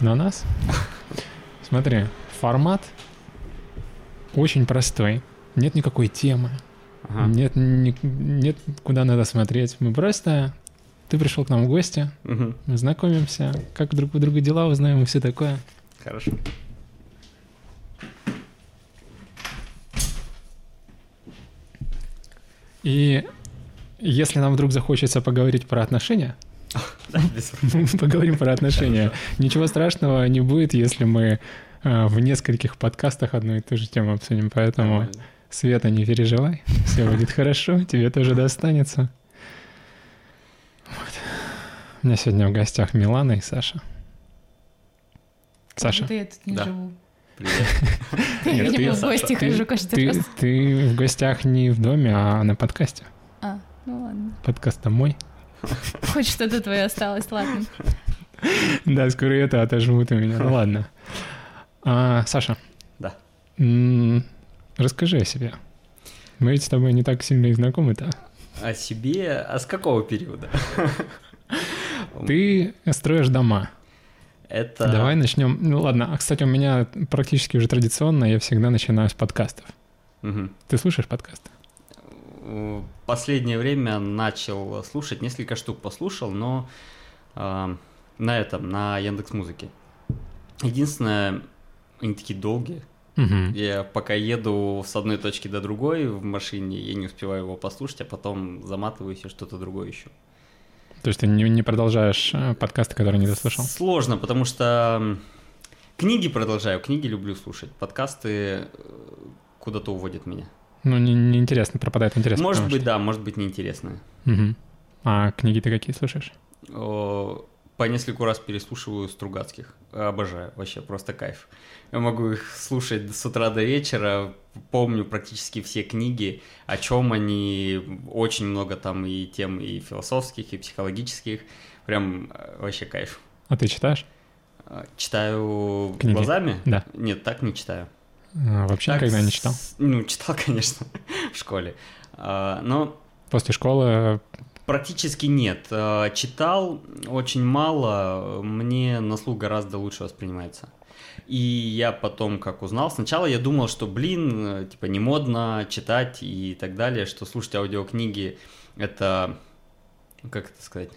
на нас. Смотри, формат очень простой. Нет никакой темы. Ага. Нет, ни- нет куда надо смотреть. Мы просто... Ты пришел к нам в гости, Мгм. мы знакомимся, как друг у друга дела узнаем и все такое. Хорошо. И если нам вдруг захочется поговорить про отношения, поговорим про отношения. Ничего страшного не будет, если мы э, в нескольких подкастах одну и ту же тему обсудим. Поэтому. Света, не переживай, все будет хорошо, тебе тоже достанется. Вот. У меня сегодня в гостях Милана и Саша. Саша, я тут не Да. живу. Привет. Я Нет, ты- в гости ты- хожу каждый ты, раз. ты в гостях не в доме, а на подкасте. А, ну ладно. Подкаст мой. Хоть что-то твое осталось, ладно. Да, скоро это отожмут у меня. Ну ладно. А, Саша. Да. Расскажи о себе. Мы ведь с тобой не так сильно и знакомы-то. О себе, а с какого периода? Ты строишь дома. Это... Давай начнем. Ну ладно, а кстати, у меня практически уже традиционно, я всегда начинаю с подкастов. Мгм. Ты слушаешь подкасты? В Последнее время начал слушать, несколько штук послушал, но а, на этом, на Яндекс Музыке. Единственное, они такие долгие. Мгм. Я пока еду с одной точки до другой в машине, я не успеваю его послушать, а потом заматываюсь и что-то другое ищу. То есть ты не, не продолжаешь э, подкасты, которые не дослушал? Сложно, потому что книги продолжаю, книги люблю слушать, подкасты э, куда-то уводят меня. Ну, не- неинтересно, пропадает интерес. может быть, да, может быть, неинтересные. что- Мгм. А книги ты какие слушаешь? О, По нескольку раз переслушиваю Стругацких. Обожаю, вообще просто кайф. Я могу их слушать с утра до вечера, помню практически все книги, о чем они, очень много там и тем и философских, и психологических, прям э, вообще кайф. А ты читаешь? Э, Читаю Книги? глазами? Да. Нет, так не читаю. А, Вообще Так никогда не читал. Ну, читал, конечно, в школе. А, Но После школы Практически нет. Э, Читал очень мало, мне на слух гораздо лучше воспринимается. И я потом, как узнал, сначала я думал, что, блин, э, типа не модно читать и так далее, что слушать аудиокниги это, как это сказать,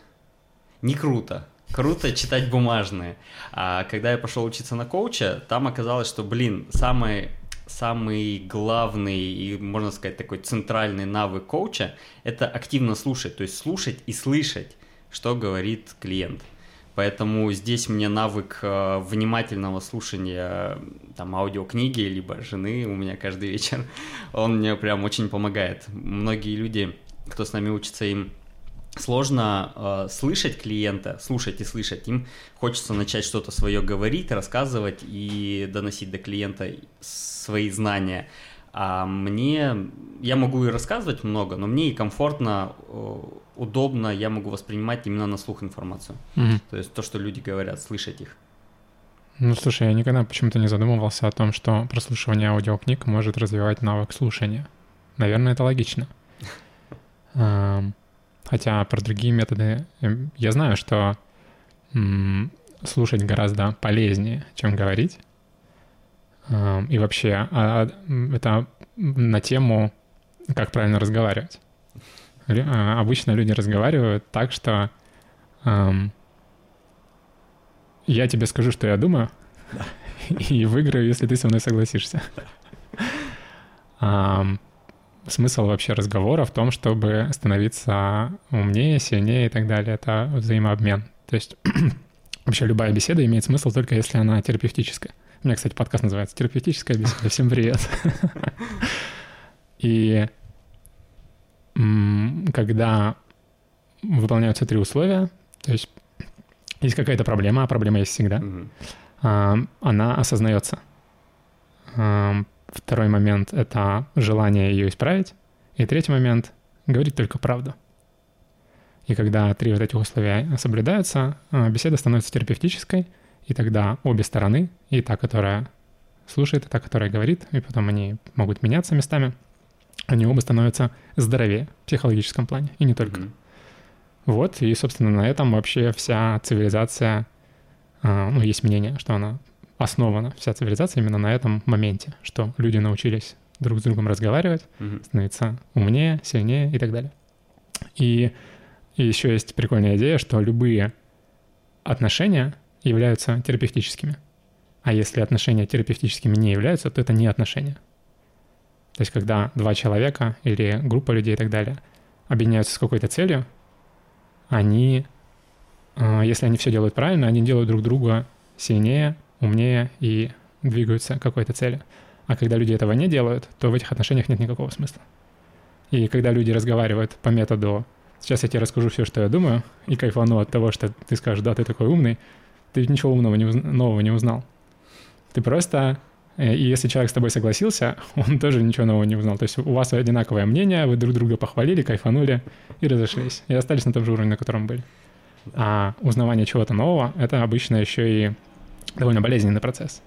не круто. Круто читать бумажные. А когда я пошел учиться на коуча, там оказалось, что, блин, самый, самый главный и, можно сказать, такой центральный навык коуча – это активно слушать, то есть слушать и слышать, что говорит клиент. Поэтому здесь мне навык э, внимательного слушания там аудиокниги либо жены у меня каждый вечер, он мне прям очень помогает. Многие люди, кто с нами учится, им сложно э, слышать клиента, слушать и слышать. Им хочется начать что-то свое говорить, рассказывать и доносить до клиента свои знания. А мне, я могу и рассказывать много, но мне и комфортно, э, удобно, я могу воспринимать именно на слух информацию. Мгм. То есть то, что люди говорят, слышать их. Ну, слушай, я никогда почему-то не задумывался о том, что прослушивание аудиокниг может развивать навык слушания. Наверное, это логично. Ам, Хотя про другие методы эм, я знаю, что слушать гораздо полезнее, чем говорить. Ам, И вообще, а, м, это на тему, как правильно разговаривать. А, Обычно люди разговаривают так, что ам, я тебе скажу, что я думаю, и выиграю, если ты со мной согласишься. Смысл вообще разговора в том, чтобы становиться умнее, сильнее и так далее. Это взаимообмен. То есть вообще любая беседа имеет смысл только если она терапевтическая. У меня, кстати, подкаст называется «Терапевтическая беседа». Всем привет. И когда выполняются три условия, то есть есть какая-то проблема, а проблема есть всегда, а, она осознается. Второй момент — это желание ее исправить. И третий момент — говорить только правду. И когда три вот этих условия соблюдаются, а, беседа становится терапевтической, и тогда обе стороны, и та, которая слушает, и та, которая говорит, и потом они могут меняться местами, они оба становятся здоровее в психологическом плане, и не только. Мгм. Вот, и, собственно, на этом вообще вся цивилизация а, ну, есть мнение, что она основана, вся цивилизация именно на этом моменте, что люди научились друг с другом разговаривать, Мгм. становиться умнее, сильнее и так далее. И, и еще есть прикольная идея, что любые отношения являются терапевтическими. А если отношения терапевтическими не являются, то это не отношения. То есть когда два человека или группа людей и так далее объединяются с какой-то целью, они, э, если они все делают правильно, они делают друг друга сильнее, умнее и двигаются к какой-то цели. А когда люди этого не делают, то в этих отношениях нет никакого смысла. И когда люди разговаривают по методу «сейчас я тебе расскажу все, что я думаю», и кайфану от того, что ты скажешь «да, ты такой умный», ты ничего умного не уз- нового не узнал. Ты просто... э, И если человек с тобой согласился, он тоже ничего нового не узнал. То есть у вас одинаковое мнение, вы друг друга похвалили, кайфанули и разошлись. И остались на том же уровне, на котором были. А узнавание чего-то нового — это обычно еще и довольно болезненный процесс.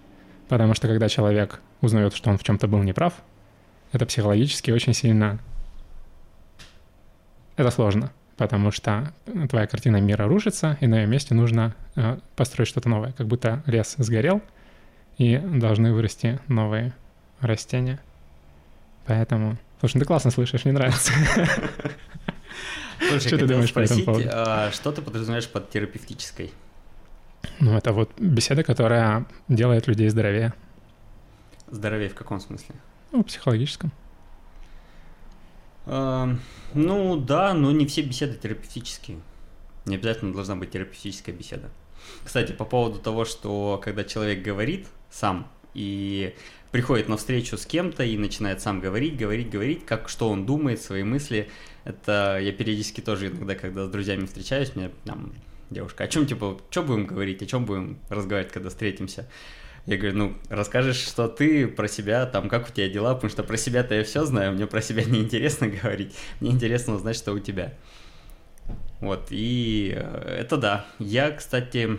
Потому что когда человек узнает, что он в чем-то был неправ, это психологически очень сильно... Это сложно, потому что твоя картина мира рушится, и на ее месте нужно э, построить что-то новое. Как будто лес сгорел, и должны вырасти новые растения. Поэтому... Слушай, ну ты классно слышишь, мне нравится. Слушай, Что ты думаешь по этому поводу? а, что ты подразумеваешь под терапевтической? Ну, это вот беседа, которая делает людей здоровее. Здоровее в каком смысле? Ну, в психологическом. Эм, Ну да, но не все беседы терапевтические. Не обязательно должна быть терапевтическая беседа. Кстати, по поводу того, что когда человек говорит сам и приходит на встречу с кем-то и начинает сам говорить, говорить, говорить, как что он думает, свои мысли, это я периодически тоже иногда, когда с друзьями встречаюсь, мне там девушка, о чем типа, что будем говорить, о чем будем разговаривать, когда встретимся? Я говорю, ну, расскажешь, что ты про себя, там, как у тебя дела, потому что про себя-то я все знаю, мне про себя не интересно говорить, мне интересно узнать, что у тебя. Вот, и э, это да. Я, кстати,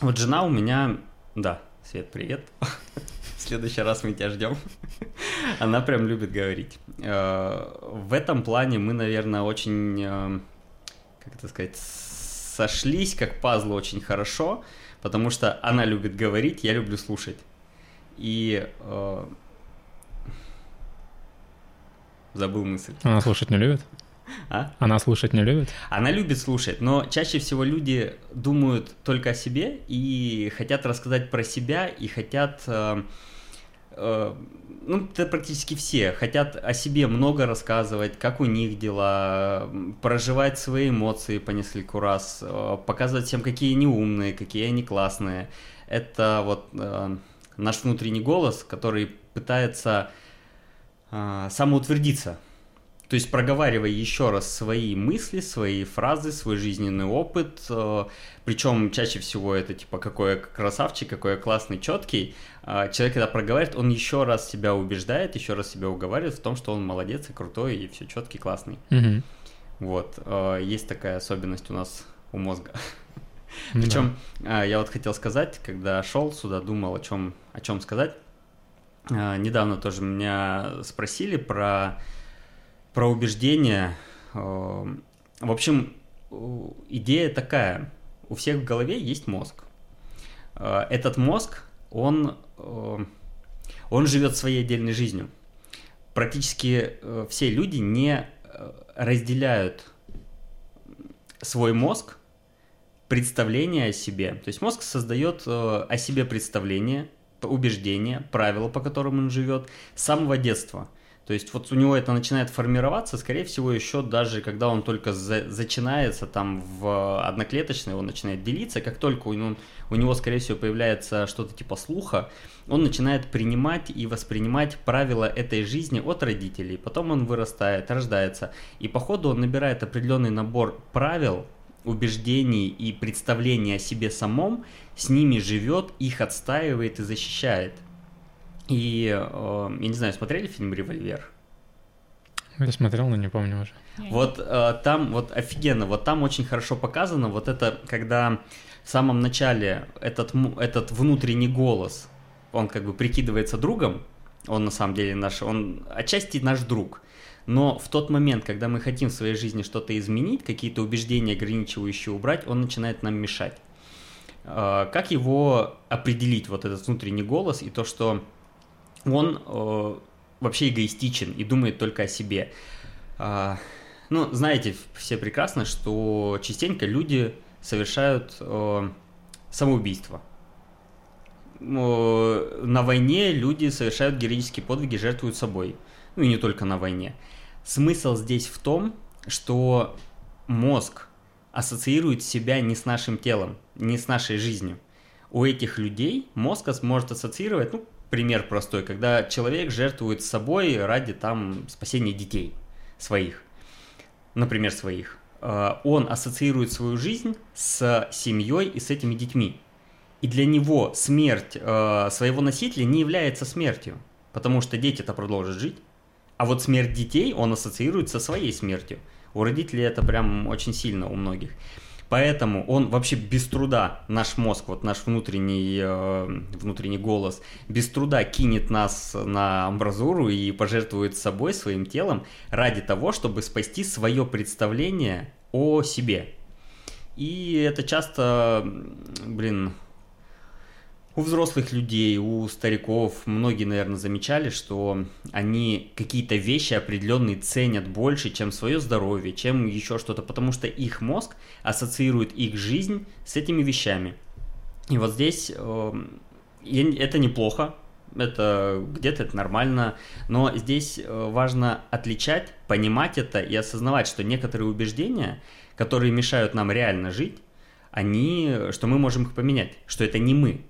вот жена у меня, да, Свет, привет. В следующий раз мы тебя ждем. Она прям любит говорить. Э, В этом плане мы, наверное, очень, э, как это сказать, сошлись как пазлы очень хорошо, потому что она любит говорить, я люблю слушать. И э, забыл мысль. Она слушать не любит? А? Она слушать не любит? Она любит слушать, но чаще всего люди думают только о себе и хотят рассказать про себя и хотят, э, ну это практически все, хотят о себе много рассказывать, как у них дела, проживать свои эмоции по нескольку раз, э, показывать всем, какие они умные, какие они классные. Это вот э, наш внутренний голос, который пытается э, самоутвердиться. То есть проговаривай еще раз свои мысли, свои фразы, свой жизненный опыт. э, Причем чаще всего это типа какой я красавчик, какой я классный, четкий. А Человек, когда проговаривает, он еще раз себя убеждает, еще раз себя уговаривает в том, что он молодец и крутой, и все четкий, классный. Мгм. Вот. э, Есть такая особенность у нас у мозга. Ну да. Причем а, я вот хотел сказать, когда шел сюда, думал о чем, о чем сказать. Недавно тоже меня спросили про, про убеждения. Э, В общем, идея такая. У всех в голове есть мозг. Э, Этот мозг, он, э, он живет своей отдельной жизнью. Практически все люди не разделяют свой мозг представление о себе. То есть мозг создает о себе представление, убеждения, правила, по которым он живет с самого детства. То есть вот у него это начинает формироваться, скорее всего, еще даже когда он только за- начинается там в одноклеточной, он начинает делиться, как только него, у него, скорее всего, появляется что-то типа слуха, он начинает принимать и воспринимать правила этой жизни от родителей. Потом он вырастает, рождается, и по ходу он набирает определенный набор правил, убеждений и представлений о себе самом, с ними живет, их отстаивает и защищает. И, э, я не знаю, смотрели фильм «Револьвер»? Я смотрел, но не помню уже. Вот э, там, вот офигенно, вот там очень хорошо показано, вот это, когда в самом начале этот, этот внутренний голос, он как бы прикидывается другом, он на самом деле наш, он отчасти наш друг, но в тот момент, когда мы хотим в своей жизни что-то изменить, какие-то убеждения ограничивающие убрать, он начинает нам мешать. Э, Как его определить, вот этот внутренний голос, и то, что он э, вообще эгоистичен и думает только о себе. А, Ну, знаете все прекрасно, что частенько люди совершают э, самоубийство. Э, На войне люди совершают героические подвиги, жертвуют собой. Ну и не только на войне. Смысл здесь в том, что мозг ассоциирует себя не с нашим телом, не с нашей жизнью. У этих людей мозг может ассоциировать, ну, пример простой, когда человек жертвует собой ради там спасения детей своих, например, своих. Э, Он ассоциирует свою жизнь с семьей и с этими детьми. И для него смерть э, своего носителя не является смертью, потому что дети-то продолжат жить. А вот смерть детей он ассоциирует со своей смертью. У родителей это прям очень сильно у многих. Поэтому он вообще без труда, наш мозг, вот наш внутренний, э, внутренний голос, без труда кинет нас на амбразуру и пожертвует собой, своим телом, ради того, чтобы спасти свое представление о себе. И это часто, блин, у взрослых людей, у стариков, многие, наверное, замечали, что они какие-то вещи определенные ценят больше, чем свое здоровье, чем еще что-то, потому что их мозг ассоциирует их жизнь с этими вещами. И вот здесь э, это неплохо, это где-то это нормально, но здесь э, важно отличать, понимать это и осознавать, что некоторые убеждения, которые мешают нам реально жить, они, что мы можем их поменять, что это не мы,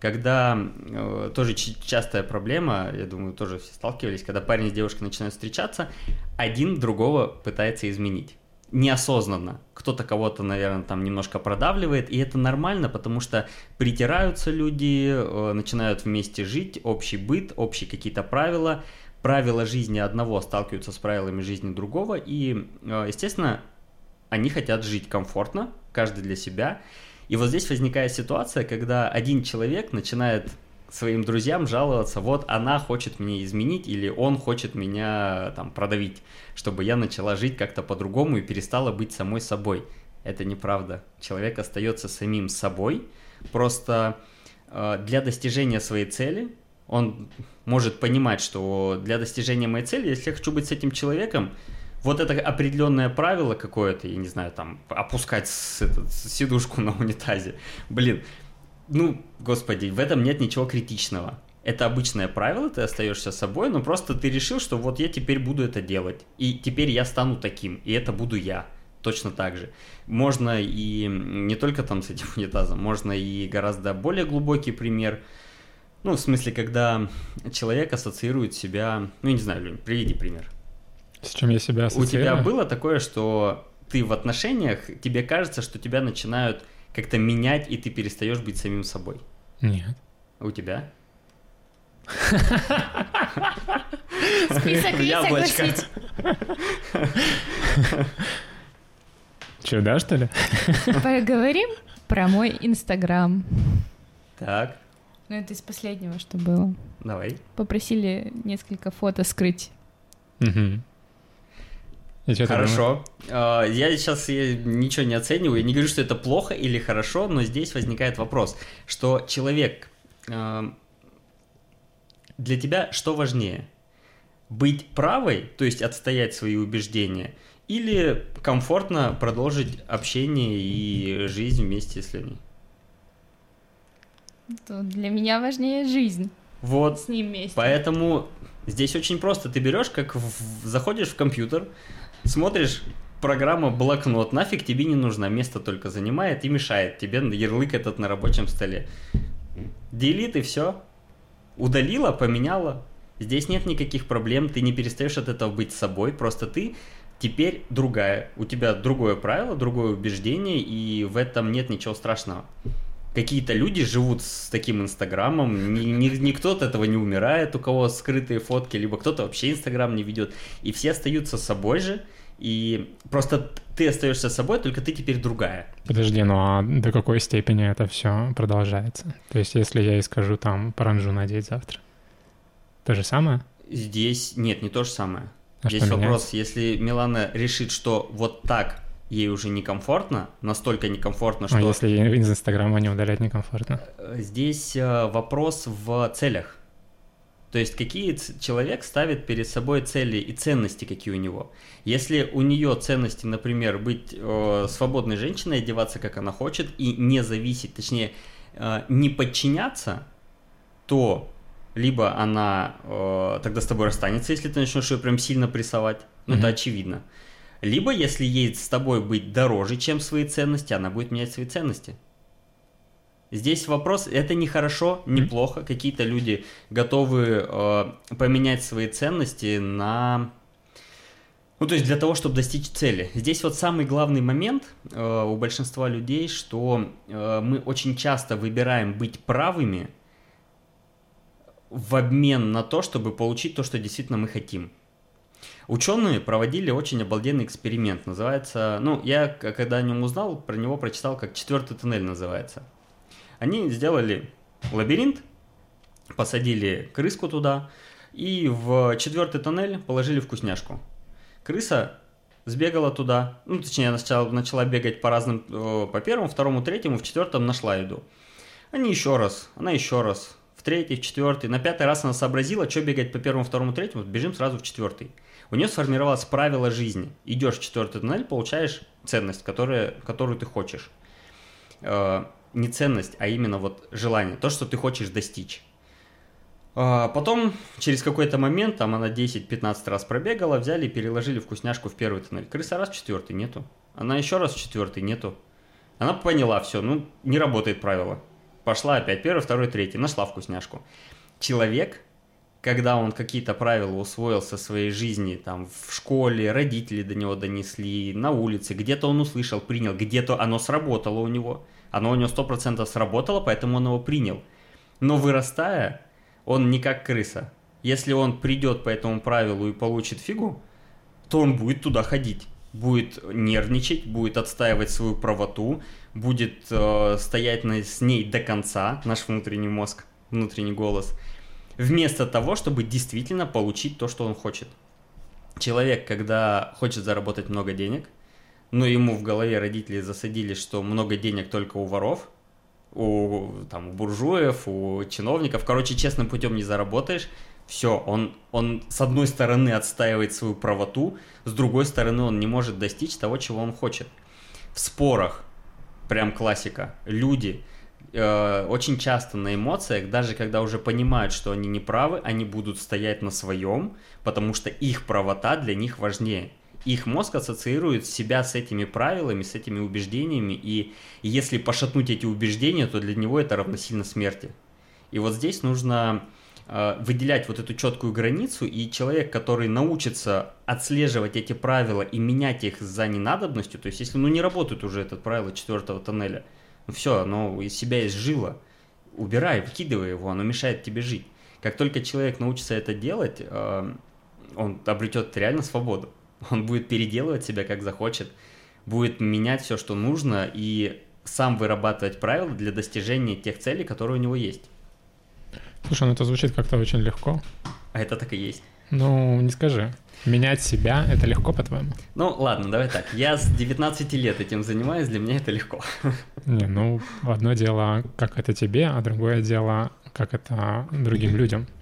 когда э, тоже частая проблема, я думаю, тоже все сталкивались, когда парень с девушкой начинают встречаться, один другого пытается изменить. Неосознанно. Кто-то кого-то, наверное, там немножко продавливает, и это нормально, потому что притираются люди, э, начинают вместе жить, общий быт, общие какие-то правила, правила жизни одного сталкиваются с правилами жизни другого, и, э, естественно, они хотят жить комфортно, каждый для себя. И вот здесь возникает ситуация, когда один человек начинает своим друзьям жаловаться, вот она хочет меня изменить или он хочет меня там продавить, чтобы я начала жить как-то по-другому и перестала быть самой собой. Это неправда. Человек остается самим собой, просто э, для достижения своей цели он может понимать, что для достижения моей цели, если я хочу быть с этим человеком, вот это определенное правило какое-то, я не знаю, там, опускать с, этот, сидушку на унитазе, блин, ну, господи, в этом нет ничего критичного. Это обычное правило, ты остаешься собой, но просто ты решил, что вот я теперь буду это делать, и теперь я стану таким, и это буду я. Точно так же. Можно и не только там с этим унитазом, можно и гораздо более глубокий пример. Ну, в смысле, когда человек ассоциирует себя... Ну, я не знаю, Лень, приведи пример. С чем я себя У тебя было такое, что ты в отношениях, тебе кажется, что тебя начинают как-то менять, и ты перестаешь быть самим собой? Нет. У тебя? Список Яблочко. Че, да, что ли? Поговорим про мой Инстаграм. Так, Ну, это из последнего, что было. давай. Попросили несколько фото скрыть. Мгм. Думаешь? Хорошо. А, Я сейчас ничего не оцениваю, я не говорю, что это плохо или хорошо, но здесь возникает вопрос, что человек... а, Для тебя что важнее? Быть правой, то есть отстоять свои убеждения, или комфортно продолжить общение и жизнь вместе с людьми? Для меня важнее жизнь Вот, с ним вместе. Поэтому здесь очень просто. Ты берешь, как в- заходишь в компьютер, смотришь программа блокнот, нафиг тебе не нужна, место только занимает и мешает тебе ярлык этот на рабочем столе. Делит и все. Удалила, поменяла. Здесь нет никаких проблем, ты не перестаешь от этого быть собой, просто ты теперь другая. У тебя другое правило, другое убеждение, и в этом нет ничего страшного. Какие-то люди живут с таким инстаграмом, ни- ни- никто от этого не умирает, у кого скрытые фотки, либо кто-то вообще инстаграм не ведет, и все остаются собой же, и просто ты остаешься собой, только ты теперь другая. Подожди, ну а до какой степени это все продолжается? То есть, если я и скажу там паранжу надеть завтра, то же самое? Здесь нет, не то же самое. А Здесь вопрос, меняется? если Милана решит, что вот так ей уже некомфортно, настолько некомфортно, что... А если из Инстаграма не удалять некомфортно? Э, Здесь э, вопрос в целях. То есть какие человек ставит перед собой цели и ценности, какие у него. Если у нее ценности, например, быть э, свободной женщиной, одеваться как она хочет и не зависеть, точнее, э, не подчиняться, то либо она э, тогда с тобой расстанется, если ты начнешь ее прям сильно прессовать, ну это Мгм. очевидно. Либо если ей с тобой быть дороже, чем свои ценности, она будет менять свои ценности. Здесь вопрос, это не хорошо, не плохо. Какие-то люди готовы э, поменять свои ценности на... Ну, то есть для того, чтобы достичь цели. Здесь вот самый главный момент э, у большинства людей, что э, мы очень часто выбираем быть правыми в обмен на то, чтобы получить то, что действительно мы хотим. Ученые проводили очень обалденный эксперимент. Называется, ну, я когда о нем узнал, про него прочитал, как четвертый туннель называется. Они сделали лабиринт, посадили крыску туда, и в четвертый тоннель положили вкусняшку. Крыса сбегала туда, ну, точнее, она сначала начала бегать по разным, э, по первому, второму, третьему, в четвертом нашла еду. Они еще раз, она еще раз, в третий, в четвертый, на пятый раз она сообразила, что бегать по первому, второму, третьему, бежим сразу в четвертый. У нее сформировалось правило жизни. Идешь в четвертый туннель, получаешь ценность, которая, которую ты хочешь. Э, не ценность, а именно вот желание, то, что ты хочешь достичь. А, Потом, через какой-то момент, там она 10-15 раз пробегала, взяли и переложили вкусняшку в первый туннель. Крыса раз в четвертый, нету. Она еще раз в четвертый, нету. Она поняла все, ну, не работает правило. Пошла опять, первый, второй, третий, нашла вкусняшку. Человек, когда он какие-то правила усвоил со своей жизни, там, в школе, родители до него донесли, на улице, где-то он услышал, принял, где-то оно сработало у него. Оно у него 100% сработало, поэтому он его принял. Но вырастая, он не как крыса. Если он придет по этому правилу и получит фигу, то он будет туда ходить. Будет нервничать, будет отстаивать свою правоту, будет э, стоять на, с ней до конца, наш внутренний мозг, внутренний голос, вместо того, чтобы действительно получить то, что он хочет. Человек, когда хочет заработать много денег, но ему в голове родители засадили, что много денег только у воров, у, там, у буржуев, у чиновников. Короче, честным путем не заработаешь. Все, он, он с одной стороны отстаивает свою правоту, с другой стороны он не может достичь того, чего он хочет. В спорах, прям классика, люди э, очень часто на эмоциях, даже когда уже понимают, что они не правы, они будут стоять на своем, потому что их правота для них важнее. Их мозг ассоциирует себя с этими правилами, с этими убеждениями, и если пошатнуть эти убеждения, то для него это равносильно смерти. И вот здесь нужно э, выделять вот эту четкую границу, и человек, который научится отслеживать эти правила и менять их за ненадобностью, то есть если ну не работает уже это правило четвертого тоннеля, ну все, оно из себя изжило, убирай, выкидывай его, оно мешает тебе жить. Как только человек научится это делать, э, он обретет реально свободу. Он будет переделывать себя как захочет, будет менять все, что нужно, и сам вырабатывать правила для достижения тех целей, которые у него есть. Слушай, ну это звучит как-то очень легко. А это так и есть. Ну, не скажи. Менять себя — это легко, по-твоему? Ну, ладно, давай так. Я с 19 лет этим занимаюсь, для меня это легко. Не, ну, одно дело, как это тебе, а другое дело, как это другим людям. То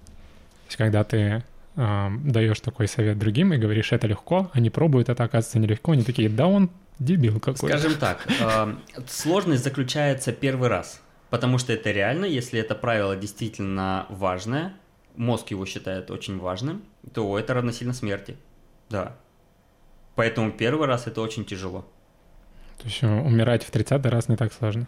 есть, когда ты э, даешь такой совет другим и говоришь, это легко, они пробуют, это оказывается нелегко, они такие, да он дебил какой-то. Скажем так, э, сложность заключается первый раз, потому что это реально, если это правило действительно важное, мозг его считает очень важным, то это равносильно смерти. Да. Поэтому первый раз это очень тяжело. То есть э, умирать в 30 раз не так сложно.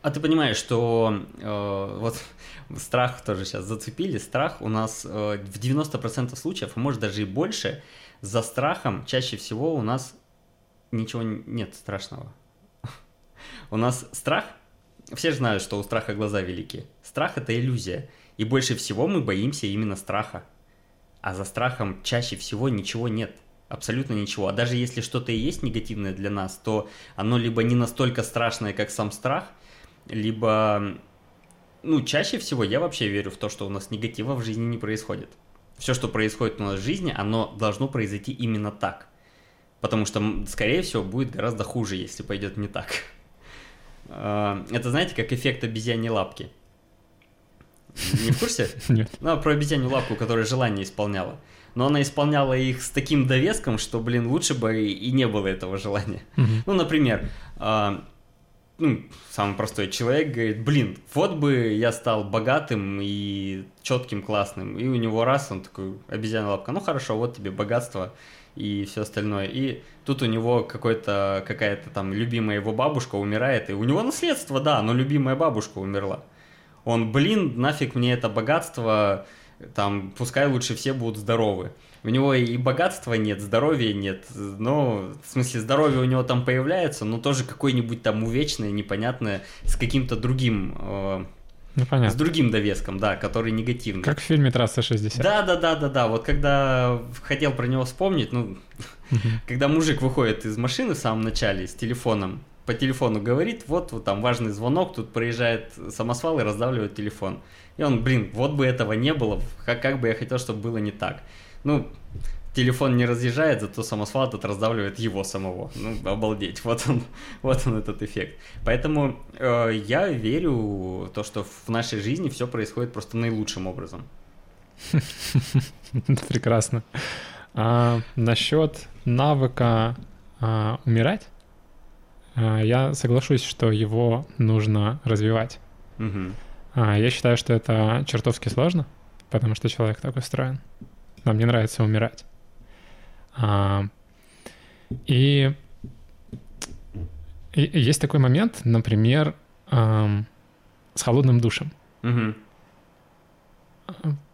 А ты понимаешь, что э, вот страх тоже сейчас зацепили. Страх у нас э, в 90% случаев, а может даже и больше, за страхом чаще всего у нас ничего нет страшного. У нас страх, все же знают, что у страха глаза велики. Страх это иллюзия. И больше всего мы боимся именно страха. А за страхом чаще всего ничего нет. Абсолютно ничего. А даже если что-то и есть негативное для нас, то оно либо не настолько страшное, как сам страх, либо, ну, чаще всего я вообще верю в то, что у нас негатива в жизни не происходит. Все, что происходит у нас в жизни, оно должно произойти именно так. Потому что, скорее всего, будет гораздо хуже, если пойдет не так. А, Это, знаете, как эффект обезьяньей лапки. Не в курсе? Нет. Ну, а про обезьянью лапку, которая желание исполняла. Но она исполняла их с таким довеском, что, блин, лучше бы и не было этого желания. Ну, например, а, ну, самый простой человек говорит, блин, вот бы я стал богатым и четким, классным. И у него раз, он такой, обезьяна лапка, ну хорошо, вот тебе богатство и все остальное. И тут у него какой-то, какая-то там любимая его бабушка умирает, и у него наследство, да, но любимая бабушка умерла. Он, блин, нафиг мне это богатство, там, пускай лучше все будут здоровы. У него и богатства нет, здоровья нет, но, в смысле, здоровье у него там появляется, но тоже какое-нибудь там увечное, непонятное, с каким-то другим, э, Ну, с другим довеском, да, который негативный. Как в фильме «Трасса 60». Да, да, да, да, да. Вот когда хотел про него вспомнить, ну, когда мужик выходит из машины в самом начале с телефоном, по телефону говорит, вот, вот там важный звонок, тут проезжает самосвал и раздавливает телефон. И он, блин, вот бы этого не было, как, как бы я хотел, чтобы было не так. Ну, телефон не разъезжает, зато самосвал этот раздавливает его самого. Ну, обалдеть, вот он, вот он этот эффект. Поэтому э, я верю в то, что в нашей жизни все происходит просто наилучшим образом. Прекрасно. А, насчет навыка а, умирать, я соглашусь, что его нужно развивать. А, я считаю, что это чертовски сложно, потому что человек так устроен. Нам не нравится умирать. А, и, есть такой момент, например, с холодным душем. Мгм.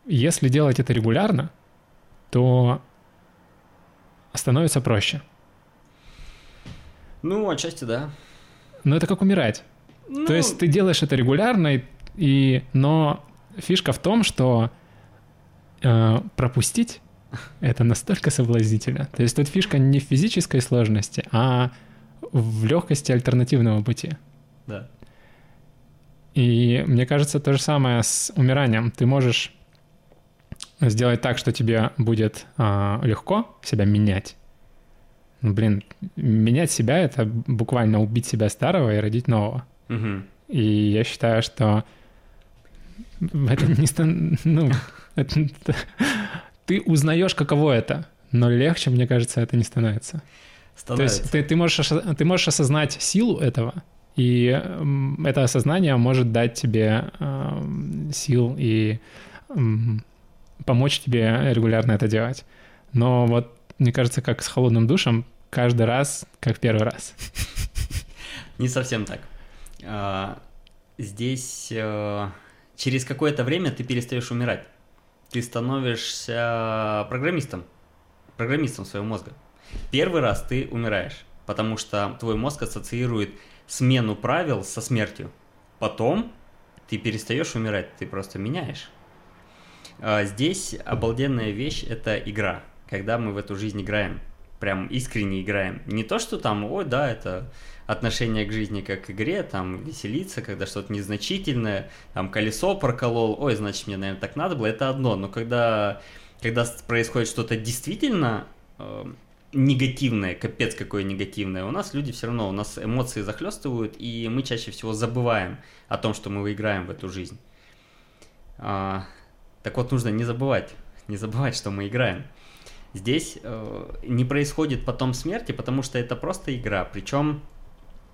Если делать это регулярно, то становится проще. Ну, отчасти да. Но это как умирать. Ну, То есть ты делаешь это регулярно, и, и- но фишка в том, что э, пропустить это настолько соблазнительно. То есть тут фишка не в физической сложности, а в легкости альтернативного пути. Да. И мне кажется, то же самое с умиранием. Ты можешь сделать так, что тебе будет а, легко себя менять. Ну, блин, менять себя — это буквально убить себя старого и родить нового. Мгм. И я считаю, что это не стан- ну, это- ты узнаешь, каково это, но легче, мне кажется, это не становится. То есть Становится. ты, ты, можешь, ты можешь осознать силу этого, и это осознание может дать тебе эм, сил и м, помочь тебе регулярно это делать. Но вот, мне кажется, как с холодным душем, каждый раз, как первый раз. Не совсем так. А, Здесь э, через какое-то время ты перестаешь умирать. Ты становишься программистом. Программистом своего мозга. Первый раз ты умираешь, потому что твой мозг ассоциирует смену правил со смертью. Потом ты перестаешь умирать, ты просто меняешь. А Здесь обалденная вещь – это игра. Когда мы в эту жизнь играем, прям искренне играем. Не то, что там, ой, да, это отношение к жизни как к игре, там, веселиться, когда что-то незначительное, там, колесо проколол, ой, значит, мне, наверное, так надо было, это одно. Но когда, когда происходит что-то действительно э, негативное, капец какое негативное, у нас люди все равно, у нас эмоции захлестывают, и мы чаще всего забываем о том, что мы играем в эту жизнь. А, так вот, нужно не забывать, не забывать, что мы играем. Здесь э, не происходит потом смерти, потому что это просто игра. Причем,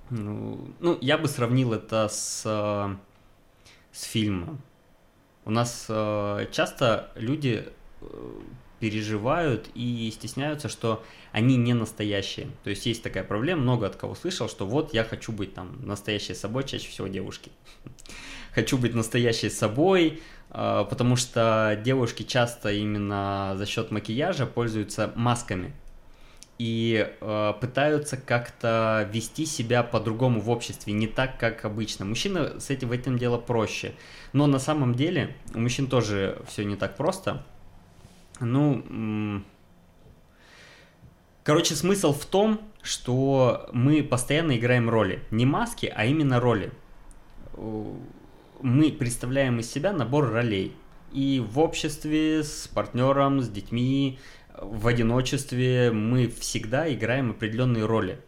ну, ну, я бы сравнил это с, э, с фильмом. У нас э, часто люди э, переживают и стесняются, что они не настоящие. То есть есть такая проблема, много от кого слышал, что вот я хочу быть там настоящей собой, чаще всего девушки. Хочу быть настоящей собой, потому что девушки часто именно за счет макияжа пользуются масками и э, пытаются как-то вести себя по-другому в обществе, не так, как обычно. Мужчина с этим в этом дело проще. Но на самом деле у мужчин тоже все не так просто. Ну, короче, смысл в том, что мы постоянно играем роли. Не маски, а именно роли. Мы представляем из себя набор ролей. И в обществе, с партнером, с детьми, в одиночестве мы всегда играем определенные роли.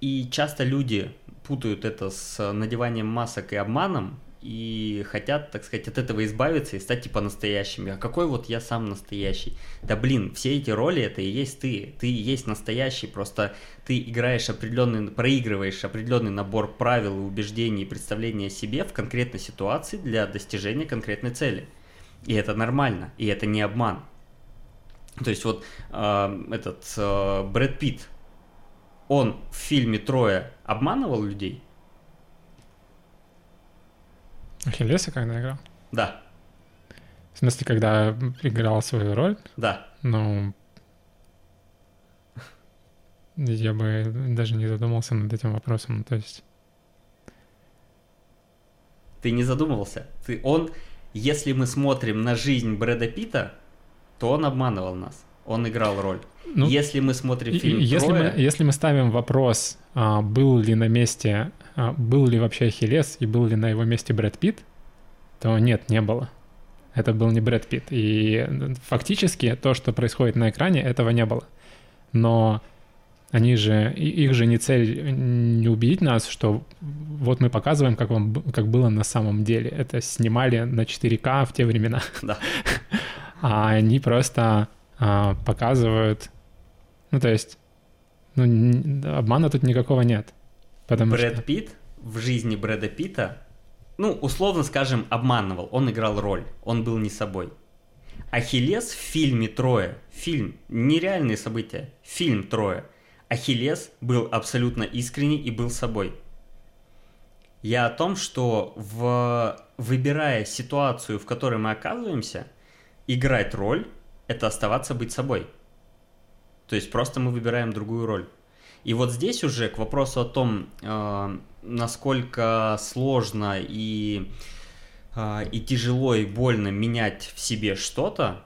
И часто люди путают это с надеванием масок и обманом, и хотят, так сказать, от этого избавиться и стать типа настоящими. А какой вот я сам настоящий? Да блин, все эти роли это и есть ты. Ты и есть настоящий, просто ты играешь определенный, проигрываешь определенный набор правил и убеждений и представлений о себе в конкретной ситуации для достижения конкретной цели. И это нормально, и это не обман. То есть вот э, этот э, Брэд Питт, он в фильме «Трое» обманывал людей? Ахиллеса когда играл? Да, В смысле, когда играл свою роль? да. Ну, я бы даже не задумался над этим вопросом. То есть, Ты не задумывался. Ты, он, если мы смотрим на жизнь Брэда Питта, то он обманывал нас. Он играл роль. ну, если мы смотрим фильм если, «Трое», мы, если мы ставим вопрос, а, был ли на месте, а, был ли вообще Ахиллес и был ли на его месте Брэд Питт, то нет, не было. Это был не Брэд Питт. И э, фактически то, что происходит на экране, этого не было. Но они же, их же не цель не убедить нас, что вот мы показываем, как, вам, как было на самом деле. Это снимали на 4К в те времена. Да. А они просто а, показывают... Ну, то есть, ну, обмана тут никакого нет. Потому Брэд что... Питт в жизни Брэда Питта, ну, условно скажем, обманывал. Он играл роль. Он был не собой. Ахиллес в фильме «Трое», фильм, нереальные события, фильм «Трое», Ахиллес был абсолютно искренний и был собой. Я о том, что в, выбирая ситуацию, в которой мы оказываемся, играть роль – это оставаться быть собой. То есть просто мы выбираем другую роль. И вот здесь уже к вопросу о том, э, насколько сложно и, э, и тяжело и больно менять в себе что-то,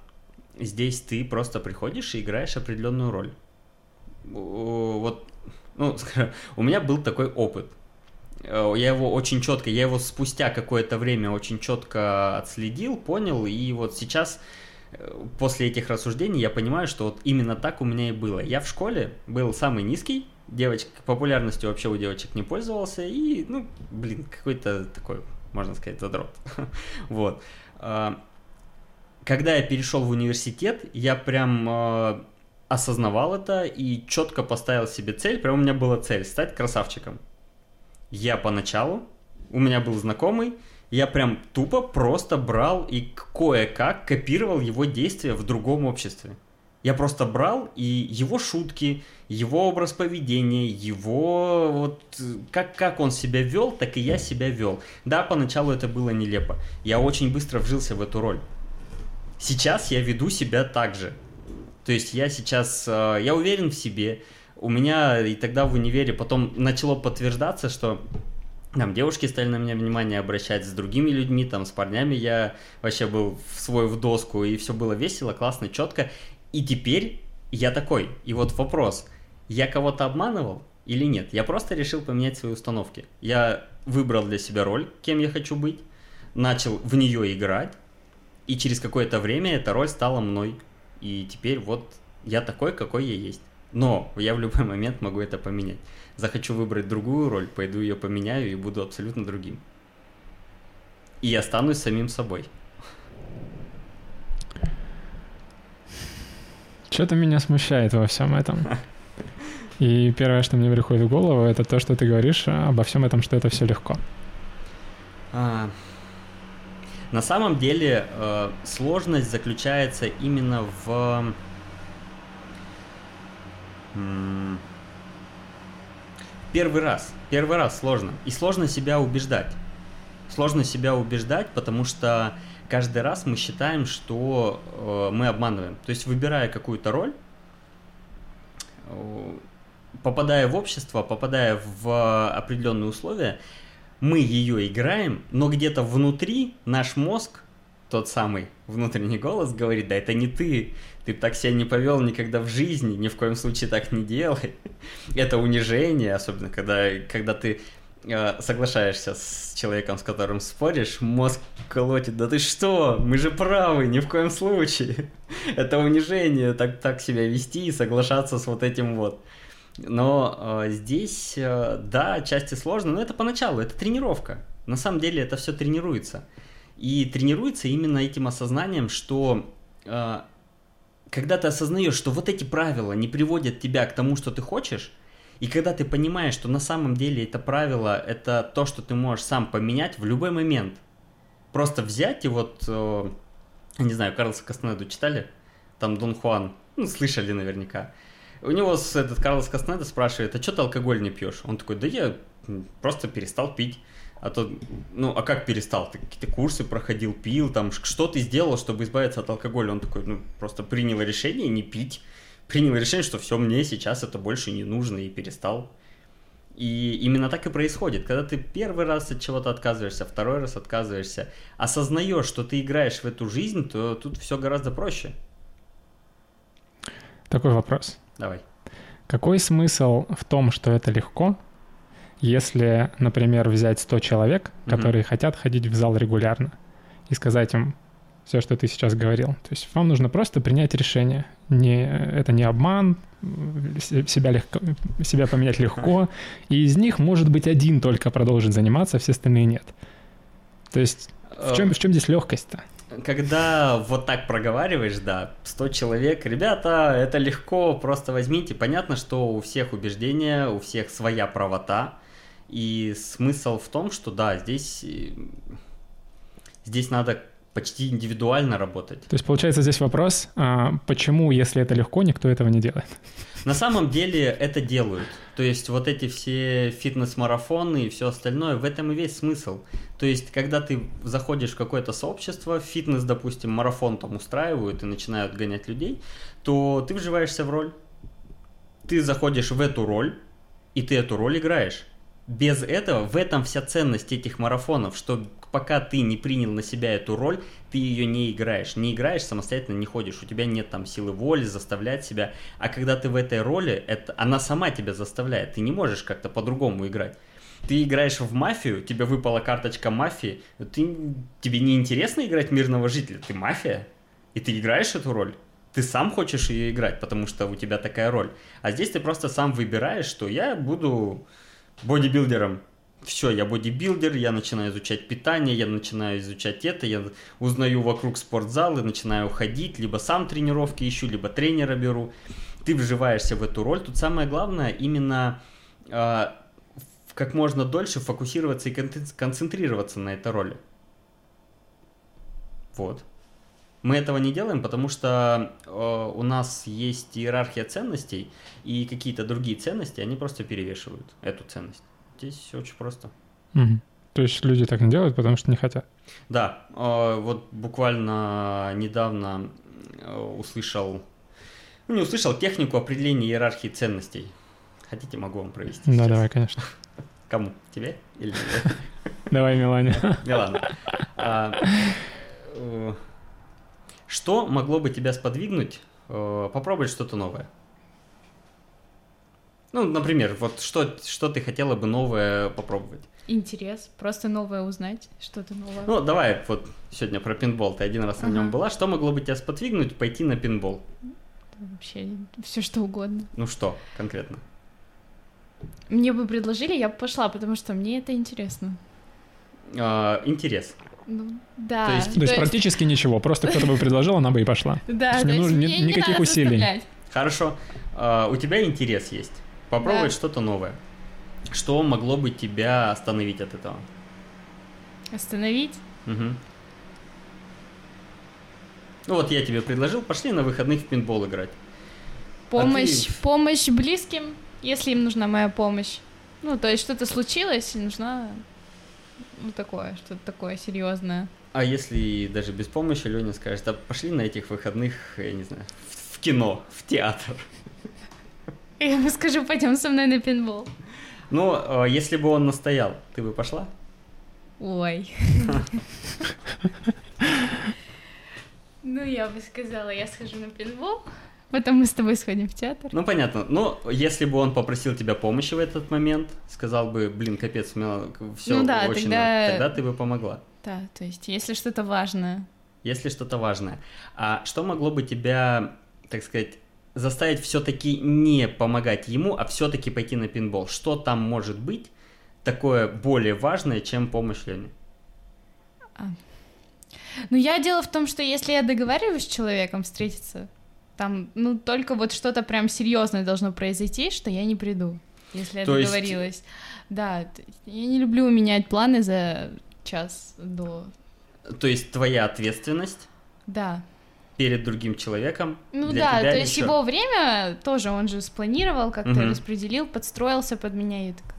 здесь ты просто приходишь и играешь определенную роль. Вот, ну, скажем, у меня был такой опыт. Э, Я его очень четко, я его спустя какое-то время очень четко отследил, понял, и вот сейчас после этих рассуждений я понимаю, что вот именно так у меня и было. Я в школе был самый низкий, девочек популярностью вообще у девочек не пользовался, и, ну, блин, какой-то такой, можно сказать, задрот. Вот. А, Когда я перешел в университет, я прям а, осознавал это и четко поставил себе цель, прям у меня была цель стать красавчиком. Я поначалу, у меня был знакомый, я прям тупо просто брал и кое-как копировал его действия в другом обществе. Я просто брал и его шутки, его образ поведения, его вот э, как, как он себя вел, так и я себя вел. Да, поначалу это было нелепо. Я очень быстро вжился в эту роль. Сейчас я веду себя так же. То есть я сейчас, э, я уверен в себе. У меня и тогда в универе потом начало подтверждаться, что там девушки стали на меня внимание обращать с другими людьми, там с парнями я вообще был в свой в доску, и все было весело, классно, четко. И теперь я такой. И вот вопрос, я кого-то обманывал или нет? Я просто решил поменять свои установки. Я выбрал для себя роль, кем я хочу быть, начал в нее играть, и через какое-то время эта роль стала мной. И теперь вот я такой, какой я есть. Но я в любой момент могу это поменять. Захочу выбрать другую роль, пойду ее поменяю и буду абсолютно другим. И останусь самим собой. Что-то меня смущает во всем этом. И первое, что мне приходит в голову, это то, что ты говоришь обо всем этом, что это все легко. А, на самом деле э, сложность заключается именно в м, первый раз. Первый раз сложно. И сложно себя убеждать. Сложно себя убеждать, потому что каждый раз мы считаем, что э, мы обманываем. То есть, выбирая какую-то роль, э, попадая в общество, попадая в определенные условия, мы ее играем, но где-то внутри наш мозг, тот самый внутренний голос говорит, да это не ты, ты так себя не повел никогда в жизни, ни в коем случае так не делай. Это унижение, особенно когда, когда ты э, соглашаешься с человеком, с которым споришь, мозг колотит, да ты что, мы же правы, ни в коем случае. Это унижение, так, так себя вести и соглашаться с вот этим вот. Но э, здесь, э, да, отчасти сложно, но это поначалу, это тренировка. На самом деле это все тренируется. И тренируется именно этим осознанием, что э, когда ты осознаешь, что вот эти правила не приводят тебя к тому, что ты хочешь, и когда ты понимаешь, что на самом деле это правило, это то, что ты можешь сам поменять в любой момент. Просто взять и вот, э, не знаю, Карлоса Кастанеду читали? Там Дон Хуан, ну, слышали наверняка. У него этот Карлос Кастанеда спрашивает, а что ты алкоголь не пьешь? Он такой, да я просто перестал пить. А то, ну, а как перестал? Ты какие-то курсы проходил, пил, там, что ты сделал, чтобы избавиться от алкоголя? Он такой, ну, просто принял решение не пить. Принял решение, что все, мне сейчас это больше не нужно, и перестал. И именно так и происходит. Когда ты первый раз от чего-то отказываешься, второй раз отказываешься, осознаешь, что ты играешь в эту жизнь, то тут все гораздо проще. Такой вопрос. Давай. Какой смысл в том, что это легко, если, например, взять 100 человек, которые mm-hmm. хотят ходить в зал регулярно, и сказать им все, что ты сейчас говорил. То есть вам нужно просто принять решение. Не, это не обман, себя, легко, себя поменять легко, и из них, может быть, один только продолжит заниматься, все остальные нет. То есть в чем, в чем здесь легкость-то? Когда вот так проговариваешь, да, 100 человек, ребята, это легко, просто возьмите. Понятно, что у всех убеждения, у всех своя правота, и смысл в том, что да, здесь, здесь надо почти индивидуально работать. То есть получается здесь вопрос, а почему, если это легко, никто этого не делает? На самом деле это делают. То есть вот эти все фитнес-марафоны и все остальное, в этом и весь смысл. То есть когда ты заходишь в какое-то сообщество, фитнес, допустим, марафон там устраивают и начинают гонять людей, то ты вживаешься в роль. Ты заходишь в эту роль, и ты эту роль играешь без этого, в этом вся ценность этих марафонов, что пока ты не принял на себя эту роль, ты ее не играешь. Не играешь, самостоятельно не ходишь, у тебя нет там силы воли заставлять себя. А когда ты в этой роли, это, она сама тебя заставляет, ты не можешь как-то по-другому играть. Ты играешь в мафию, тебе выпала карточка мафии, ты, тебе не интересно играть мирного жителя, ты мафия, и ты играешь эту роль ты сам хочешь ее играть, потому что у тебя такая роль. А здесь ты просто сам выбираешь, что я буду бодибилдером. Все, я бодибилдер, я начинаю изучать питание, я начинаю изучать это, я узнаю вокруг спортзалы, начинаю ходить, либо сам тренировки ищу, либо тренера беру. Ты вживаешься в эту роль. Тут самое главное именно э, как можно дольше фокусироваться и концентрироваться на этой роли. Вот. Мы этого не делаем, потому что э, у нас есть иерархия ценностей, и какие-то другие ценности, они просто перевешивают эту ценность. Здесь все очень просто. Угу. То есть люди так не делают, потому что не хотят. Да, э, вот буквально недавно э, услышал, ну не услышал технику определения иерархии ценностей. Хотите, могу вам провести. Да, сейчас. давай, конечно. Кому? Тебе или Давай, Милане. Милана. Что могло бы тебя сподвигнуть э, попробовать что-то новое? Ну, например, вот что, что ты хотела бы новое попробовать? Интерес, просто новое узнать, что-то новое. Ну, давай вот сегодня про пинбол. Ты один раз ага. на нем была. Что могло бы тебя сподвигнуть пойти на пинбол? Вообще все что угодно. Ну что конкретно? Мне бы предложили, я бы пошла, потому что мне это интересно. А, интерес. Ну, да. То есть, то, то есть практически ничего, просто кто-то бы предложил, она бы и пошла. Да, то есть не нужно ни, никаких усилий. Заставлять. Хорошо. Uh, у тебя интерес есть. Попробовать да. что-то новое. Что могло бы тебя остановить от этого? Остановить? Угу. Ну вот я тебе предложил, пошли на выходных в пинбол играть. Помощь, а ты... помощь близким, если им нужна моя помощь. Ну, то есть что-то случилось, и нужна ну, такое, что-то такое серьезное. А если даже без помощи Леня скажет, а пошли на этих выходных, я не знаю, в кино, в театр. Я ему скажу, пойдем со мной на пинбол. Ну, а если бы он настоял, ты бы пошла? Ой. Ну, я бы сказала, я схожу на пинбол, Потом мы с тобой сходим в театр. Ну, понятно. Но если бы он попросил тебя помощи в этот момент, сказал бы, блин, капец, все ну, да, очень... Тогда... тогда ты бы помогла. Да, то есть, если что-то важное. Если что-то важное. А что могло бы тебя, так сказать, заставить все-таки не помогать ему, а все-таки пойти на пинбол? Что там может быть такое более важное, чем помощь Лене? А. Ну, я дело в том, что если я договариваюсь с человеком встретиться, там, ну, только вот что-то прям серьезное должно произойти, что я не приду, если я То договорилась. Есть... Да, я не люблю менять планы за час до. То есть твоя ответственность? Да. Перед другим человеком. Ну для да, тебя то есть его время тоже он же спланировал, как-то угу. распределил, подстроился под меня и так.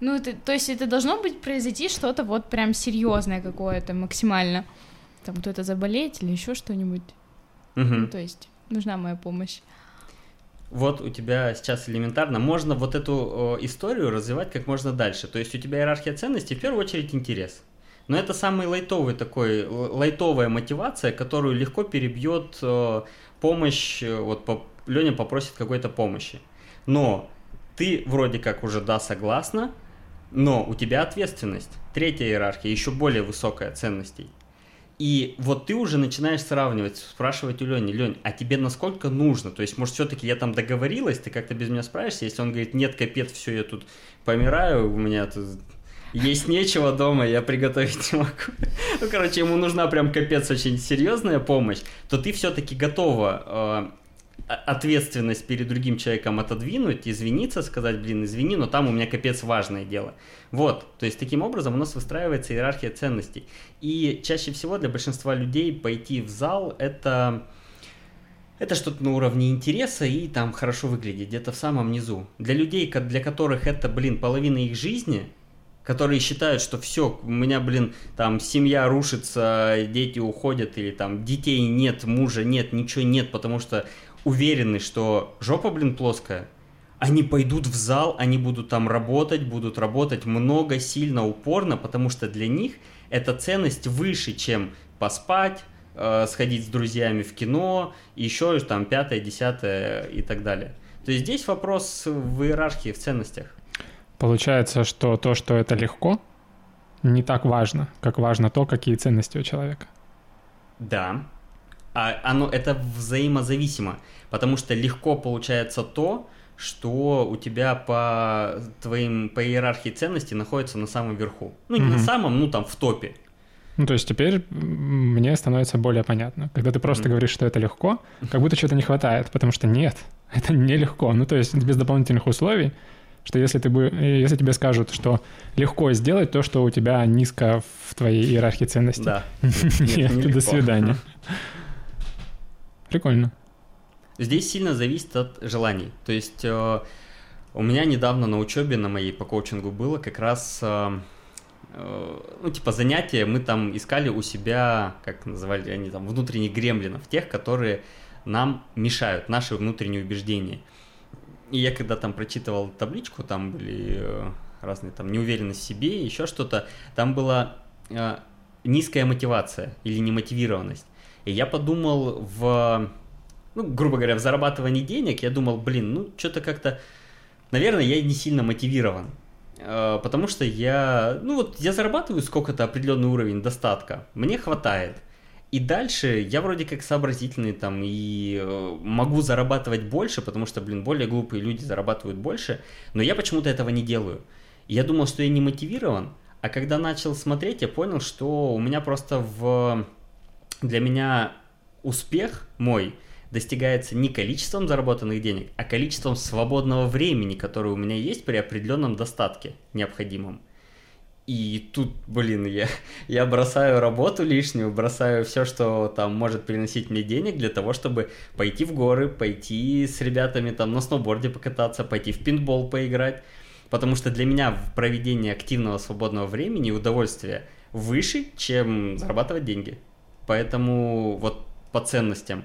Ну, это, то есть это должно быть произойти что-то вот прям серьезное какое-то максимально. Там кто-то заболеть или еще что-нибудь. Угу. Ну, то есть нужна моя помощь. Вот у тебя сейчас элементарно можно вот эту э, историю развивать как можно дальше. То есть у тебя иерархия ценностей в первую очередь интерес. Но это самый лайтовый такой, лайтовая мотивация, которую легко перебьет э, помощь, вот по, Леня попросит какой-то помощи. Но ты вроде как уже да, согласна, но у тебя ответственность. Третья иерархия, еще более высокая ценностей. И вот ты уже начинаешь сравнивать, спрашивать у Лени, Лень, а тебе насколько нужно? То есть, может, все-таки я там договорилась, ты как-то без меня справишься? Если он говорит, нет, капец, все, я тут помираю, у меня тут есть нечего дома, я приготовить не могу. Ну, короче, ему нужна прям капец очень серьезная помощь, то ты все-таки готова э, ответственность перед другим человеком отодвинуть, извиниться, сказать, блин, извини, но там у меня капец важное дело. Вот, то есть таким образом у нас выстраивается иерархия ценностей. И чаще всего для большинства людей пойти в зал это это что-то на уровне интереса и там хорошо выглядеть, где-то в самом низу. Для людей, для которых это, блин, половина их жизни, которые считают, что все, у меня, блин, там семья рушится, дети уходят, или там детей нет, мужа нет, ничего нет, потому что уверены, что жопа, блин, плоская, они пойдут в зал, они будут там работать, будут работать много, сильно, упорно, потому что для них эта ценность выше, чем поспать, э, сходить с друзьями в кино, еще там пятое, десятое и так далее. То есть здесь вопрос в иерархии, в ценностях. Получается, что то, что это легко, не так важно, как важно то, какие ценности у человека. Да, а оно это взаимозависимо, потому что легко получается то, что у тебя по твоим по иерархии ценностей находится на самом верху. Ну, не mm-hmm. на самом, ну там в топе. Ну, то есть теперь мне становится более понятно. Когда ты просто mm-hmm. говоришь, что это легко, как будто чего-то не хватает, потому что нет, это нелегко. Ну, то есть без дополнительных условий, что если, ты бы, если тебе скажут, что легко сделать то, что у тебя низко в твоей иерархии ценностей. Да. Нет, до свидания. Прикольно. Здесь сильно зависит от желаний. То есть э, у меня недавно на учебе на моей по коучингу было как раз, э, э, ну, типа занятия, мы там искали у себя, как называли они там, внутренних гремлинов, тех, которые нам мешают, наши внутренние убеждения. И я когда там прочитывал табличку, там были э, разные там неуверенность в себе, еще что-то, там была э, низкая мотивация или немотивированность. И я подумал в ну, грубо говоря, в зарабатывании денег, я думал, блин, ну, что-то как-то, наверное, я не сильно мотивирован. Э, потому что я, ну вот, я зарабатываю сколько-то определенный уровень достатка, мне хватает. И дальше я вроде как сообразительный там и э, могу зарабатывать больше, потому что, блин, более глупые люди зарабатывают больше, но я почему-то этого не делаю. я думал, что я не мотивирован, а когда начал смотреть, я понял, что у меня просто в... Для меня успех мой – достигается не количеством заработанных денег, а количеством свободного времени, которое у меня есть при определенном достатке необходимом. И тут, блин, я, я бросаю работу лишнюю, бросаю все, что там может приносить мне денег для того, чтобы пойти в горы, пойти с ребятами там на сноуборде покататься, пойти в пинбол поиграть. Потому что для меня проведение активного свободного времени и удовольствия выше, чем зарабатывать деньги. Поэтому вот по ценностям.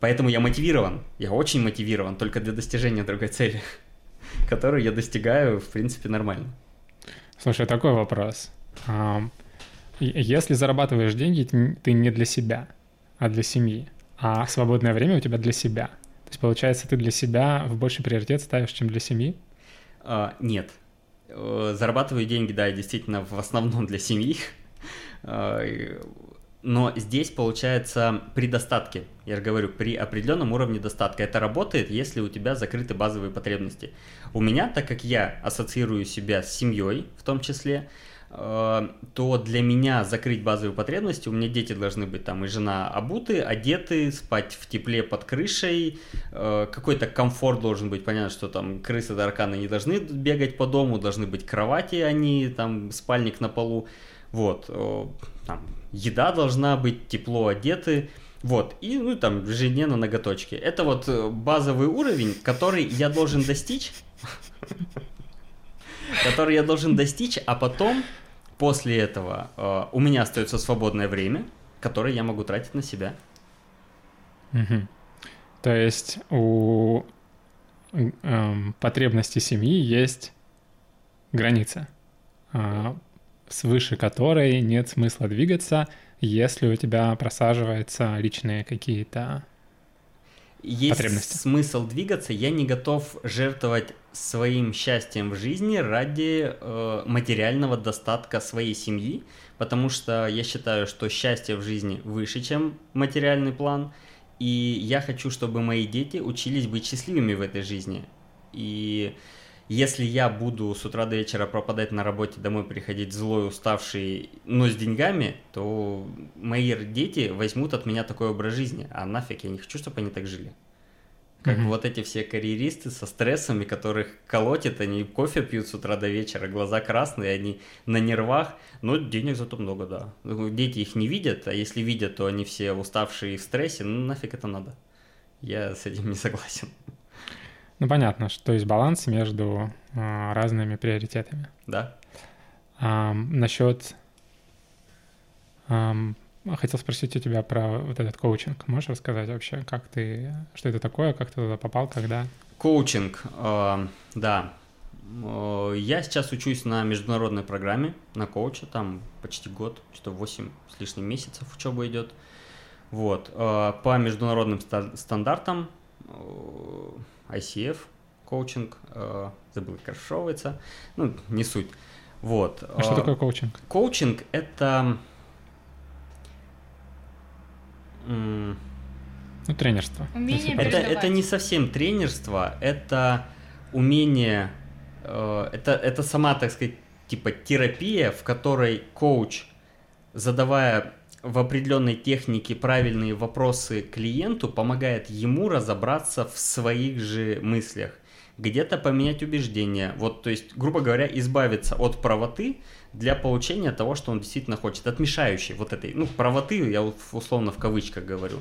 Поэтому я мотивирован, я очень мотивирован только для достижения другой цели, которую я достигаю, в принципе, нормально. Слушай, такой вопрос. Если зарабатываешь деньги, ты не для себя, а для семьи, а свободное время у тебя для себя, Получается, ты для себя в больший приоритет ставишь, чем для семьи? А, нет. Э, зарабатываю деньги, да, действительно, в основном для семьи. Но здесь получается при достатке. Я же говорю, при определенном уровне достатка. Это работает, если у тебя закрыты базовые потребности. У меня, так как я ассоциирую себя с семьей в том числе, Э, то для меня закрыть базовые потребности, у меня дети должны быть там и жена обуты, одеты, спать в тепле под крышей, э, какой-то комфорт должен быть, понятно, что там крысы, тараканы не должны бегать по дому, должны быть кровати, а там спальник на полу, вот, э, там, еда должна быть, тепло одеты, вот, и, ну, там, жене на ноготочке. Это вот базовый уровень, который я должен достичь, который я должен достичь, а потом После этого э, у меня остается свободное время, которое я могу тратить на себя. То есть у э, потребности семьи есть граница, э, свыше которой нет смысла двигаться, если у тебя просаживаются личные какие-то есть смысл двигаться, я не готов жертвовать своим счастьем в жизни ради э, материального достатка своей семьи, потому что я считаю, что счастье в жизни выше, чем материальный план, и я хочу, чтобы мои дети учились быть счастливыми в этой жизни. И если я буду с утра до вечера пропадать на работе, домой приходить злой, уставший, но с деньгами, то мои дети возьмут от меня такой образ жизни. А нафиг, я не хочу, чтобы они так жили. Как mm-hmm. вот эти все карьеристы со стрессами, которых колотит, они кофе пьют с утра до вечера, глаза красные, они на нервах, но денег зато много, да. Дети их не видят, а если видят, то они все уставшие и в стрессе, ну нафиг это надо. Я с этим не согласен. Ну, понятно, что есть баланс между э, разными приоритетами. Да. А, насчет... А, хотел спросить у тебя про вот этот коучинг. Можешь рассказать вообще, как ты... Что это такое, как ты туда попал, когда? Коучинг, э, да. Я сейчас учусь на международной программе, на коуча, там почти год, что 8 с лишним месяцев учеба идет. Вот. По международным стандартам ICF коучинг, э, забыл, как расшифровывается, ну, не суть. Вот. А что такое коучинг? Коучинг — это... Ну, тренерство. Умение это, это не совсем тренерство, это умение, э, это, это сама, так сказать, типа терапия, в которой коуч, задавая в определенной технике правильные вопросы клиенту помогает ему разобраться в своих же мыслях. Где-то поменять убеждения. Вот, то есть, грубо говоря, избавиться от правоты для получения того, что он действительно хочет. От мешающей вот этой, ну, правоты, я условно в кавычках говорю,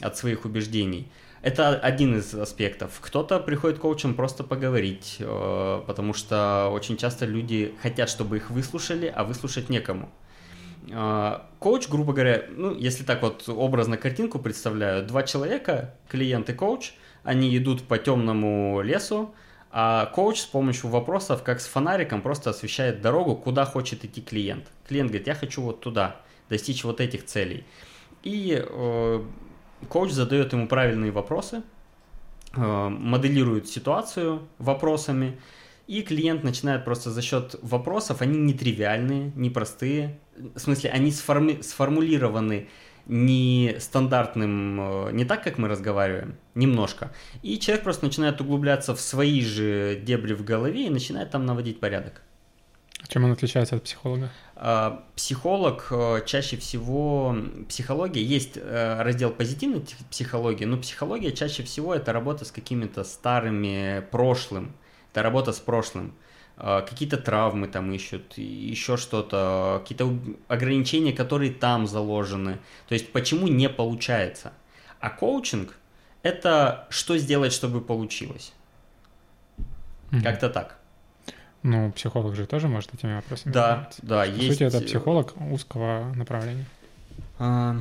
от своих убеждений. Это один из аспектов. Кто-то приходит к коучам просто поговорить, э, потому что очень часто люди хотят, чтобы их выслушали, а выслушать некому. А, коуч, грубо говоря, ну, если так вот образно картинку представляю, два человека, клиент и коуч, они идут по темному лесу, а коуч с помощью вопросов, как с фонариком, просто освещает дорогу, куда хочет идти клиент. Клиент говорит, я хочу вот туда, достичь вот этих целей. И э, коуч задает ему правильные вопросы, э, моделирует ситуацию вопросами, и клиент начинает просто за счет вопросов, они нетривиальные, непростые, в смысле, они сформи- сформулированы не стандартным, э, не так, как мы разговариваем, немножко. И человек просто начинает углубляться в свои же дебри в голове и начинает там наводить порядок. Чем он отличается от психолога? А, психолог э, чаще всего, психология, есть э, раздел позитивной психологии, но психология чаще всего это работа с какими-то старыми прошлым, это работа с прошлым. А, какие-то травмы там ищут, еще что-то, какие-то ограничения, которые там заложены. То есть почему не получается. А коучинг – это что сделать, чтобы получилось. Mm-hmm. Как-то так. Ну, психолог же тоже может этими вопросами Да, заниматься. да, По есть. сути, это психолог узкого направления. А,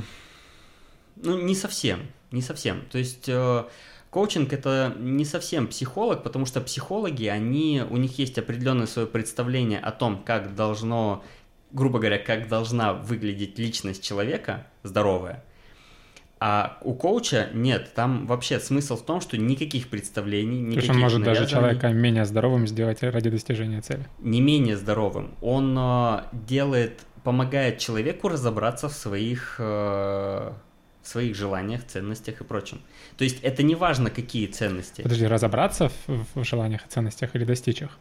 ну, не совсем, не совсем. То есть э, Коучинг это не совсем психолог, потому что психологи, они, у них есть определенное свое представление о том, как должно, грубо говоря, как должна выглядеть личность человека здоровая. А у коуча нет, там вообще смысл в том, что никаких представлений, никаких То есть он может даже человека менее здоровым сделать ради достижения цели. не менее здоровым. Он э, делает, помогает человеку разобраться в своих, э, в своих желаниях, ценностях и прочем. То есть это не важно, какие ценности. Подожди, разобраться в, в желаниях и ценностях или достичь их?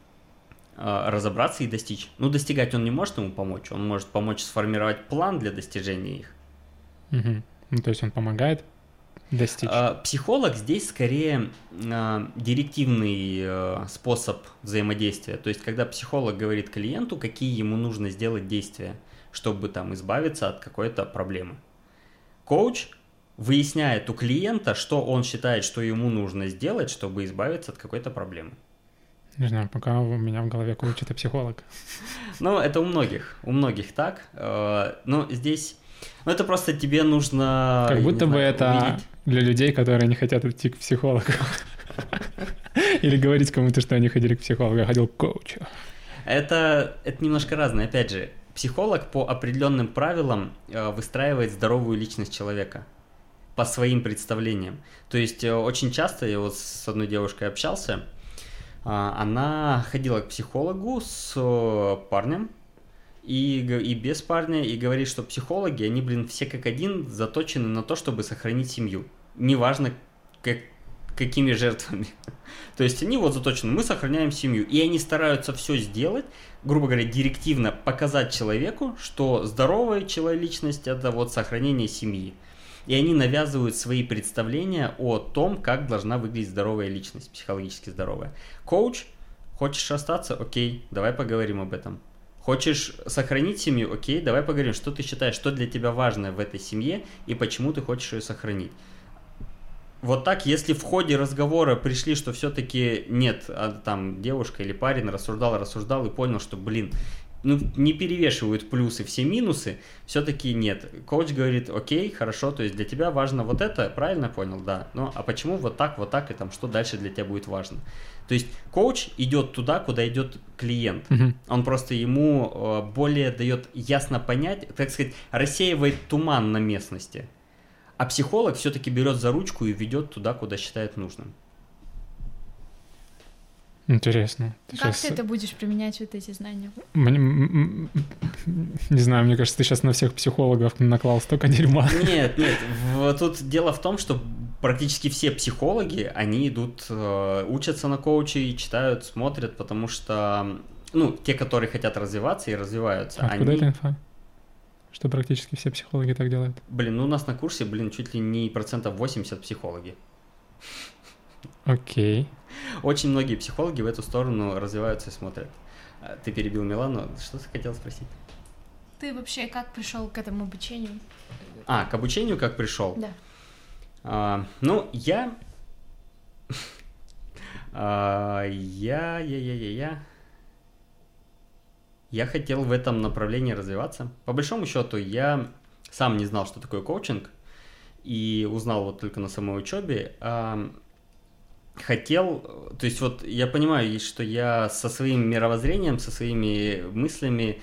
э, разобраться и достичь. Ну, достигать он не может ему помочь, он может помочь сформировать план для достижения их. Мгм. Ну, то есть он помогает достичь. А, Психолог здесь скорее а, директивный способ взаимодействия. То есть, когда психолог говорит клиенту, какие ему нужно сделать действия, чтобы там избавиться от какой-то проблемы. Коуч выясняет у клиента, что он считает, что ему нужно сделать, чтобы избавиться от какой-то проблемы. Не знаю, пока у меня в голове коуч это психолог. Ну, это у многих, у многих так. Э, Но здесь, ну, это просто тебе нужно... Как будто бы знаю, это увидеть. для людей, которые не хотят идти к психологу. Или говорить кому-то, что они ходили к психологу, я ходил к коучу. Это, это немножко разное. Опять же, психолог по определенным правилам э, выстраивает здоровую личность человека по своим представлениям. То есть э, очень часто я вот с одной девушкой общался, а, она ходила к психологу с э, парнем и, и без парня, и говорит, что психологи, они, блин, все как один заточены на то, чтобы сохранить семью. Неважно, как, какими жертвами. То есть они вот заточены, мы сохраняем семью. И они стараются все сделать, грубо говоря, директивно показать человеку, что здоровая человечность это вот сохранение семьи. И они навязывают свои представления о том, как должна выглядеть здоровая личность, психологически здоровая. Коуч, хочешь остаться? Окей, давай поговорим об этом. Хочешь сохранить семью? Окей, давай поговорим, что ты считаешь, что для тебя важно в этой семье и почему ты хочешь ее сохранить. Вот так, если в ходе разговора пришли, что все-таки нет, а там девушка или парень рассуждал, рассуждал и понял, что, блин, ну, не перевешивают плюсы все минусы, все-таки нет. Коуч говорит, окей, хорошо, то есть для тебя важно вот это, правильно понял, да. Ну, а почему вот так, вот так, и там, что дальше для тебя будет важно? То есть коуч идет туда, куда идет клиент. Мгм. Он просто ему э, более дает ясно понять, так сказать, рассеивает туман на местности. А психолог все-таки берет за ручку и ведет туда, куда считает нужным. Интересно. Ты Как щас- ты это будешь применять, вот эти знания? Мне- Не знаю, мне кажется, ты сейчас на всех психологов наклал столько дерьма. Нет, нет, тут дело в том, что практически все психологи, они идут, э, учатся на коуче, читают, смотрят, потому что, ну, те, которые хотят развиваться и развиваются, Откуда они... эта инфа? Что практически все психологи так делают. Блин, ну у нас на курсе, блин, чуть ли не процентов 80 психологи. Окей. Очень многие психологи в эту сторону развиваются и смотрят. А, Ты перебил Милану, что ты хотел спросить? Ты вообще как пришел к этому обучению? А, к обучению как пришел? Да. А, ну, я... А, я, я, я, я, я... Я хотел в этом направлении развиваться. По большому счету, я сам не знал, что такое коучинг, и узнал вот только на самой учебе. А, хотел, то есть вот я понимаю, что я со своим мировоззрением, со своими мыслями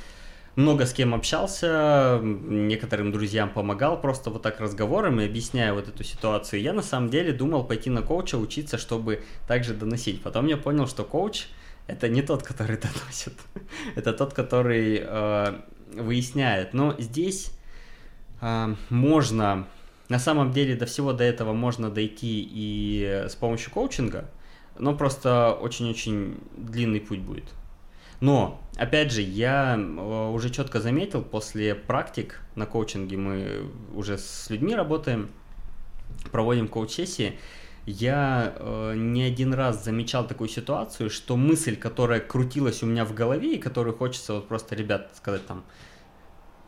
много с кем общался, некоторым друзьям помогал просто вот так разговорами, объясняя вот эту ситуацию. Я на самом деле думал пойти на коуча учиться, чтобы также доносить. Потом я понял, что коуч это не тот, который доносит, это тот, который э, выясняет. Но здесь э, можно, на самом деле до всего до этого можно дойти и с помощью коучинга, но просто очень-очень длинный путь будет. Но, опять же, я э, уже четко заметил, после практик на коучинге мы уже с людьми работаем, проводим коуч-сессии, я э, не один раз замечал такую ситуацию, что мысль, которая крутилась у меня в голове, и которую хочется вот просто, ребят, сказать там,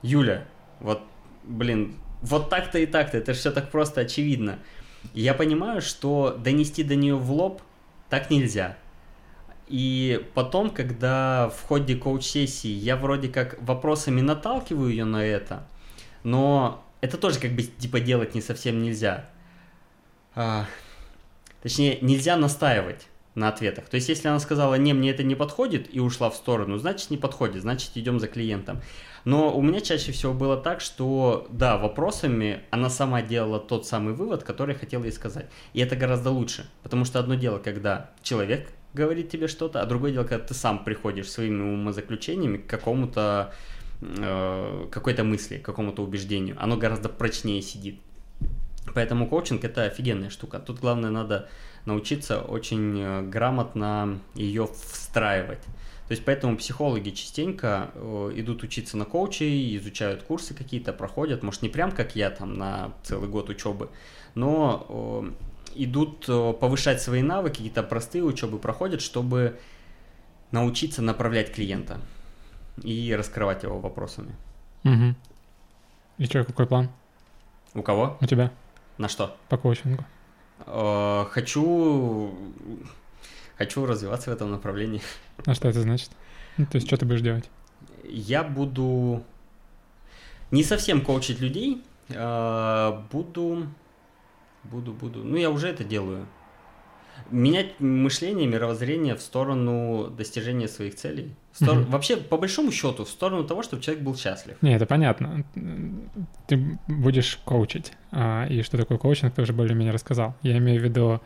Юля, вот, блин, вот так-то и так-то, это же все так просто очевидно. Я понимаю, что донести до нее в лоб так нельзя. И потом, когда в ходе коуч-сессии я вроде как вопросами наталкиваю ее на это, но это тоже как бы типа делать не совсем нельзя. Точнее, нельзя настаивать. на ответах. То есть, если она сказала, не, мне это не подходит, и ушла в сторону, значит, не подходит, значит, идем за клиентом. Но у меня чаще всего было так, что, да, вопросами она сама делала тот самый вывод, который хотела ей сказать. И это гораздо лучше, потому что одно дело, когда человек говорит тебе что-то, а другое дело, когда ты сам приходишь своими умозаключениями к какому-то э, какой-то мысли, к какому-то убеждению. Оно гораздо прочнее сидит. Поэтому коучинг это офигенная штука. Тут главное надо научиться очень э, грамотно ее встраивать. То есть поэтому психологи частенько э, идут учиться на коучей, изучают курсы какие-то, проходят, может не прям как я там на целый год учебы, но э, идут повышать свои навыки, какие-то простые учебы проходят, чтобы научиться направлять клиента и раскрывать его вопросами. Угу. И что, какой план? У кого? У тебя. На что? По коучингу. Э, хочу... Хочу развиваться в этом направлении. А что это значит? Ну, то есть, что ты будешь делать? Я буду не совсем коучить людей, а буду... Буду, буду... Ну, я уже это делаю менять мышление, мировоззрение в сторону достижения своих целей. Стор... Угу. Вообще, по большому счету, в сторону того, чтобы человек был счастлив. Не, это понятно. Ты будешь коучить. А, и что такое коучинг, ты уже более-менее рассказал. Я имею в виду,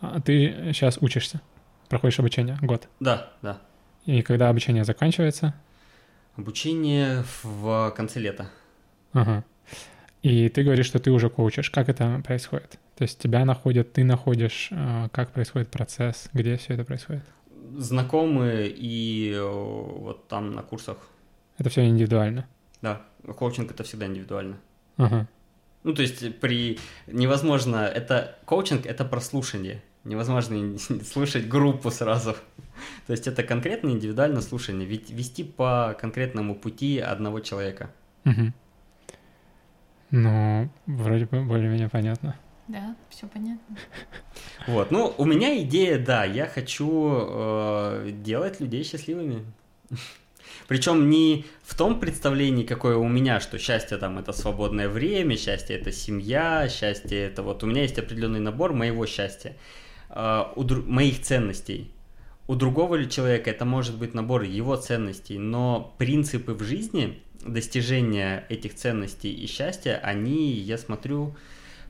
а, ты сейчас учишься, проходишь обучение год. Да, да. И когда обучение заканчивается? Обучение в конце лета. Ага. И ты говоришь, что ты уже коучишь. Как это происходит? То есть тебя находят, ты находишь, а, как происходит процесс, где все это происходит? Знакомые и э, вот там на курсах. Это все индивидуально? Да, коучинг это всегда индивидуально. Ага. Ну, то есть при... Невозможно... Это... Коучинг — это прослушание. Невозможно слушать группу сразу. То есть это конкретно индивидуальное слушание. Ведь вести по конкретному пути одного человека. Угу. Ну, вроде бы более-менее понятно. Да, все понятно. Вот, ну, у меня идея, да, я хочу э, делать людей счастливыми. Причем не в том представлении, какое у меня, что счастье там это свободное время, счастье это семья, счастье это вот у меня есть определенный набор моего счастья, э, у дру... моих ценностей. У другого человека это может быть набор его ценностей, но принципы в жизни, достижения этих ценностей и счастья, они, я смотрю,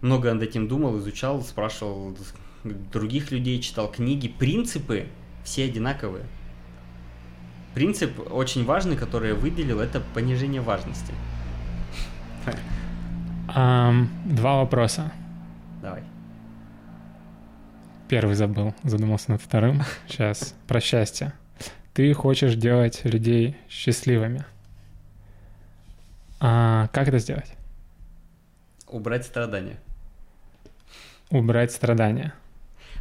много над этим думал, изучал, спрашивал других людей, читал книги. Принципы все одинаковые. Принцип очень важный, который я выделил, это понижение важности. Um, два вопроса. Давай. Первый забыл, задумался над вторым. Сейчас про счастье. Ты хочешь делать людей счастливыми. А как это сделать? Убрать страдания. Убрать страдания.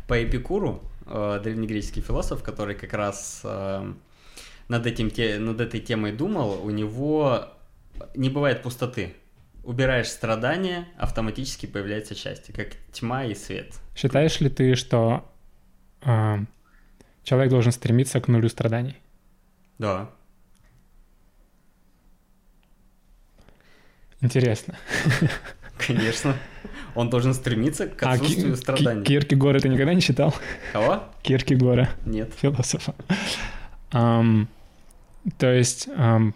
По Эпикуру, э, древнегреческий философ, который как раз э, над, этим, те, над этой темой думал, у него не бывает пустоты. Убираешь страдания, автоматически появляется счастье, как тьма и свет. Считаешь ли ты, что э, человек должен стремиться к нулю страданий? Да. Интересно. Конечно. Он должен стремиться к а, отсутствию а, страданий. Киркегора ты никогда не читал? Кого? Киркегора. Нет. Философа. Um, то есть um,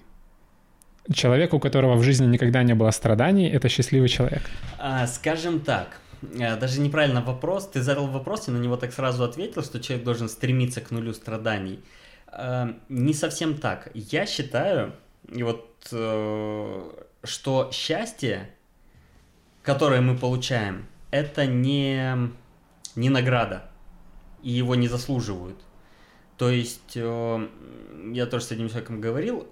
человек, у которого в жизни никогда не было страданий, это счастливый человек. А, скажем так, э, даже неправильно вопрос. Ты задал вопрос и на него так сразу ответил, что человек должен стремиться к нулю страданий. Не совсем так. Я считаю, и вот, э, что счастье которое мы получаем, это не, не награда, и его не заслуживают. То есть, э, я тоже с этим человеком говорил,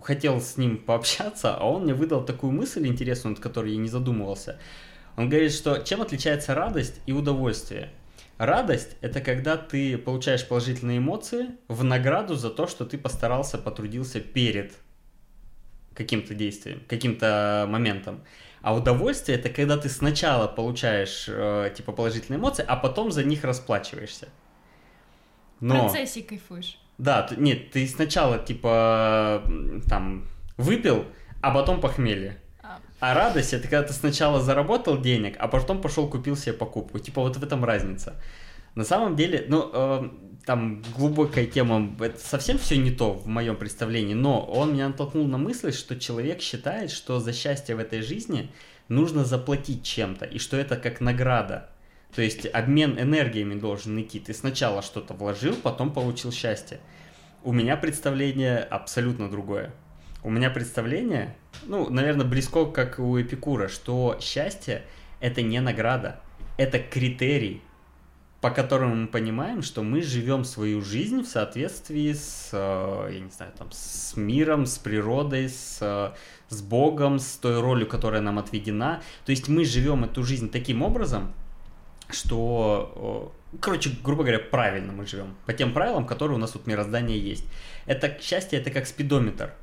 хотел с ним пообщаться, а он мне выдал такую мысль интересную, над которой я не задумывался. Он говорит, что чем отличается радость и удовольствие? Радость – это когда ты получаешь положительные эмоции в награду за то, что ты постарался, потрудился перед каким-то действием, каким-то моментом. А удовольствие это когда ты сначала получаешь э, типа положительные эмоции, а потом за них расплачиваешься. Но... В процессе кайфуешь. Да, ты, нет, ты сначала типа там выпил, а потом похмелье. А. а радость это когда ты сначала заработал денег, а потом пошел купил себе покупку. Типа вот в этом разница. На самом деле, ну, э, там глубокая тема, это совсем все не то в моем представлении, но он меня натолкнул на мысль, что человек считает, что за счастье в этой жизни нужно заплатить чем-то, и что это как награда. То есть обмен энергиями должен идти. Ты сначала что-то вложил, потом получил счастье. У меня представление абсолютно другое. У меня представление, ну, наверное, близко как у Эпикура, что счастье – это не награда, это критерий, по которому мы понимаем, что мы живем свою жизнь в соответствии с, э, я не знаю, там, с миром, с природой, с, э, с Богом, с той ролью, которая нам отведена. То есть мы живем эту жизнь таким образом, что, короче, грубо говоря, правильно мы живем. По тем правилам, которые у нас вот мироздание есть. Это счастье, это как спидометр.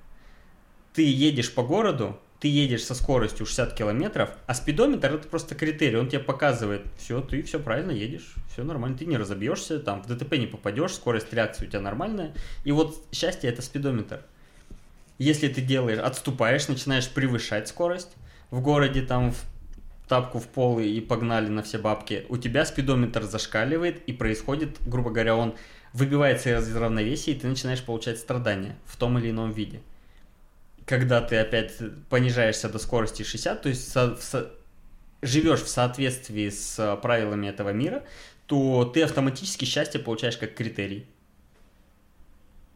Ты едешь по городу, ты едешь со скоростью 60 километров, а спидометр это просто критерий, он тебе показывает, все, ты все правильно едешь, все нормально, ты не разобьешься, там в ДТП не попадешь, скорость реакции у тебя нормальная. И вот счастье это спидометр. Если ты делаешь, отступаешь, начинаешь превышать скорость в городе, там в тапку в пол и погнали на все бабки, у тебя спидометр зашкаливает и происходит, грубо говоря, он выбивается из равновесия, и ты начинаешь получать страдания в том или ином виде когда ты опять понижаешься до скорости 60, то есть со, со, живешь в соответствии с э, правилами этого мира, то ты автоматически счастье получаешь как критерий.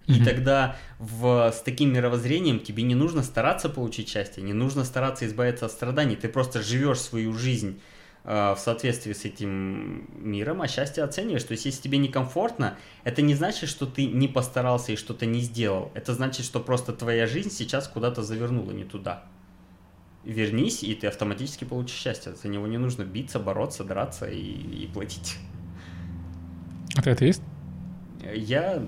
И mm-hmm. тогда в, с таким мировоззрением тебе не нужно стараться получить счастье, не нужно стараться избавиться от страданий. Ты просто живешь свою жизнь в соответствии с этим миром, а счастье оцениваешь. То есть, если тебе некомфортно, это не значит, что ты не постарался и что-то не сделал. Это значит, что просто твоя жизнь сейчас куда-то завернула не туда. Вернись, и ты автоматически получишь счастье. За него не нужно биться, бороться, драться и, и платить. А ты атеист? Я...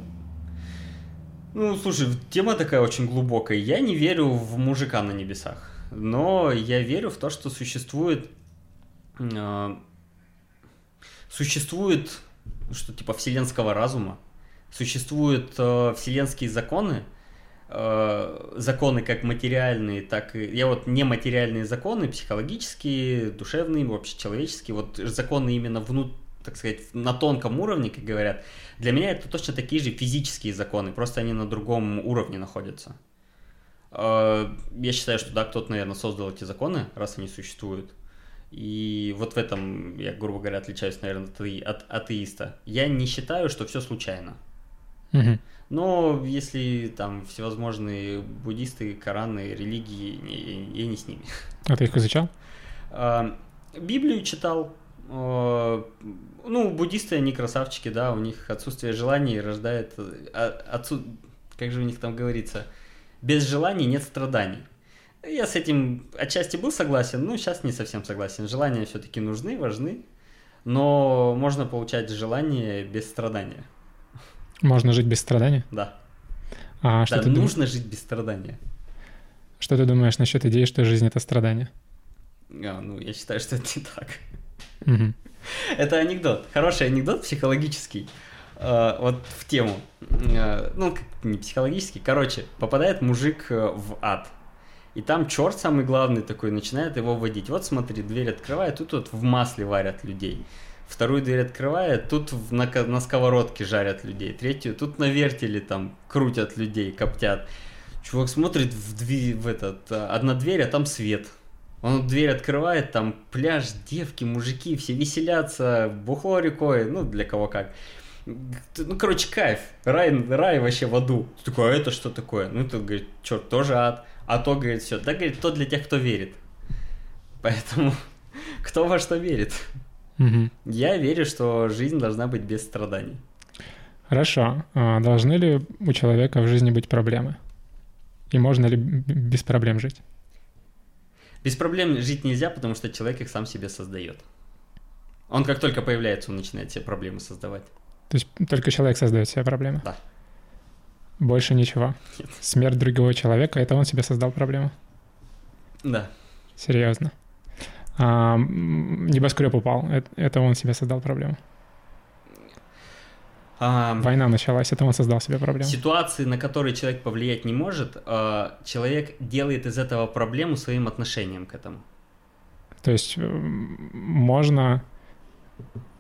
Ну, слушай, тема такая очень глубокая. Я не верю в мужика на небесах. Но я верю в то, что существует а, существует что типа вселенского разума, существуют э, вселенские законы, э, законы как материальные, так и... Я вот нематериальные законы, психологические, душевные, вообще человеческие, вот законы именно внут, так сказать, на тонком уровне, как говорят, для меня это точно такие же физические законы, просто они на другом уровне находятся. Э, я считаю, что да, кто-то, наверное, создал эти законы, раз они существуют. И вот в этом я, грубо говоря, отличаюсь, наверное, от атеиста. Я не считаю, что все случайно. Угу. Но если там всевозможные буддисты, Кораны, религии, я, я не с ними. А ты их изучал? А, Библию читал. А, ну, буддисты, они красавчики, да, у них отсутствие желаний рождает... А, отсу... Как же у них там говорится? Без желаний нет страданий. Я с этим отчасти был согласен, но сейчас не совсем согласен. Желания все-таки нужны, важны, но можно получать желание без страдания. Можно жить без страдания? Да. А что да, ты нужно дум... жить без страдания. Что ты думаешь насчет идеи, что жизнь это страдание? А, ну, я считаю, что это не так. Угу. Это анекдот. Хороший анекдот психологический. Uh, вот в тему. Uh, ну, не психологический. Короче, попадает мужик э, в ад. И там черт самый главный такой начинает его водить. Вот смотри, дверь открывает, тут вот в масле варят людей. Вторую дверь открывает, тут в, на, на сковородке жарят людей. Третью, тут на вертеле там крутят людей, коптят. Чувак смотрит в, дверь, в этот, а, одна дверь, а там свет. Он дверь открывает, там пляж, девки, мужики, все веселятся, бухло рекой, ну, для кого как. Ну, короче, кайф. Рай, рай вообще в аду. Ты такой, а это что такое? Ну, ты говорит, черт, тоже ад. А то, говорит, все. Да, говорит, то для тех, кто верит. Поэтому кто во что верит. Угу. Я верю, что жизнь должна быть без страданий. Хорошо. А должны ли у человека в жизни быть проблемы? И можно ли без проблем жить? Без проблем жить нельзя, потому что человек их сам себе создает. Он как только появляется, он начинает себе проблемы создавать. То есть только человек создает себе проблемы? Да. Больше ничего. Нет. Смерть другого человека, это он себе создал проблему. Да. Серьезно. А, небоскреб упал, это, это он себе создал проблему. А, Война началась, это он создал себе проблему. Ситуации, на которые человек повлиять не может, а, человек делает из этого проблему своим отношением к этому. То есть можно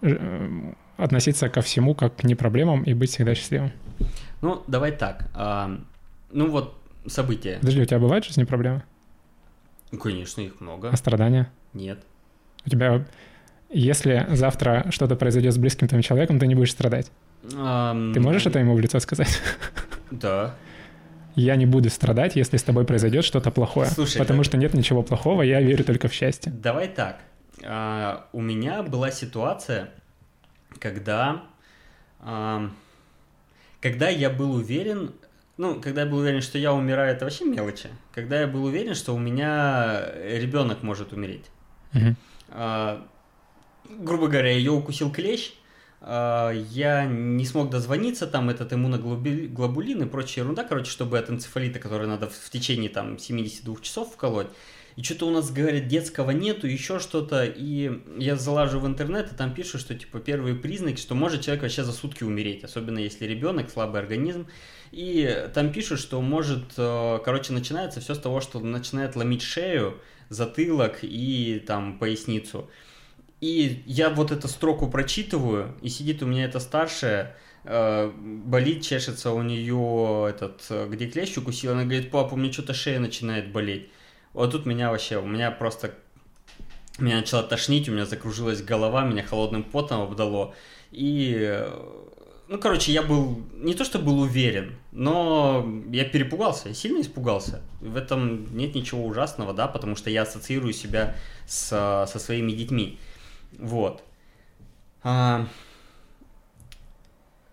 э, относиться ко всему как к не проблемам и быть всегда счастливым? Ну, давай так. А, ну вот события. Подожди, у тебя бывают в жизни проблемы? Конечно, их много. А страдания? Нет. У тебя, если завтра что-то произойдет с близким твоим человеком, ты не будешь страдать? Ам, Ты можешь это ему в лицо сказать? Да. Я не буду страдать, если с тобой произойдет что-то плохое. Слушай, потому да. что нет ничего плохого, я верю только в счастье. Давай так. А, у меня была ситуация, когда, ам, когда я был уверен, ну, когда я был уверен, что я умираю, это вообще мелочи. Когда я был уверен, что у меня ребенок может умереть. Мгм. А, грубо говоря, ее укусил клещ, а, я не смог дозвониться, там этот иммуноглобулин и прочая ерунда, короче, чтобы от энцефалита, который надо в в течение там 72 часов вколоть. И что-то у нас, говорят, детского нету, еще что-то. И я залажу в интернет, и там пишут, что типа первые признаки, что может человек вообще за сутки умереть, особенно если ребенок, слабый организм. И там пишут, что может, э, короче, начинается все с того, что начинает ломить шею, затылок и там поясницу. И я вот эту строку прочитываю, и сидит у меня эта старшая, э, болит, чешется у нее этот, э, где клещ укусил, она говорит, папа, у меня что-то шея начинает болеть. Вот тут меня вообще, у меня просто, меня начало тошнить, у меня закружилась голова, меня холодным потом обдало. И, э, ну, короче, я был, не то что был уверен, но я перепугался, я сильно испугался. В этом нет ничего ужасного, да, потому что я ассоциирую себя с, со своими детьми. Вот. А,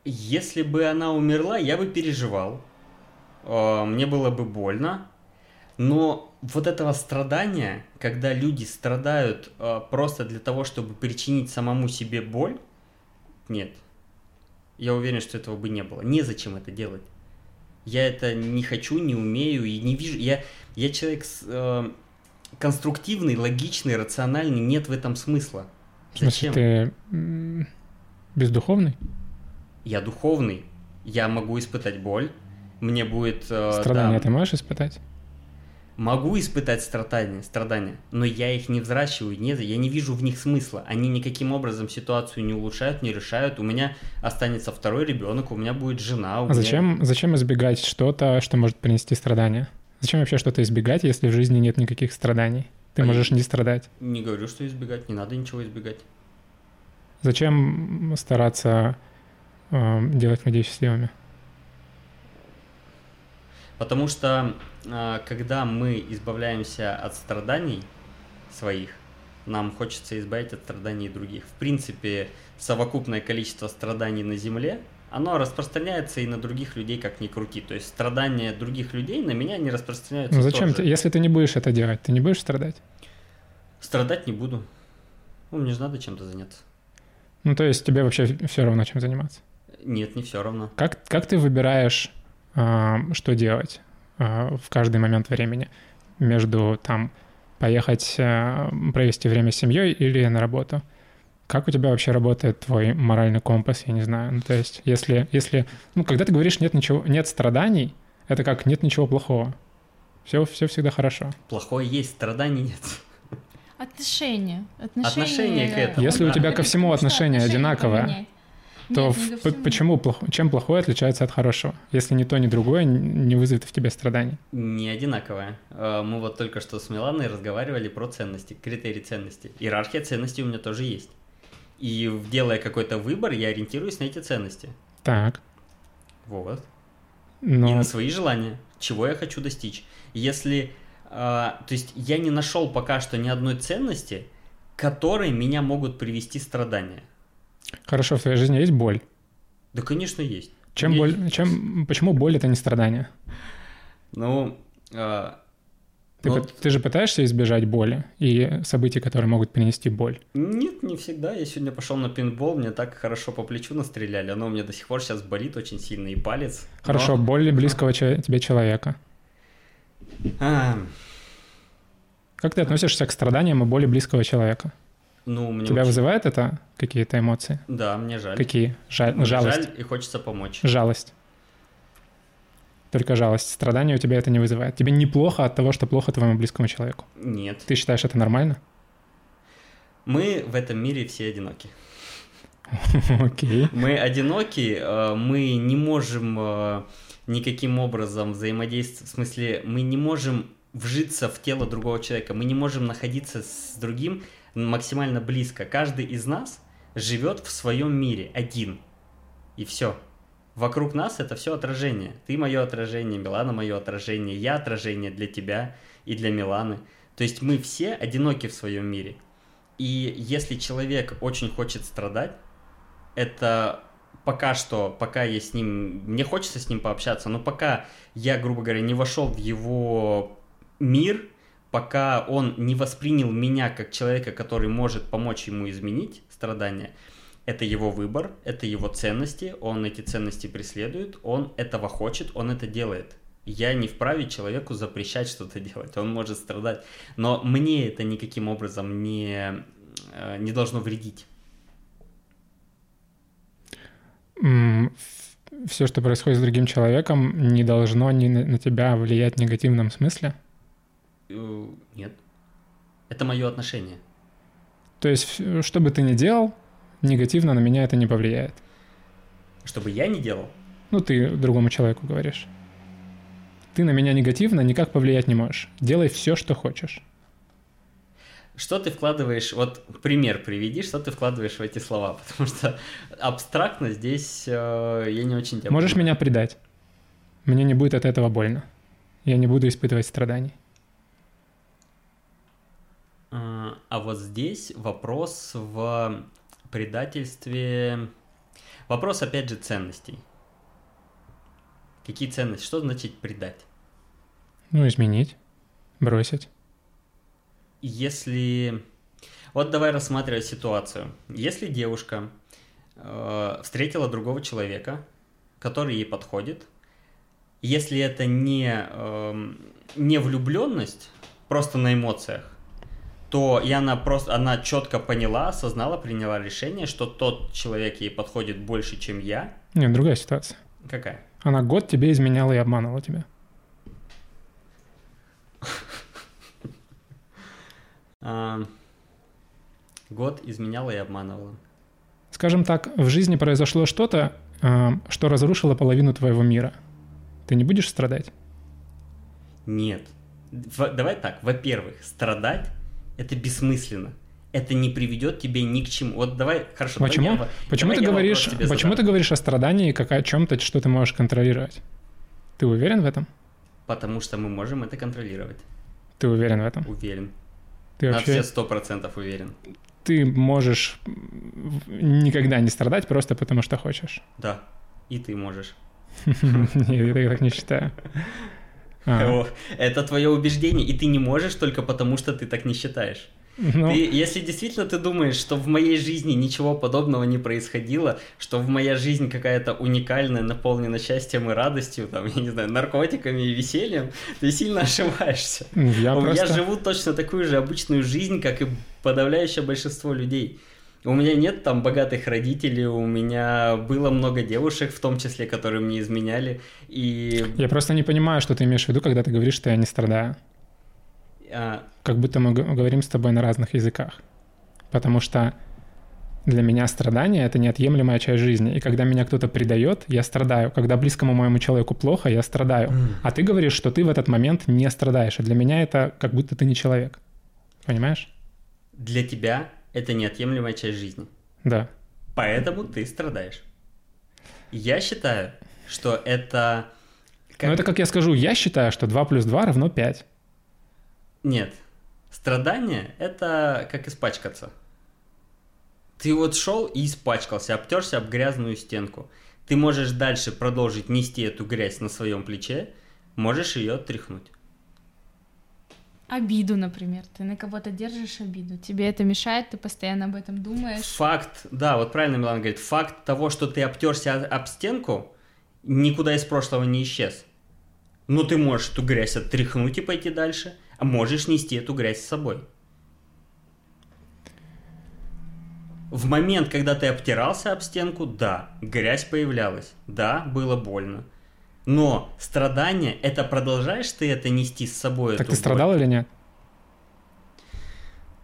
если бы она умерла, я бы переживал. А, Мне было бы больно. Но вот этого страдания, когда люди страдают а, просто для того, чтобы причинить самому себе боль, нет. Я уверен, что этого бы не было. Незачем это делать. Я это не хочу, не умею и не вижу. Я, я человек с, э, конструктивный, логичный, рациональный. Нет в этом смысла. В смысле, Зачем? ты м, бездуховный? Я духовный. Я могу испытать боль. Мне будет... э, Страдания да, ты можешь испытать? Могу испытать страдания, страдания, но я их не взращиваю, нет, я не вижу в них смысла. Они никаким образом ситуацию не улучшают, не решают. У меня останется второй ребенок, у меня будет жена. у А меня- зачем, зачем избегать что-то, что может принести страдания? Зачем вообще что-то избегать, если в жизни нет никаких страданий? Ты А можешь не страдать. Не говорю, что избегать, не надо ничего избегать. Зачем стараться э, делать людей счастливыми? Потому что а, когда мы избавляемся от страданий своих, нам хочется избавить от страданий других. В принципе, совокупное количество страданий на Земле, оно распространяется и на других людей, как ни крути. То есть страдания других людей на меня не распространяются Ну зачем? тоже. ты- если ты не будешь это делать, ты не будешь страдать? Страдать не буду. Ну, мне же надо чем-то заняться. Ну то есть тебе вообще все равно чем заниматься. Нет, не все равно. Как, как ты выбираешь, что делать а, в каждый момент времени между там поехать а, провести время с семьей или на работу? Как у тебя вообще работает твой моральный компас, я не знаю. Ну, то есть, если, если, ну, когда ты говоришь нет ничего, нет страданий, это как нет ничего плохого. Все, все всегда хорошо. Плохое есть, страданий нет. Отношения. Отношения, Отношение к этому, Если у да. тебя ко всему отношения одинаковое, поменять. То Нет, в- всему. почему плохо, чем плохое отличается от хорошего? Если ни то, ни другое не вызовет в тебе страданий. Не одинаковое. Э, Мы вот только что с Миланой разговаривали про ценности, критерии ценностей. Иерархия ценностей у меня тоже есть. И делая какой-то выбор, я ориентируюсь на эти ценности. Так, Вот. И но на свои желания, чего я хочу достичь. Если... э, то есть я не нашел пока что ни одной ценности, которые меня могут привести страдания. Хорошо, в твоей жизни есть боль. Да, конечно, есть. Чем Есть. боль, чем, почему боль это не страдание? Ну, э, Ты, ну, пы- ты же пытаешься избежать боли и событий, которые могут принести боль. Нет, не всегда. Я сегодня пошел на пинбол, мне так хорошо по плечу настреляли. Оно у меня до сих пор сейчас болит очень сильно и палец. Хорошо, Но- боль близкого че- тебе человека. А, Как ты относишься к страданиям и боли близкого человека? Ну, мне Тебя очень- вызывает это какие-то эмоции? Да, мне жаль. Какие? Жаль, Мне жалость. жаль и хочется помочь. Жалость. Только жалость. Страдания у тебя это не вызывает. Тебе неплохо от того, что плохо твоему близкому человеку. Нет. Ты считаешь это нормально? Мы в этом мире все одиноки. Окей. Мы одиноки, э, мы не можем э, никаким образом взаимодействовать, в смысле, мы не можем вжиться в тело другого человека, мы не можем находиться с другим максимально близко. Каждый из нас живет в своем мире один. И все. Вокруг нас это все отражение. Ты мое отражение, Милана мое отражение, я отражение для тебя и для Миланы. То есть мы все одиноки в своем мире. И если человек очень хочет страдать, это пока что, пока я с ним, мне хочется с ним пообщаться, но пока я, грубо говоря, не вошел в его мир, пока он не воспринял меня как человека, который может помочь ему изменить страдания, это его выбор, это его ценности, он эти ценности преследует, он этого хочет, он это делает. Я не вправе человеку запрещать что-то делать, он может страдать, но мне это никаким образом не, э, не должно вредить. Все, что происходит с другим человеком, не должно ни на тебя влиять в негативном смысле? Э, нет. Это мое отношение. То есть, что бы ты ни делал, негативно на меня это не повлияет. Чтобы я не делал? Ну, ты другому человеку говоришь. Ты на меня негативно никак повлиять не можешь. Делай все, что хочешь. Что ты вкладываешь, вот пример приведи, что ты вкладываешь в эти слова, потому что абстрактно здесь э, я не очень тебя Можешь понимаю. меня предать. Мне не будет от этого больно. Я не буду испытывать страданий. А, вот здесь вопрос в предательстве... Вопрос, опять же, ценностей. Какие ценности? Что значит предать? Ну, изменить, бросить. Если... Вот давай рассматривать ситуацию. Если девушка э, встретила другого человека, который ей подходит, если это не, э, не влюбленность, просто на эмоциях, то и она просто, она четко поняла, осознала, приняла решение, что тот человек ей подходит больше, чем я. Нет, другая ситуация. Какая? Она год тебе изменяла и обманывала тебя. Год изменяла и обманывала. Скажем так, в жизни произошло что-то, что разрушило половину твоего мира. Ты не будешь страдать? Нет. Давай так. Во-первых, страдать это бессмысленно. Это не приведет тебя ни к чему. Вот давай, хорошо. Почему? Давай почему давай ты говоришь? Почему задам. ты говоришь о страдании как о чем-то, что ты можешь контролировать? Ты уверен в этом? Потому что мы можем это контролировать. Ты уверен в этом? Уверен. Ты На вообще... все сто процентов уверен. Ты можешь никогда не страдать просто потому, что хочешь. Да. И ты можешь. Я так не считаю. А. Это твое убеждение, и ты не можешь только потому, что ты так не считаешь. Ну... Ты, если действительно ты думаешь, что в моей жизни ничего подобного не происходило, что в моя жизнь какая-то уникальная, наполнена счастьем и радостью, там, я не знаю, наркотиками и весельем, ты сильно ошибаешься. Я, просто... я живу точно такую же обычную жизнь, как и подавляющее большинство людей. У меня нет там богатых родителей, у меня было много девушек, в том числе, которые мне изменяли, и... Я просто не понимаю, что ты имеешь в виду, когда ты говоришь, что я не страдаю. А... Как будто мы говорим с тобой на разных языках. Потому что для меня страдание — это неотъемлемая часть жизни. И когда меня кто-то предает, я страдаю. Когда близкому моему человеку плохо, я страдаю. Mm. А ты говоришь, что ты в этот момент не страдаешь. И для меня это как будто ты не человек. Понимаешь? Для тебя это неотъемлемая часть жизни. Да. Поэтому ты страдаешь. Я считаю, что это... Как... Ну это как я скажу, я считаю, что 2 плюс 2 равно 5. Нет. Страдание — это как испачкаться. Ты вот шел и испачкался, обтерся об грязную стенку. Ты можешь дальше продолжить нести эту грязь на своем плече, можешь ее тряхнуть. Обиду, например. Ты на кого-то держишь обиду. Тебе это мешает, ты постоянно об этом думаешь. Факт, да, вот правильно Милан говорит, факт того, что ты обтерся об стенку, никуда из прошлого не исчез. Но ты можешь эту грязь оттряхнуть и пойти дальше, а можешь нести эту грязь с собой. В момент, когда ты обтирался об стенку, да, грязь появлялась, да, было больно. Но страдание, это продолжаешь ты это нести с собой? Так ты страдал боль? или нет?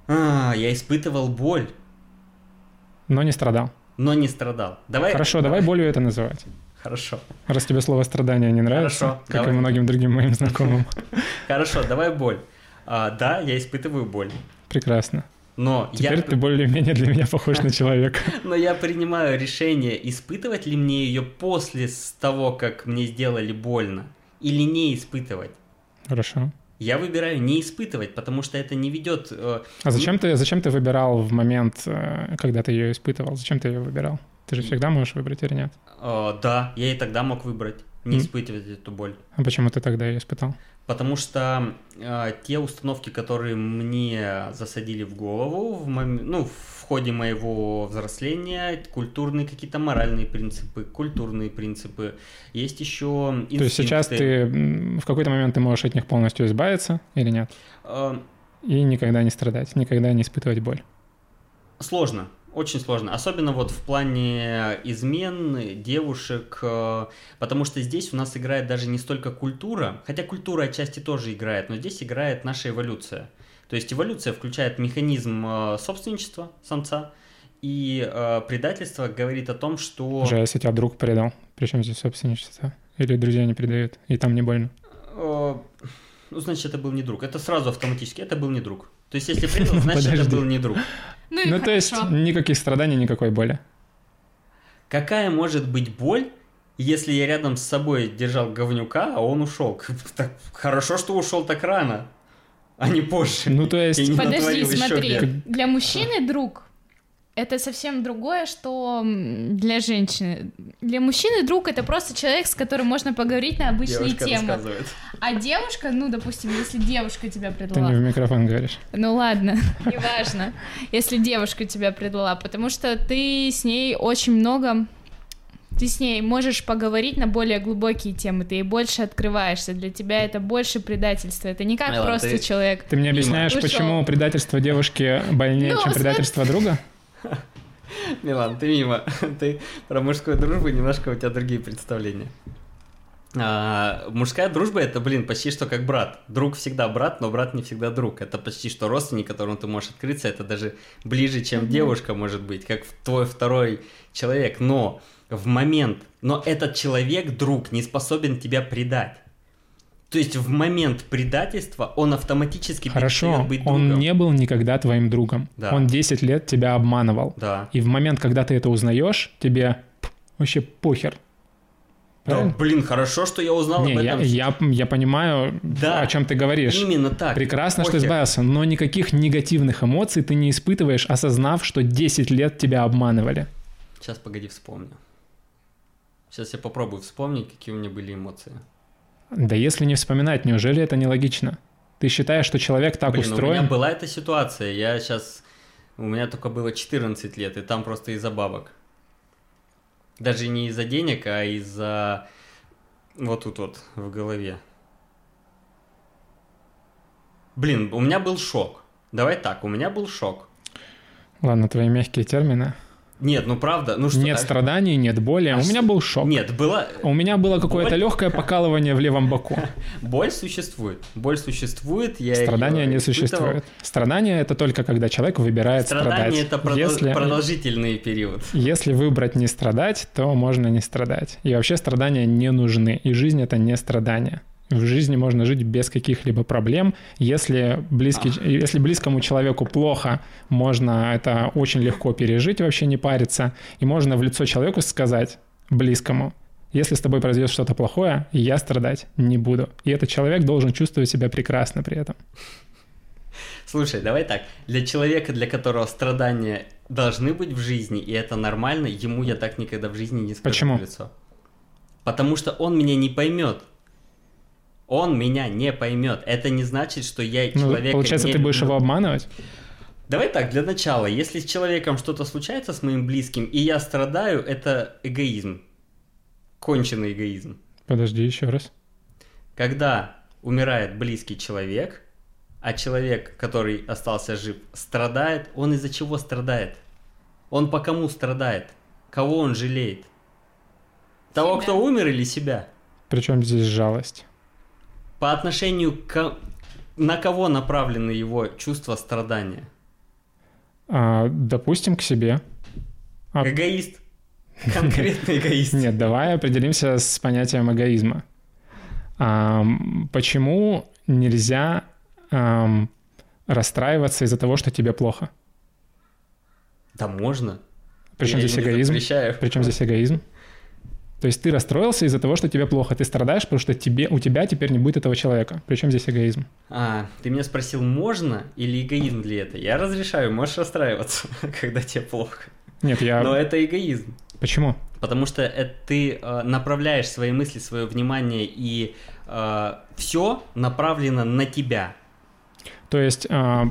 А, я испытывал боль, Но не страдал. но не страдал. Давай. Хорошо, давай болью это называть. Хорошо. Раз тебе слово страдание не нравится, Хорошо, как давай. и многим другим моим знакомым. Хорошо, давай боль. А, да, я испытываю боль. Прекрасно. Но Теперь я, ты более-менее для меня похож на человека. но я принимаю решение, испытывать ли мне ее после того, как мне сделали больно, или не испытывать. Хорошо. Я выбираю не испытывать, потому что это не ведет... э, А зачем ты, зачем ты выбирал в момент, э, когда ты ее испытывал? Зачем ты ее выбирал? Ты же всегда можешь выбрать или нет? э, да, я и тогда мог выбрать не М. испытывать эту боль. А почему ты тогда ее испытал? Потому что э, те установки, которые мне засадили в голову в, мом- ну, в ходе моего взросления, культурные какие-то моральные принципы, культурные принципы, есть еще То есть сейчас ты в какой-то момент ты можешь от них полностью избавиться или нет? Э, И никогда не страдать, никогда не испытывать боль. Сложно, очень сложно. Особенно вот в плане измен, девушек, э, потому что здесь у нас играет даже не столько культура, хотя культура отчасти тоже играет, но здесь играет наша эволюция. То есть эволюция включает механизм э, собственничества самца, и э, предательство говорит о том, что... Уже если тебя друг предал, причем здесь собственничество? Или друзья не предают, и там не больно? Ну, значит, это был не друг. Это сразу автоматически, это был не друг. То есть, если предал, значит, это был не друг. Ну Ну, то есть никаких страданий, никакой боли. Какая может быть боль, если я рядом с собой держал говнюка, а он ушел? Так хорошо, что ушел так рано, а не позже. Ну, то есть... Подожди, смотри. Для мужчины друг это совсем другое, что для женщины. Для мужчины друг это просто человек, с которым можно поговорить на обычные Девушка темы. рассказывает. А девушка, ну, допустим, если девушка тебя Ты не предала. в микрофон говоришь. Ну ладно, неважно. Если девушка тебя предала, потому что ты с ней очень много ты с ней можешь поговорить на более глубокие темы, ты ей больше открываешься, для тебя это больше предательство, это не как Мила, просто ты- человек. Ты мне объясняешь, Ушел. почему предательство девушки больнее, Ну, чем смотри. предательство друга? Милан, ты мимо. Ты про мужскую дружбу немножко у тебя другие представления. А, мужская дружба это, блин, почти что как брат. Друг всегда брат, но брат не всегда друг. Это почти что родственник, которому ты можешь открыться. Это даже ближе, чем девушка может быть, как твой второй человек. Но в момент, но этот человек, друг, не способен тебя предать. То есть в момент предательства он автоматически Хорошо, быть он другом. не был никогда твоим другом. Да. Он 10 лет тебя обманывал. Да. И в момент, когда ты это узнаешь, тебе вообще похер. Да, блин, хорошо, что я узнал Не, об я, этом. я, я понимаю, Да. о чем ты говоришь. Именно так. Прекрасно, что Похер. избавился, но никаких негативных эмоций ты не испытываешь, осознав, что 10 лет тебя обманывали. Сейчас, погоди, вспомню. Сейчас я попробую вспомнить, какие у меня были эмоции. Да если не вспоминать, неужели это нелогично? Ты считаешь, что человек так Блин, у устроен? меня была эта ситуация. Я сейчас... У меня только было 14 лет, и там просто из-за бабок. Даже не из-за денег, а из-за... Вот тут вот, в голове. Блин, у меня был шок. Давай так, у меня был шок. Ладно, твои мягкие термины. Нет, ну правда, ну что... нет а- страданий, нет боли. а у меня был шок. Нет, было... У меня было какое-то Боль? легкое покалывание в левом боку. Боль существует. Боль существует. Я Страдания не существует. Страдания это только когда человек выбирает страдать. это продол- Если, продолжительный период. если выбрать не страдать, то можно не страдать. И вообще страдания не нужны. И жизнь это не страдание. В жизни можно жить без каких-либо проблем. Если, близкий, если близкому человеку плохо, можно это очень легко пережить, вообще не париться. И можно в лицо человеку сказать, близкому, если с тобой произойдет что-то плохое, я страдать не буду. И этот человек должен чувствовать себя прекрасно при этом. Слушай, давай так. Для человека, для которого страдания должны быть в жизни, и это нормально, ему я так никогда в жизни не скажу Почему? в лицо. Потому что он меня не поймет. Он меня не поймет. Это не значит, что я Ну, человека получается, не ты будешь его обманывать? Давай так, для начала, если с человеком что-то случается с моим близким, и я страдаю, это эгоизм. Конченый эгоизм. Подожди еще раз. Когда умирает близкий человек, а человек, который остался жив, страдает, он из-за чего страдает? Он по кому страдает? Кого он жалеет? Того, Себя. кто умер или себя? Причем здесь жалость? По отношению к... На кого направлены его чувства страдания? А, допустим, к себе. А... Эгоист. Конкретный эгоист. Нет, давай определимся с понятием эгоизма. А, почему нельзя расстраиваться из-за того, что тебе плохо? Да можно. Причем здесь эгоизм? Причем здесь эгоизм? То есть ты расстроился из-за того, что тебе плохо, ты страдаешь, потому что тебе, у тебя теперь не будет этого человека. Причем здесь эгоизм? А, ты меня спросил, можно или эгоизм для этого? Я разрешаю, можешь расстраиваться, когда тебе плохо. Нет, я... Но это эгоизм. Почему? Потому что это ты э, направляешь свои мысли, свое внимание, и э, все направлено на тебя. То есть, э,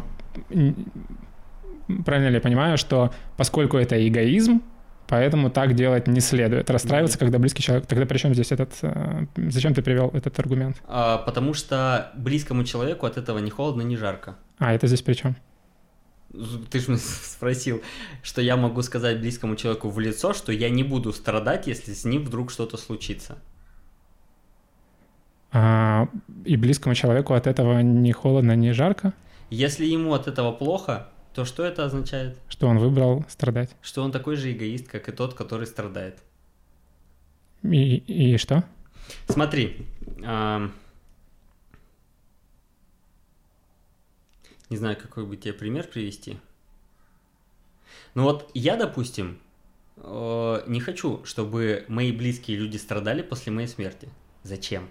правильно ли я понимаю, что поскольку это эгоизм, Поэтому так делать не следует. Расстраиваться, когда близкий человек. Тогда при чем здесь этот... Э, зачем ты привел этот аргумент? А, потому что близкому человеку от этого ни холодно, ни жарко. А, это здесь при чем? Ты же спросил, что я могу сказать близкому человеку в лицо, что я не буду страдать, если с ним вдруг что-то случится. А, и близкому человеку от этого ни холодно, ни жарко? Если ему от этого плохо, то что это означает? Что он выбрал страдать. Что он такой же эгоист, как и тот, который страдает. И, и что? Смотри, э, не знаю, какой бы тебе пример привести. Ну вот я, допустим, э, не хочу, чтобы мои близкие люди страдали после моей смерти. Зачем?